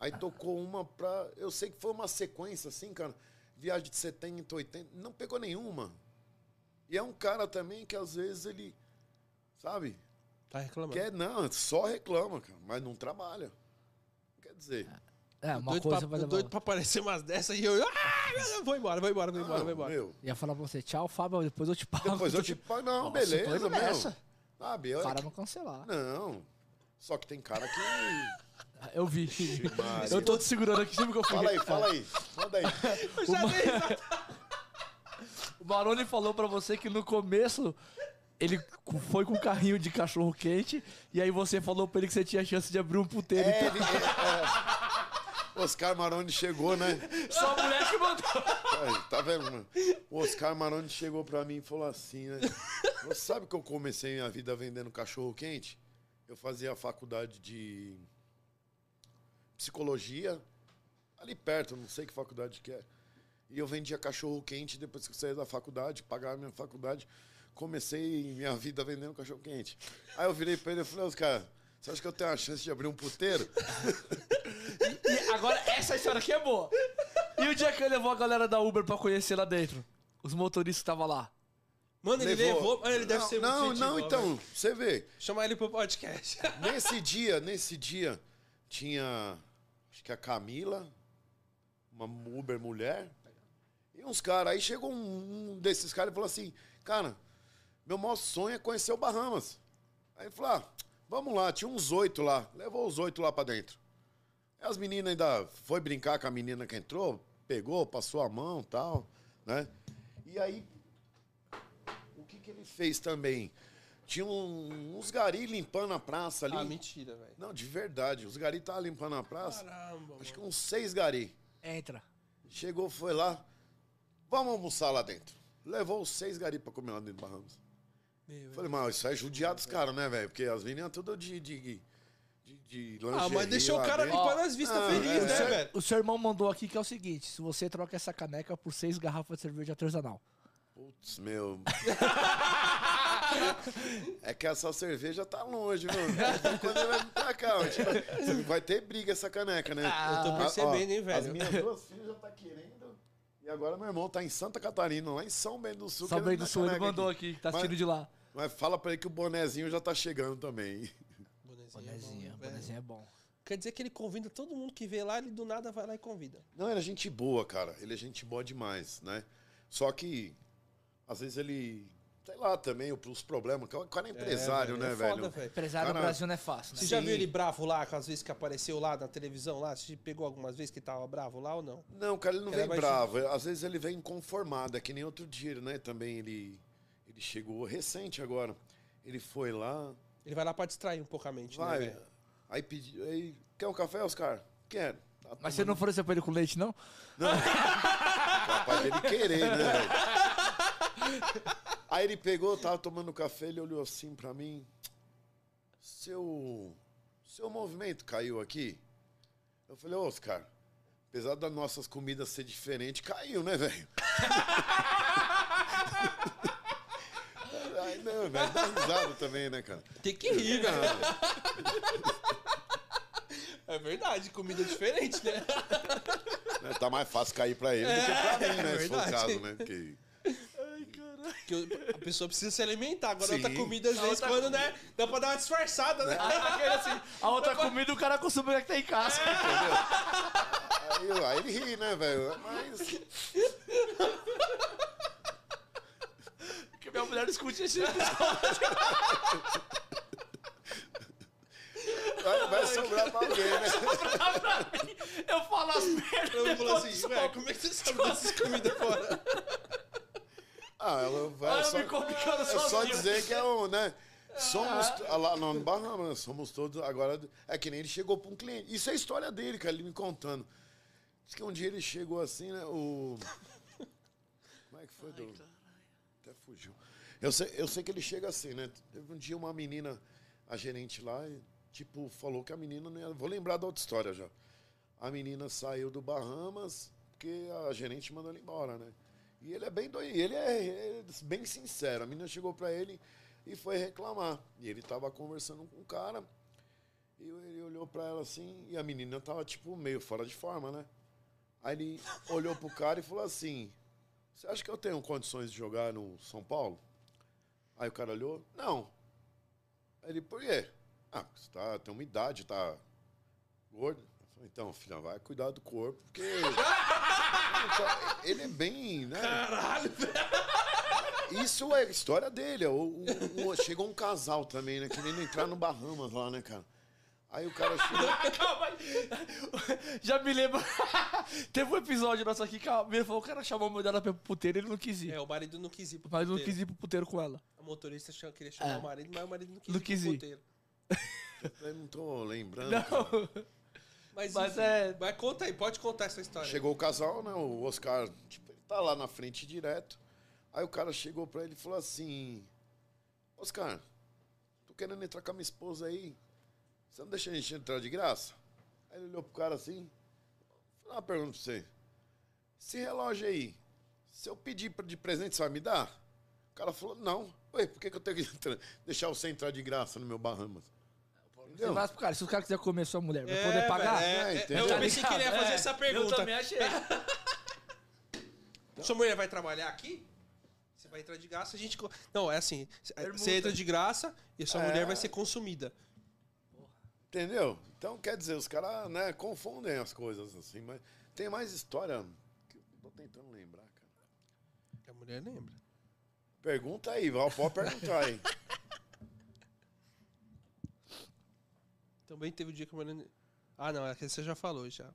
Aí tocou uma pra. Eu sei que foi uma sequência assim, cara. Viagem de 70, 80. Não pegou nenhuma. E é um cara também que às vezes ele. Sabe? Tá reclamando. Quer, não, só reclama, cara. Mas não trabalha. Quer dizer. É, uma doido, coisa pra, vai doido pra aparecer umas dessas e eu... Ah, vou embora, vou embora, vou embora, vou embora. Meu, Ia falar pra você, tchau, Fábio, depois eu te pago. depois eu te pago. Não, Nossa, beleza, indo meu. nessa. Sabe? O cara cancelar. Não. Só que tem cara que. Eu vi. Eu tô te segurando aqui, sempre que eu fui. Fala aí, fala aí. Manda aí. O Maroni falou pra você que no começo ele foi com um carrinho de cachorro quente e aí você falou pra ele que você tinha chance de abrir um puteiro. É, então, ele, é, é. Oscar Maroni chegou, né? Só a mulher que mandou. Tá vendo, mano? O Oscar Maroni chegou pra mim e falou assim, né? Você sabe que eu comecei minha vida vendendo cachorro quente? Eu fazia a faculdade de psicologia, ali perto, não sei que faculdade que é. E eu vendia cachorro quente depois que eu saí da faculdade, pagava minha faculdade. Comecei minha vida vendendo cachorro quente. Aí eu virei pra ele e falei, Oscar, você acha que eu tenho a chance de abrir um puteiro? E agora, essa história aqui é boa. E o dia que ele levou a galera da Uber pra conhecer lá dentro? Os motoristas estavam lá. Mano, ele levou... Ele deve não, ser Não, muito não, boa, então, velho. você vê. Chama ele pro podcast. Nesse dia, nesse dia, tinha acho que a Camila, uma Uber mulher, e uns caras. Aí chegou um, um desses caras e falou assim, cara, meu maior sonho é conhecer o Bahamas. Aí ele falou, ah, vamos lá, tinha uns oito lá, levou os oito lá pra dentro. Aí as meninas ainda foi brincar com a menina que entrou, pegou, passou a mão e tal, né? E aí, ele fez também? Tinha um- uns gari limpando a praça ali. ah, mentira, velho. Não, de verdade. Os gari estavam limpando a praça. Caramba, Acho que uns seis gari. Entra. Chegou, foi lá. Vamos almoçar lá dentro. Levou os seis gari pra comer lá dentro do Bahamas. Meu, Falei, mas isso é judiar dos caras, né, velho? Porque as meninas tudo de, de, de, de lingerie. Ah, mas deixou o cara dentro. limpando as vistas Ah, felizes, é. né, seu- velho? O seu irmão mandou aqui que é o seguinte: se você troca essa caneca por seis garrafas de cerveja artesanal. Putz, meu. é que essa cerveja tá longe, mano. Quando ele vai vir pra cá, ó, tipo, vai ter briga essa caneca, né? eu tô Ah, percebendo, ó, hein, velho? As minhas duas filhas já tá querendo. E agora meu irmão tá em Santa Catarina, lá em São Bento do Sul. Bem querendo do sul, ele mandou aqui, que tá assistindo Mas- de lá. Mas fala pra ele que o bonezinho já tá chegando também. Bonezinho, Bonezinho, é bom, bonezinho é bom. Quer dizer que ele convida todo mundo que vê lá, ele do nada vai lá e convida. Não, ele é gente boa, cara. Ele é gente boa demais, né? Só que, às vezes ele, sei lá, também, os problemas. O cara é empresário, velho, né, é velho? foda, velho. Empresário no Cara, Brasil não é fácil, né? Você já Sim. viu ele bravo lá, com as vezes que apareceu lá na televisão lá? Você pegou algumas vezes que tava bravo lá ou não? Não, cara, ele não Era vem bravo. Às vezes ele vem inconformado. É que nem outro dia, né? Também ele, ele chegou recente agora. Ele foi lá, Ele vai lá pra distrair um pouco a mente, vai. né, velho? aí pediu. Aí, quer um café, Oscar? Quero. Tá Mas você não ofereceu pra ele com leite, não? Capaz dele querer, né, velho? Aí ele pegou, tava tomando café, ele olhou assim pra mim. Seu. Seu movimento caiu aqui? Eu falei, ô, Oscar, apesar das nossas comidas ser diferentes, caiu, né, velho? Ai, não, velho, dá risada também, né, cara? Tem que rir, velho. É verdade, comida diferente, né? Né, Tá mais fácil cair pra ele do que pra mim, né? é se for o verdade. caso, né? Porque... Porque a pessoa precisa se alimentar. Agora, Sim. outra comida, às vezes, quando, né? Dá pra dar uma disfarçada, né? Aquele assim, a outra comida o cara consome que tem em casa. Aí, aí ele ri, né, velho? Mas. Porque minha mulher discute esse Vai, vai sobrar pra alguém, né? Eu falo as merdas. Eu falo assim, velho, como é que você sabe dessas comidas fora? Ah, ela vai. Olha, eu só, me complicando é só dizer que é um, né? Somos. ah, Lá no Bahamas, somos todos. Agora, é que nem ele chegou pra um cliente. Isso é a história dele, cara, ele me contando. Diz que um dia ele chegou assim, né? O. Como é que foi? do... Até fugiu. Eu sei, eu sei que ele chega assim, né? Teve um dia uma menina, a gerente lá, e, tipo, falou que a menina não ia. Vou lembrar da outra história já. A menina saiu do Bahamas porque a gerente mandou ele embora, né? E ele é bem doido, ele é, é bem sincero. A menina chegou pra ele e foi reclamar. E ele tava conversando com o cara. E ele olhou pra ela assim, e a menina tava, tipo, meio fora de forma, né? Aí ele olhou pro cara e falou assim: Você acha que eu tenho condições de jogar no São Paulo? Aí o cara olhou: Não. Aí ele, por quê? Ah, você tá, tem uma idade, tá gordo. Então, filha, vai cuidar do corpo, porque. Ele é bem, né? Caralho, Isso é a história dele. O, o- o- chegou um casal também, né? Querendo entrar no Bahamas lá, né, cara? Aí o cara chegou. Calma aí. Já me lembro. Teve um episódio nosso aqui que a menina falou que o cara chamou a mulher dela pra ir pro puteiro e ele não quis ir. É, o marido não quis ir pro Mas não puteiro. quis ir pro puteiro com ela. A motorista queria chamar É. o marido, mas o marido não quis Não ir quis pro ir. puteiro. Eu não tô lembrando. cara. Mas, Mas enfim, é- Mas conta aí, pode contar essa história. Chegou o casal, né? O Oscar, tipo, ele tá lá na frente direto. Aí o cara chegou pra ele e falou assim: Oscar, tô querendo entrar com a minha esposa aí. Você não deixa a gente entrar de graça? Aí ele olhou pro cara assim: Vou uma pergunta pra você. Esse relógio aí, se eu pedir de presente, você vai me dar? O cara falou: Não. Ué, por que, que eu tenho que entrar- deixar você entrar de graça no meu Bahamas? Você vai pro cara, se o cara quiser comer sua mulher, vai É, poder pagar? é, É, é, entendeu? eu pensei que ele ia fazer É, essa pergunta. Eu também achei. Sua mulher vai trabalhar aqui? Você vai entrar de graça, a gente. Não, é assim. c- Permuta. Você entra de graça e a sua É. mulher vai ser consumida. Entendeu? Então, quer dizer, os caras né, confundem as coisas assim, mas tem mais história que eu tô tentando lembrar, cara. A mulher lembra. Pergunta aí, Val, pode perguntar aí. Também teve o dia que a mulher. Ah, não, é que você já falou já.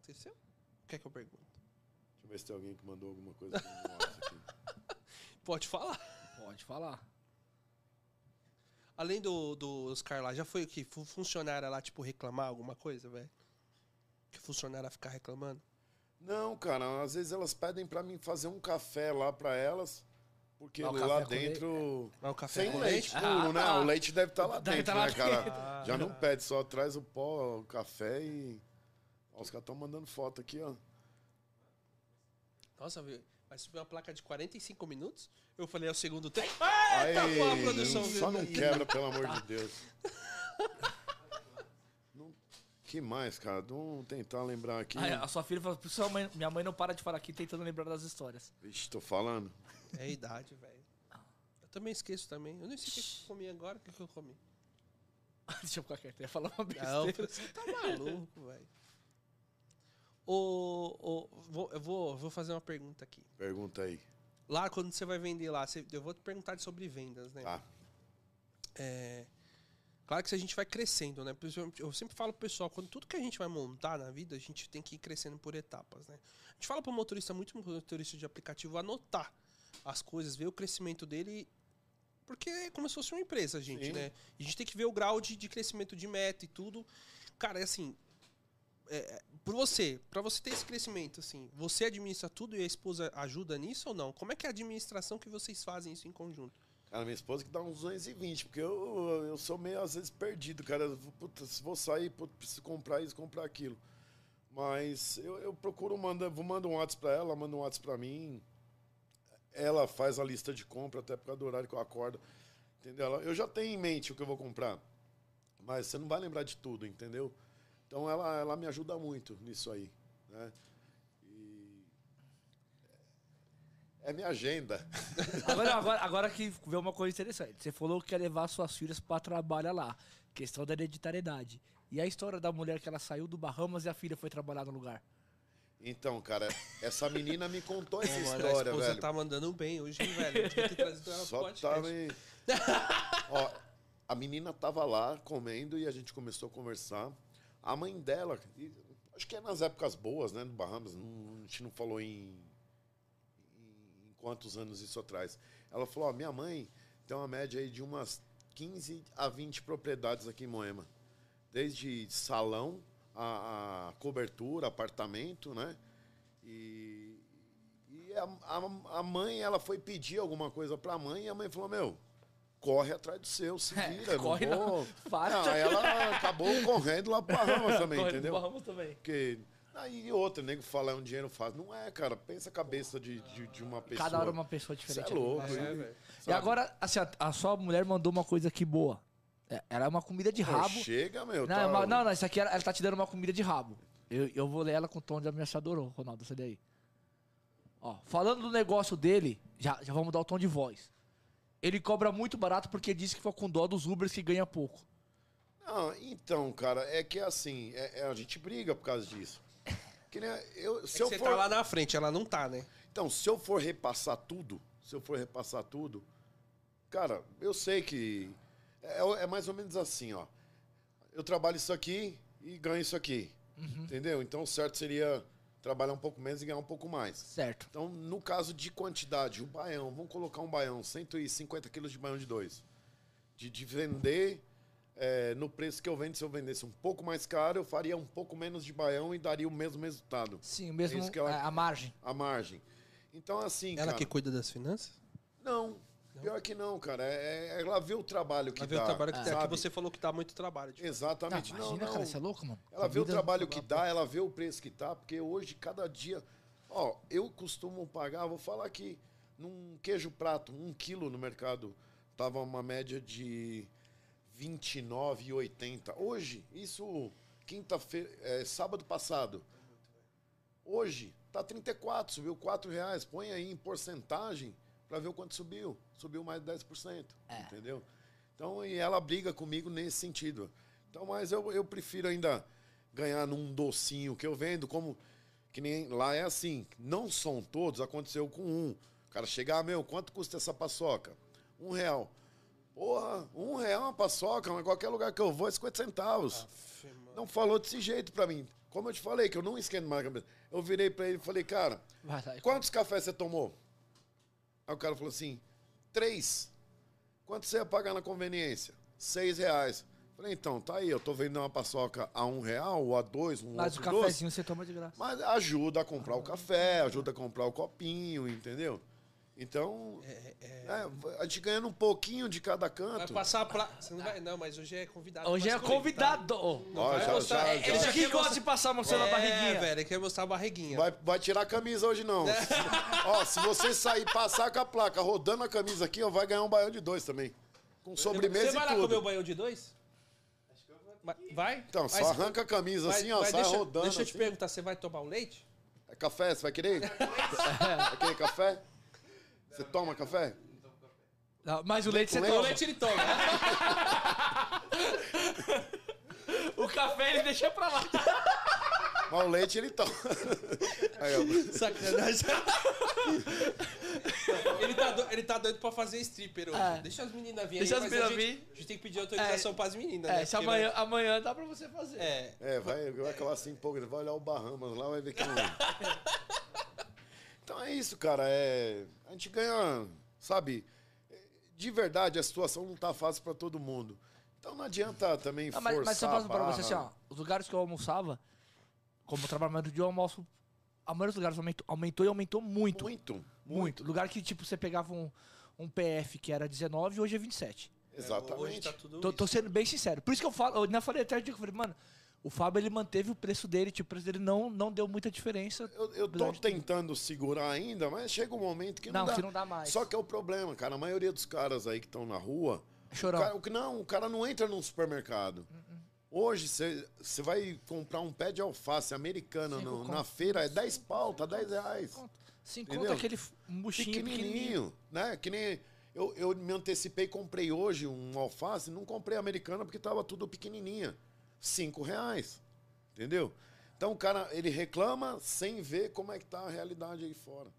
Esqueceu? Quer que eu pergunte? Deixa eu ver se tem alguém que mandou alguma coisa. Pode falar. Pode falar. Além do, do Oscar lá, já foi o que? Fu- Funcionária lá, tipo, reclamar alguma coisa, velho? Que funcionária ficar reclamando? Não, cara, às vezes elas pedem pra mim fazer um café lá pra elas. Porque Ah, lá dentro. Mas o café Sem leite, leite? puro, né? Ah, O leite deve estar lá Deve dentro, tá lá né, cara? dentro. Já não pede, só traz o pó, o café e. Ó, os caras estão mandando foto aqui, ó. Nossa, viu? vai subir uma placa de 45 minutos? Eu falei, é o segundo tempo. Ah, Aí, tá boa a produção. só não quebra, pelo amor de Deus. Não- que mais, cara? Vamos tentar lembrar aqui. Aí, a sua filha falou, "Por isso sua mãe- minha mãe não para de falar aqui tentando lembrar das histórias. Vixe, tô falando. É a idade, velho. Eu também esqueço também. Eu nem sei o que eu comi agora. O que eu comi? Deixa eu ficar quieto, eu ia falar uma Não, besteira. você tá maluco, velho. Ô, ô, vou, eu vou, vou fazer uma pergunta aqui. Pergunta aí. Lá, quando você vai vender lá, você- eu vou te perguntar sobre vendas, né? Tá. É, claro que se a gente vai crescendo, né? Eu sempre falo pro pessoal, quando tudo que a gente vai montar na vida, a gente tem que ir crescendo por etapas, né? A gente fala pro motorista, muito motorista de aplicativo, anotar as coisas, ver o crescimento dele, porque é como se fosse uma empresa, gente, Sim. né? E a gente tem que ver o grau de, de crescimento de meta e tudo. Cara, é assim, é, por você, para você ter esse crescimento, assim, você administra tudo e a esposa ajuda nisso ou não? Como é que é a administração que vocês fazem isso em conjunto? Cara, minha esposa que dá uns 220, porque eu, eu sou meio às vezes perdido, cara. Puta, se vou sair, puta, preciso comprar isso, comprar aquilo. Mas eu, eu procuro mandar, vou mandar um WhatsApp pra ela, manda um WhatsApp pra mim. Ela faz a lista de compra até por causa do horário que eu acordo. Entendeu? Eu já tenho em mente o que eu vou comprar. Mas você não vai lembrar de tudo, entendeu? Então ela, ela me ajuda muito nisso aí. Né? É minha agenda. Agora, agora, agora que vê uma coisa interessante. Você falou que quer levar suas filhas pra trabalhar lá. Questão da hereditariedade. E a história da mulher que ela saiu do Bahamas e a filha foi trabalhar no lugar? Então, cara, essa menina me contou essa mano, a história, esposa velho. tá mandando bem hoje, hein, velho? Eu devia ter trazido ela pro Só podcast. tava em... Ó, a menina tava lá comendo e a gente começou a conversar. A mãe dela, acho que é nas épocas boas, né, no Bahamas, não- a gente não falou em, em quantos anos isso atrás. Ela falou, ó, minha mãe tem uma média aí de umas 15 a 20 propriedades aqui em Moema. Desde salão, a, a cobertura, apartamento, né? E, e a, a, a mãe, ela foi pedir alguma coisa pra mãe e a mãe falou, meu, corre atrás do seu, se vira. não corre vou... não. Para. Não, ela acabou correndo lá pra Ramos também, entendeu? Bahamas também. Porque... Aí outra, nego fala é um dinheiro fácil. Não é, cara. Pensa a cabeça de, de, de uma pessoa. Cada hora uma pessoa Cê diferente. é louco. É, e- velho. E agora, assim, a, a sua mulher mandou uma coisa aqui boa. É, Era uma comida de Pô, rabo. chega, meu. Não, tá- é uma- não, não, isso aqui ela, ela tá te dando uma comida de rabo. Eu, eu vou ler ela com tom de ameaçador, Ronaldo, essa daí. Ó, falando do negócio dele, já, já vamos dar o tom de voz. Ele cobra muito barato porque disse que foi com dó dos Ubers que ganha pouco. Não, então, cara, é que assim, é- é- a gente briga por causa disso. Que nem eu, É se que eu você for, tá lá na frente, ela não tá, né? Então, se eu for repassar tudo, se eu for repassar tudo, cara, eu sei que é, é mais ou menos assim, ó. Eu trabalho isso aqui e ganho isso aqui. Entendeu? Então, o certo seria trabalhar um pouco menos e ganhar um pouco mais. Certo. Então, no caso de quantidade, o baião, vamos colocar um baião, 150 quilos de baião de dois. De, de vender é, no preço que eu vendo, se eu vendesse um pouco mais caro, eu faria um pouco menos de baião e daria o mesmo resultado. Sim, o mesmo, É isso que ela- a, a margem. A margem. Então, assim, Ela cara... que cuida das finanças? Não, pior que não, cara. É, é- ela vê o trabalho que Ela vê dá. o trabalho que tem. Aqui sabe? você falou que dá muito trabalho. Tipo, Ah, Exatamente. não, imagina, não. cara, você é louco, mano. Ela vê o Comida- trabalho que dá, ela vê o preço que tá, porque hoje, cada dia. Ó, eu costumo pagar, vou falar aqui, num queijo prato, um quilo no mercado, tava uma média de R$ 29,80. Hoje, isso, quinta-feira, é, sábado passado. Hoje, tá 34, subiu 4 reais. Põe aí em porcentagem para ver o quanto subiu. Subiu mais de 10%. Entendeu? Então, e ela briga comigo nesse sentido. Então, mas eu, eu prefiro ainda ganhar num docinho que eu vendo, como que nem lá é assim. Não são todos, aconteceu com um. O cara chegar, meu, quanto custa essa paçoca? Um real. Porra, um real uma paçoca, mas qualquer lugar que eu vou é 50 centavos. Não falou desse jeito pra mim. Como eu te falei, que eu não esquento mais a cabeça. Eu virei pra ele e falei, cara, quantos cafés você tomou? Aí o cara falou assim, três. Quanto você ia pagar na conveniência? Seis reais. Falei, então, tá aí, eu tô vendendo uma paçoca a um real, ou a dois, um Mas o outro doce. cafezinho você toma de graça. Mas ajuda a comprar o café, ajuda a comprar o copinho, entendeu? Então, é, a gente ganhando um pouquinho de cada Vai canto. passar pra. Você não vai. Não, mas hoje é convidado. Hoje é escolher, convidado. tá? Ó, vai já- mostrar- já- é, já- ele já aqui quer gosta de passar mostrando a É, barriguinha. velho, ele quer mostrar a barriguinha. Vai, vai tirar a camisa hoje não. ó, se você sair passar com a placa rodando a camisa aqui, ó, vai ganhar um baião de dois também. Com sobremesa Você vai e lá comer o tudo. banhão de dois? Vai- Vai? Então, só arranca a camisa vai- assim, ó, vai, sai deixa, rodando. Deixa eu te assim. perguntar, você vai tomar o leite? É café, você vai querer? vai querer café? Você toma café? Não, Mas o leite você Com O toma. leite ele toma. O café ele deixa pra lá. Mas o leite ele toma. Aí, ó. Sacanagem. ele, tá do- ele tá doido pra fazer stripper hoje. É. Deixa as meninas virem Deixa aí, as meninas gente, vir. a gente tem que pedir autorização pras meninas, É, né? se amanhã, amanhã dá pra você fazer. vai- É. É, vai, vai acabar assim pouco. Ele vai olhar o Bahamas lá, vai ver que não. Então é isso, cara. É, a gente ganha, sabe? De verdade, a situação não tá fácil pra todo mundo. Então não adianta também Ah, forçar mas, mas eu a falo pra você assim, ó. Os lugares que eu almoçava, como eu trabalho mais do dia, eu almoço. A maioria dos lugares aumentou, aumentou e aumentou muito. Muito, Muito. Lugar que, tipo, você pegava um, um PF que era 19 e hoje é 27. Exatamente. Hoje tá tudo Tô, tô sendo bem sincero. Por isso que eu falo, eu ainda falei até o dia que eu falei, mano, o Fábio ele manteve o preço dele, tipo, o preço dele não, não deu muita diferença. Eu, eu tô de tentando segurar ainda, mas chega um momento que não, Não, dá. que não dá mais. Só que é o problema, cara. A maioria dos caras aí que estão na rua. Chorão. O cara, o não, o cara não entra num supermercado. Hoje, você vai comprar um pé de alface americana Cinco no- na feira, é 10 pau, tá 10 reais. Sem Entendeu? conta aquele murchinho pequenininho. Pequenininho, né? Que nem eu, eu me antecipei comprei hoje um alface, não comprei americana porque tava tudo pequenininha. 5 reais. Entendeu? Então o cara, ele reclama sem ver como é que tá a realidade aí fora.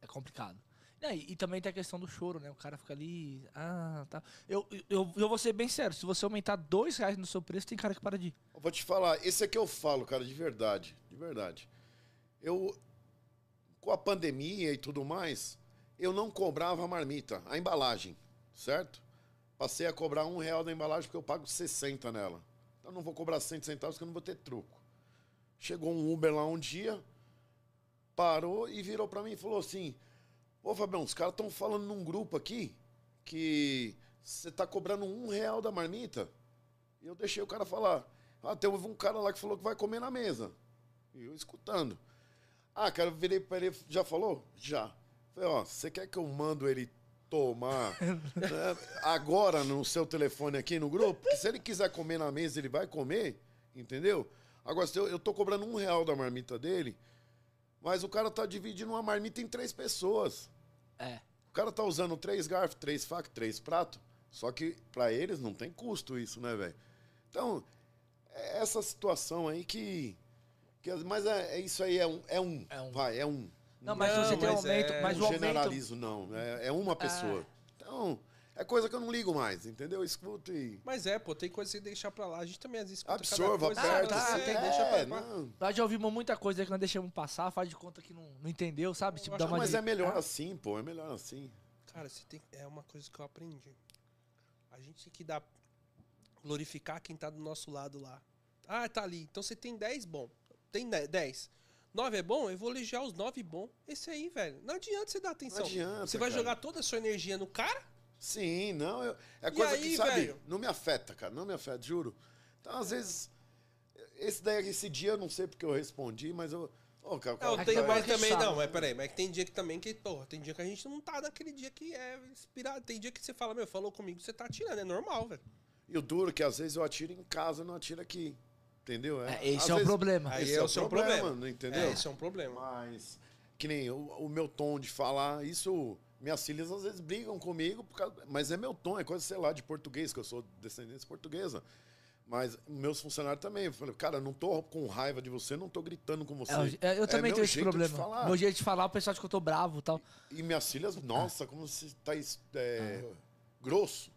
É complicado. É, e, e também tem a questão do choro, né? O cara fica ali. Ah, tá. Eu, eu, eu vou ser bem sério. Se você aumentar dois reais no seu preço, tem cara que para de ir. Eu vou te falar, esse aqui eu falo, cara, de verdade. De verdade. Eu, com a pandemia e tudo mais, eu não cobrava a marmita, a embalagem, certo? Passei a cobrar um real da embalagem porque eu pago 60 nela. Então não vou cobrar 100 centavos porque eu não vou ter troco. Chegou um Uber lá um dia, parou e virou pra mim e falou assim: Ô Fabião, os caras estão falando num grupo aqui que você tá cobrando um real da marmita. E eu deixei o cara falar. Ah, teve um cara lá que falou que vai comer na mesa. E eu escutando. Ah, cara, eu virei pra ele, já falou? Já. Falei, ó, você quer que eu mando ele tomar né, agora no seu telefone aqui no grupo? Se ele quiser comer na mesa, ele vai comer, entendeu? Agora, se eu, eu tô cobrando um real da marmita dele, mas o cara tá dividindo uma marmita em três pessoas. É. O cara tá usando três garfos, três facas, três pratos. Só que pra eles não tem custo isso, né, velho? Então, é essa situação aí que. que mas é, é isso aí, é um, é um. É um. Vai, é um. Não, mas Não, você tem um mas aumento. é- Mas o não aumento. generalizo, não. É, é uma pessoa. Então, é coisa que eu não ligo mais, entendeu? Eu escuto e. Mas é, pô, tem coisa que você deixar pra lá. A gente também às vezes escuta cada Absorva, coisa, aperta. você tá, tem- deixa é, pra lá. não. Nós já ouvimos muita coisa que nós deixamos passar, faz de conta que não, não entendeu, sabe? Tipo, dá uma Mas de- é melhor Ah, assim, pô. É melhor assim. Cara, você tem, é uma coisa que eu aprendi. A gente tem que dar. glorificar quem tá do nosso lado lá. Ah, tá ali. Então você tem 10 bom. Tem 10. 9 é bom? Eu vou elogiar os 9 bom. Esse aí, velho. Não adianta você dar atenção. Não adianta, você vai cara. jogar toda a sua energia no cara? Sim, não. eu- é coisa aí, que, sabe, velho? não me afeta, cara. Não me afeta, juro. Então, às vezes. Esse, daí, esse dia eu não sei porque eu respondi, mas eu. Ô, cara, o cara- Não, É tem, mas agora que também sabe. não, mas peraí, mas tem dia que também que, porra, tem dia que a gente não tá naquele dia que é inspirado. Tem dia que você fala, meu, falou comigo, você tá atirando, é normal, velho. E o duro é que às vezes eu atiro em casa, não atiro aqui. Entendeu? É, às esse é o vezes- problema. Aí Esse é, o seu problema. não entendeu? É, esse é um problema. Mas, que nem o, o meu tom de falar, isso. Minhas filhas às vezes brigam comigo, por causa- mas é meu tom, é coisa, sei lá, de português, que eu sou descendente portuguesa. Mas meus funcionários também. Eu falei, cara, não tô com raiva de você, não tô gritando com você. É, eu- eu também meu tenho esse problema. Meu jeito de falar, o pessoal acha que eu tô bravo e tal. E minhas filhas, nossa, como você tá é, grosso.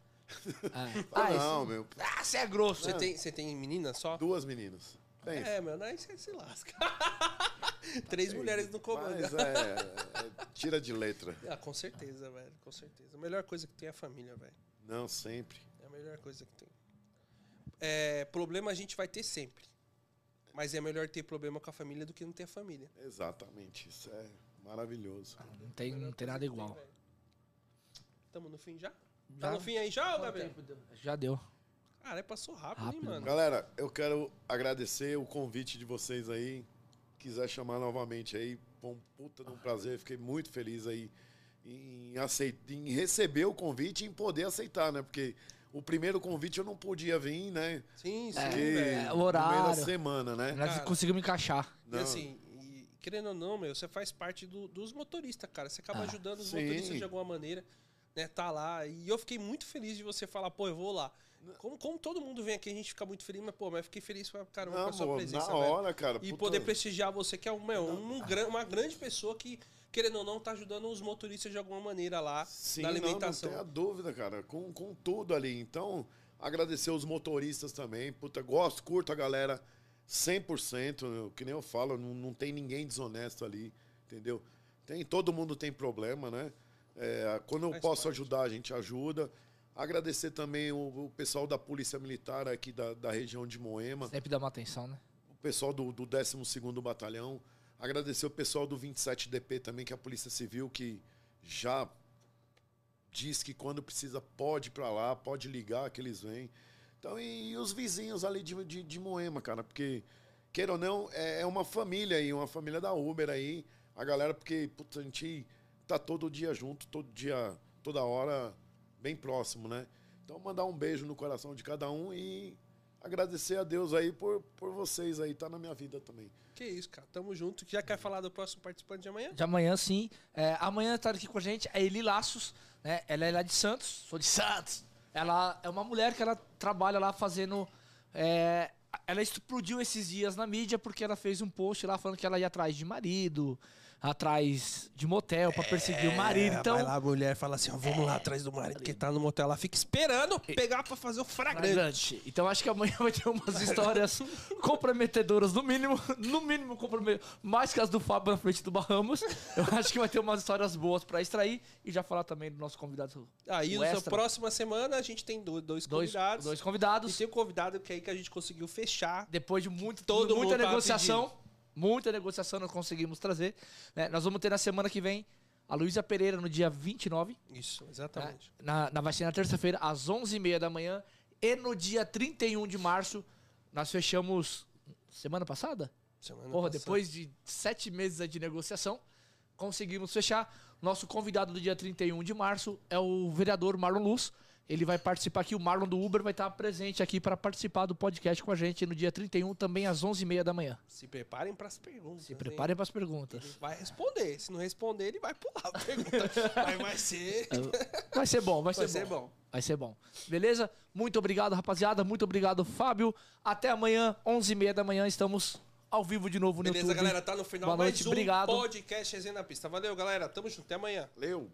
É. Ah, Ah, não, esse- meu. Ah, você é grosso. Você tem, você tem menina só? Duas meninas. É, meu, aí você se lasca. Três mulheres no comando. mas é, é, tira de letra. Ah, com certeza, velho, com certeza. A melhor coisa que tem é a família, velho. Não, sempre. É a melhor coisa que tem. É, problema a gente vai ter sempre. Mas é melhor ter problema com a família do que não ter a família. Exatamente. Isso é Maravilhoso. Não tem, não tem nada igual. Tamo no fim já? Já. Tá no fim aí já, ô, Gabriel? Já deu. Cara, passou rápido, Rápido, hein, mano? Galera, eu quero agradecer o convite de vocês aí. Quiser chamar novamente aí, foi um puta de um prazer. Fiquei muito feliz aí em, aceit... em receber o convite e em poder aceitar, né? Porque o primeiro convite eu não podia vir, né? Sim, sim, Porque velho. o no meio da horário. semana, né? Nós Cara. conseguimos encaixar. E assim, e, querendo ou não, meu, você faz parte do- dos motoristas, cara. Você acaba Ah, ajudando os sim. motoristas de alguma maneira, né? Tá lá. E eu fiquei muito feliz de você falar, pô, eu vou lá. Como, como todo mundo vem aqui, a gente fica muito feliz, mas, pô, mas fiquei feliz com a, caramba, com Não, a sua amor, presença, na velho. hora, cara. E poder prestigiar você, que é um, meu, um gran- uma grande pessoa que, querendo ou não, tá ajudando os motoristas de alguma maneira lá Sim, na não, alimentação. não tenha dúvida, cara. Com, com tudo ali. Então, agradecer os motoristas também. Puta, gosto, curto a galera 100%. eu- Que nem eu falo, não, não tem ninguém desonesto ali, entendeu? Tem, todo mundo tem problema, né? É, quando eu Faz posso parte. ajudar, a gente ajuda. Agradecer também o, o pessoal da Polícia Militar aqui da, da região de Moema Sempre dá uma atenção, né? o pessoal do, do 12º Batalhão, agradecer o pessoal do 27DP também, que é a Polícia Civil, que já diz que quando precisa pode ir pra lá, pode ligar que eles vêm. Então, e, e os vizinhos ali de, de, de Moema, cara, porque, queira ou não, é, é uma família aí, uma família da Uber aí, a galera, porque putz, a gente tá todo dia junto, todo dia, toda hora, bem próximo, né? Então, mandar um beijo no coração de cada um e agradecer a Deus aí por, por vocês aí, tá na minha vida também. Que isso, cara. Tamo junto. Já quer falar do próximo participante de amanhã? De amanhã, sim. É, amanhã tá aqui com a gente a Eli Laços, né? Ela é lá de Santos, sou de Santos. Ela é uma mulher que ela trabalha lá fazendo. é, ela explodiu esses dias na mídia porque ela fez um post lá falando que ela ia atrás de marido, atrás de motel pra perseguir o marido. Então, É, Vai lá, a mulher fala assim, ó, vamos lá atrás do marido que tá no motel. Ela fica esperando pegar pra fazer o flagrante. flagrante. Então acho que amanhã vai ter umas histórias comprometedoras, no mínimo, no mínimo comprometedoras, mais que as do Fábio na frente do Bahamas. Eu acho que vai ter umas histórias boas pra extrair e já falar também do nosso convidado. Aí, na próxima semana, a gente tem do- dois, dois convidados. dois E convidados. tem um convidado que aí que a gente conseguiu fechar. Depois de muito, Todo muita negociação, muita negociação nós conseguimos trazer. né? Nós vamos ter na semana que vem a Luísa Pereira no dia 29. Isso, né? exatamente. Na, na, vai ser na terça-feira, às 11h30 da manhã. E no dia 31 de março, nós fechamos. Semana passada? Semana Porra, passada. depois de sete meses de negociação, conseguimos fechar. Nosso convidado do dia 31 de março é o vereador Marlon Luz. Ele vai participar aqui, o Marlon do Uber vai estar presente aqui para participar do podcast com a gente no dia 31, também às 11h30 da manhã. Se preparem pras perguntas. Se preparem para as perguntas. Ele vai responder. Se não responder, ele vai pular a pergunta. Mas vai ser. Vai ser bom, vai, Vai ser, ser bom. bom. Vai ser bom. Beleza? Muito obrigado, rapaziada. Muito obrigado, Fábio. Até amanhã, 11h30 da manhã, estamos ao vivo de novo no Beleza, YouTube. galera? Tá no final Boa mais noite, um obrigado. podcast Resenha na Pista. Valeu, galera. Tamo junto. Até amanhã. Leu.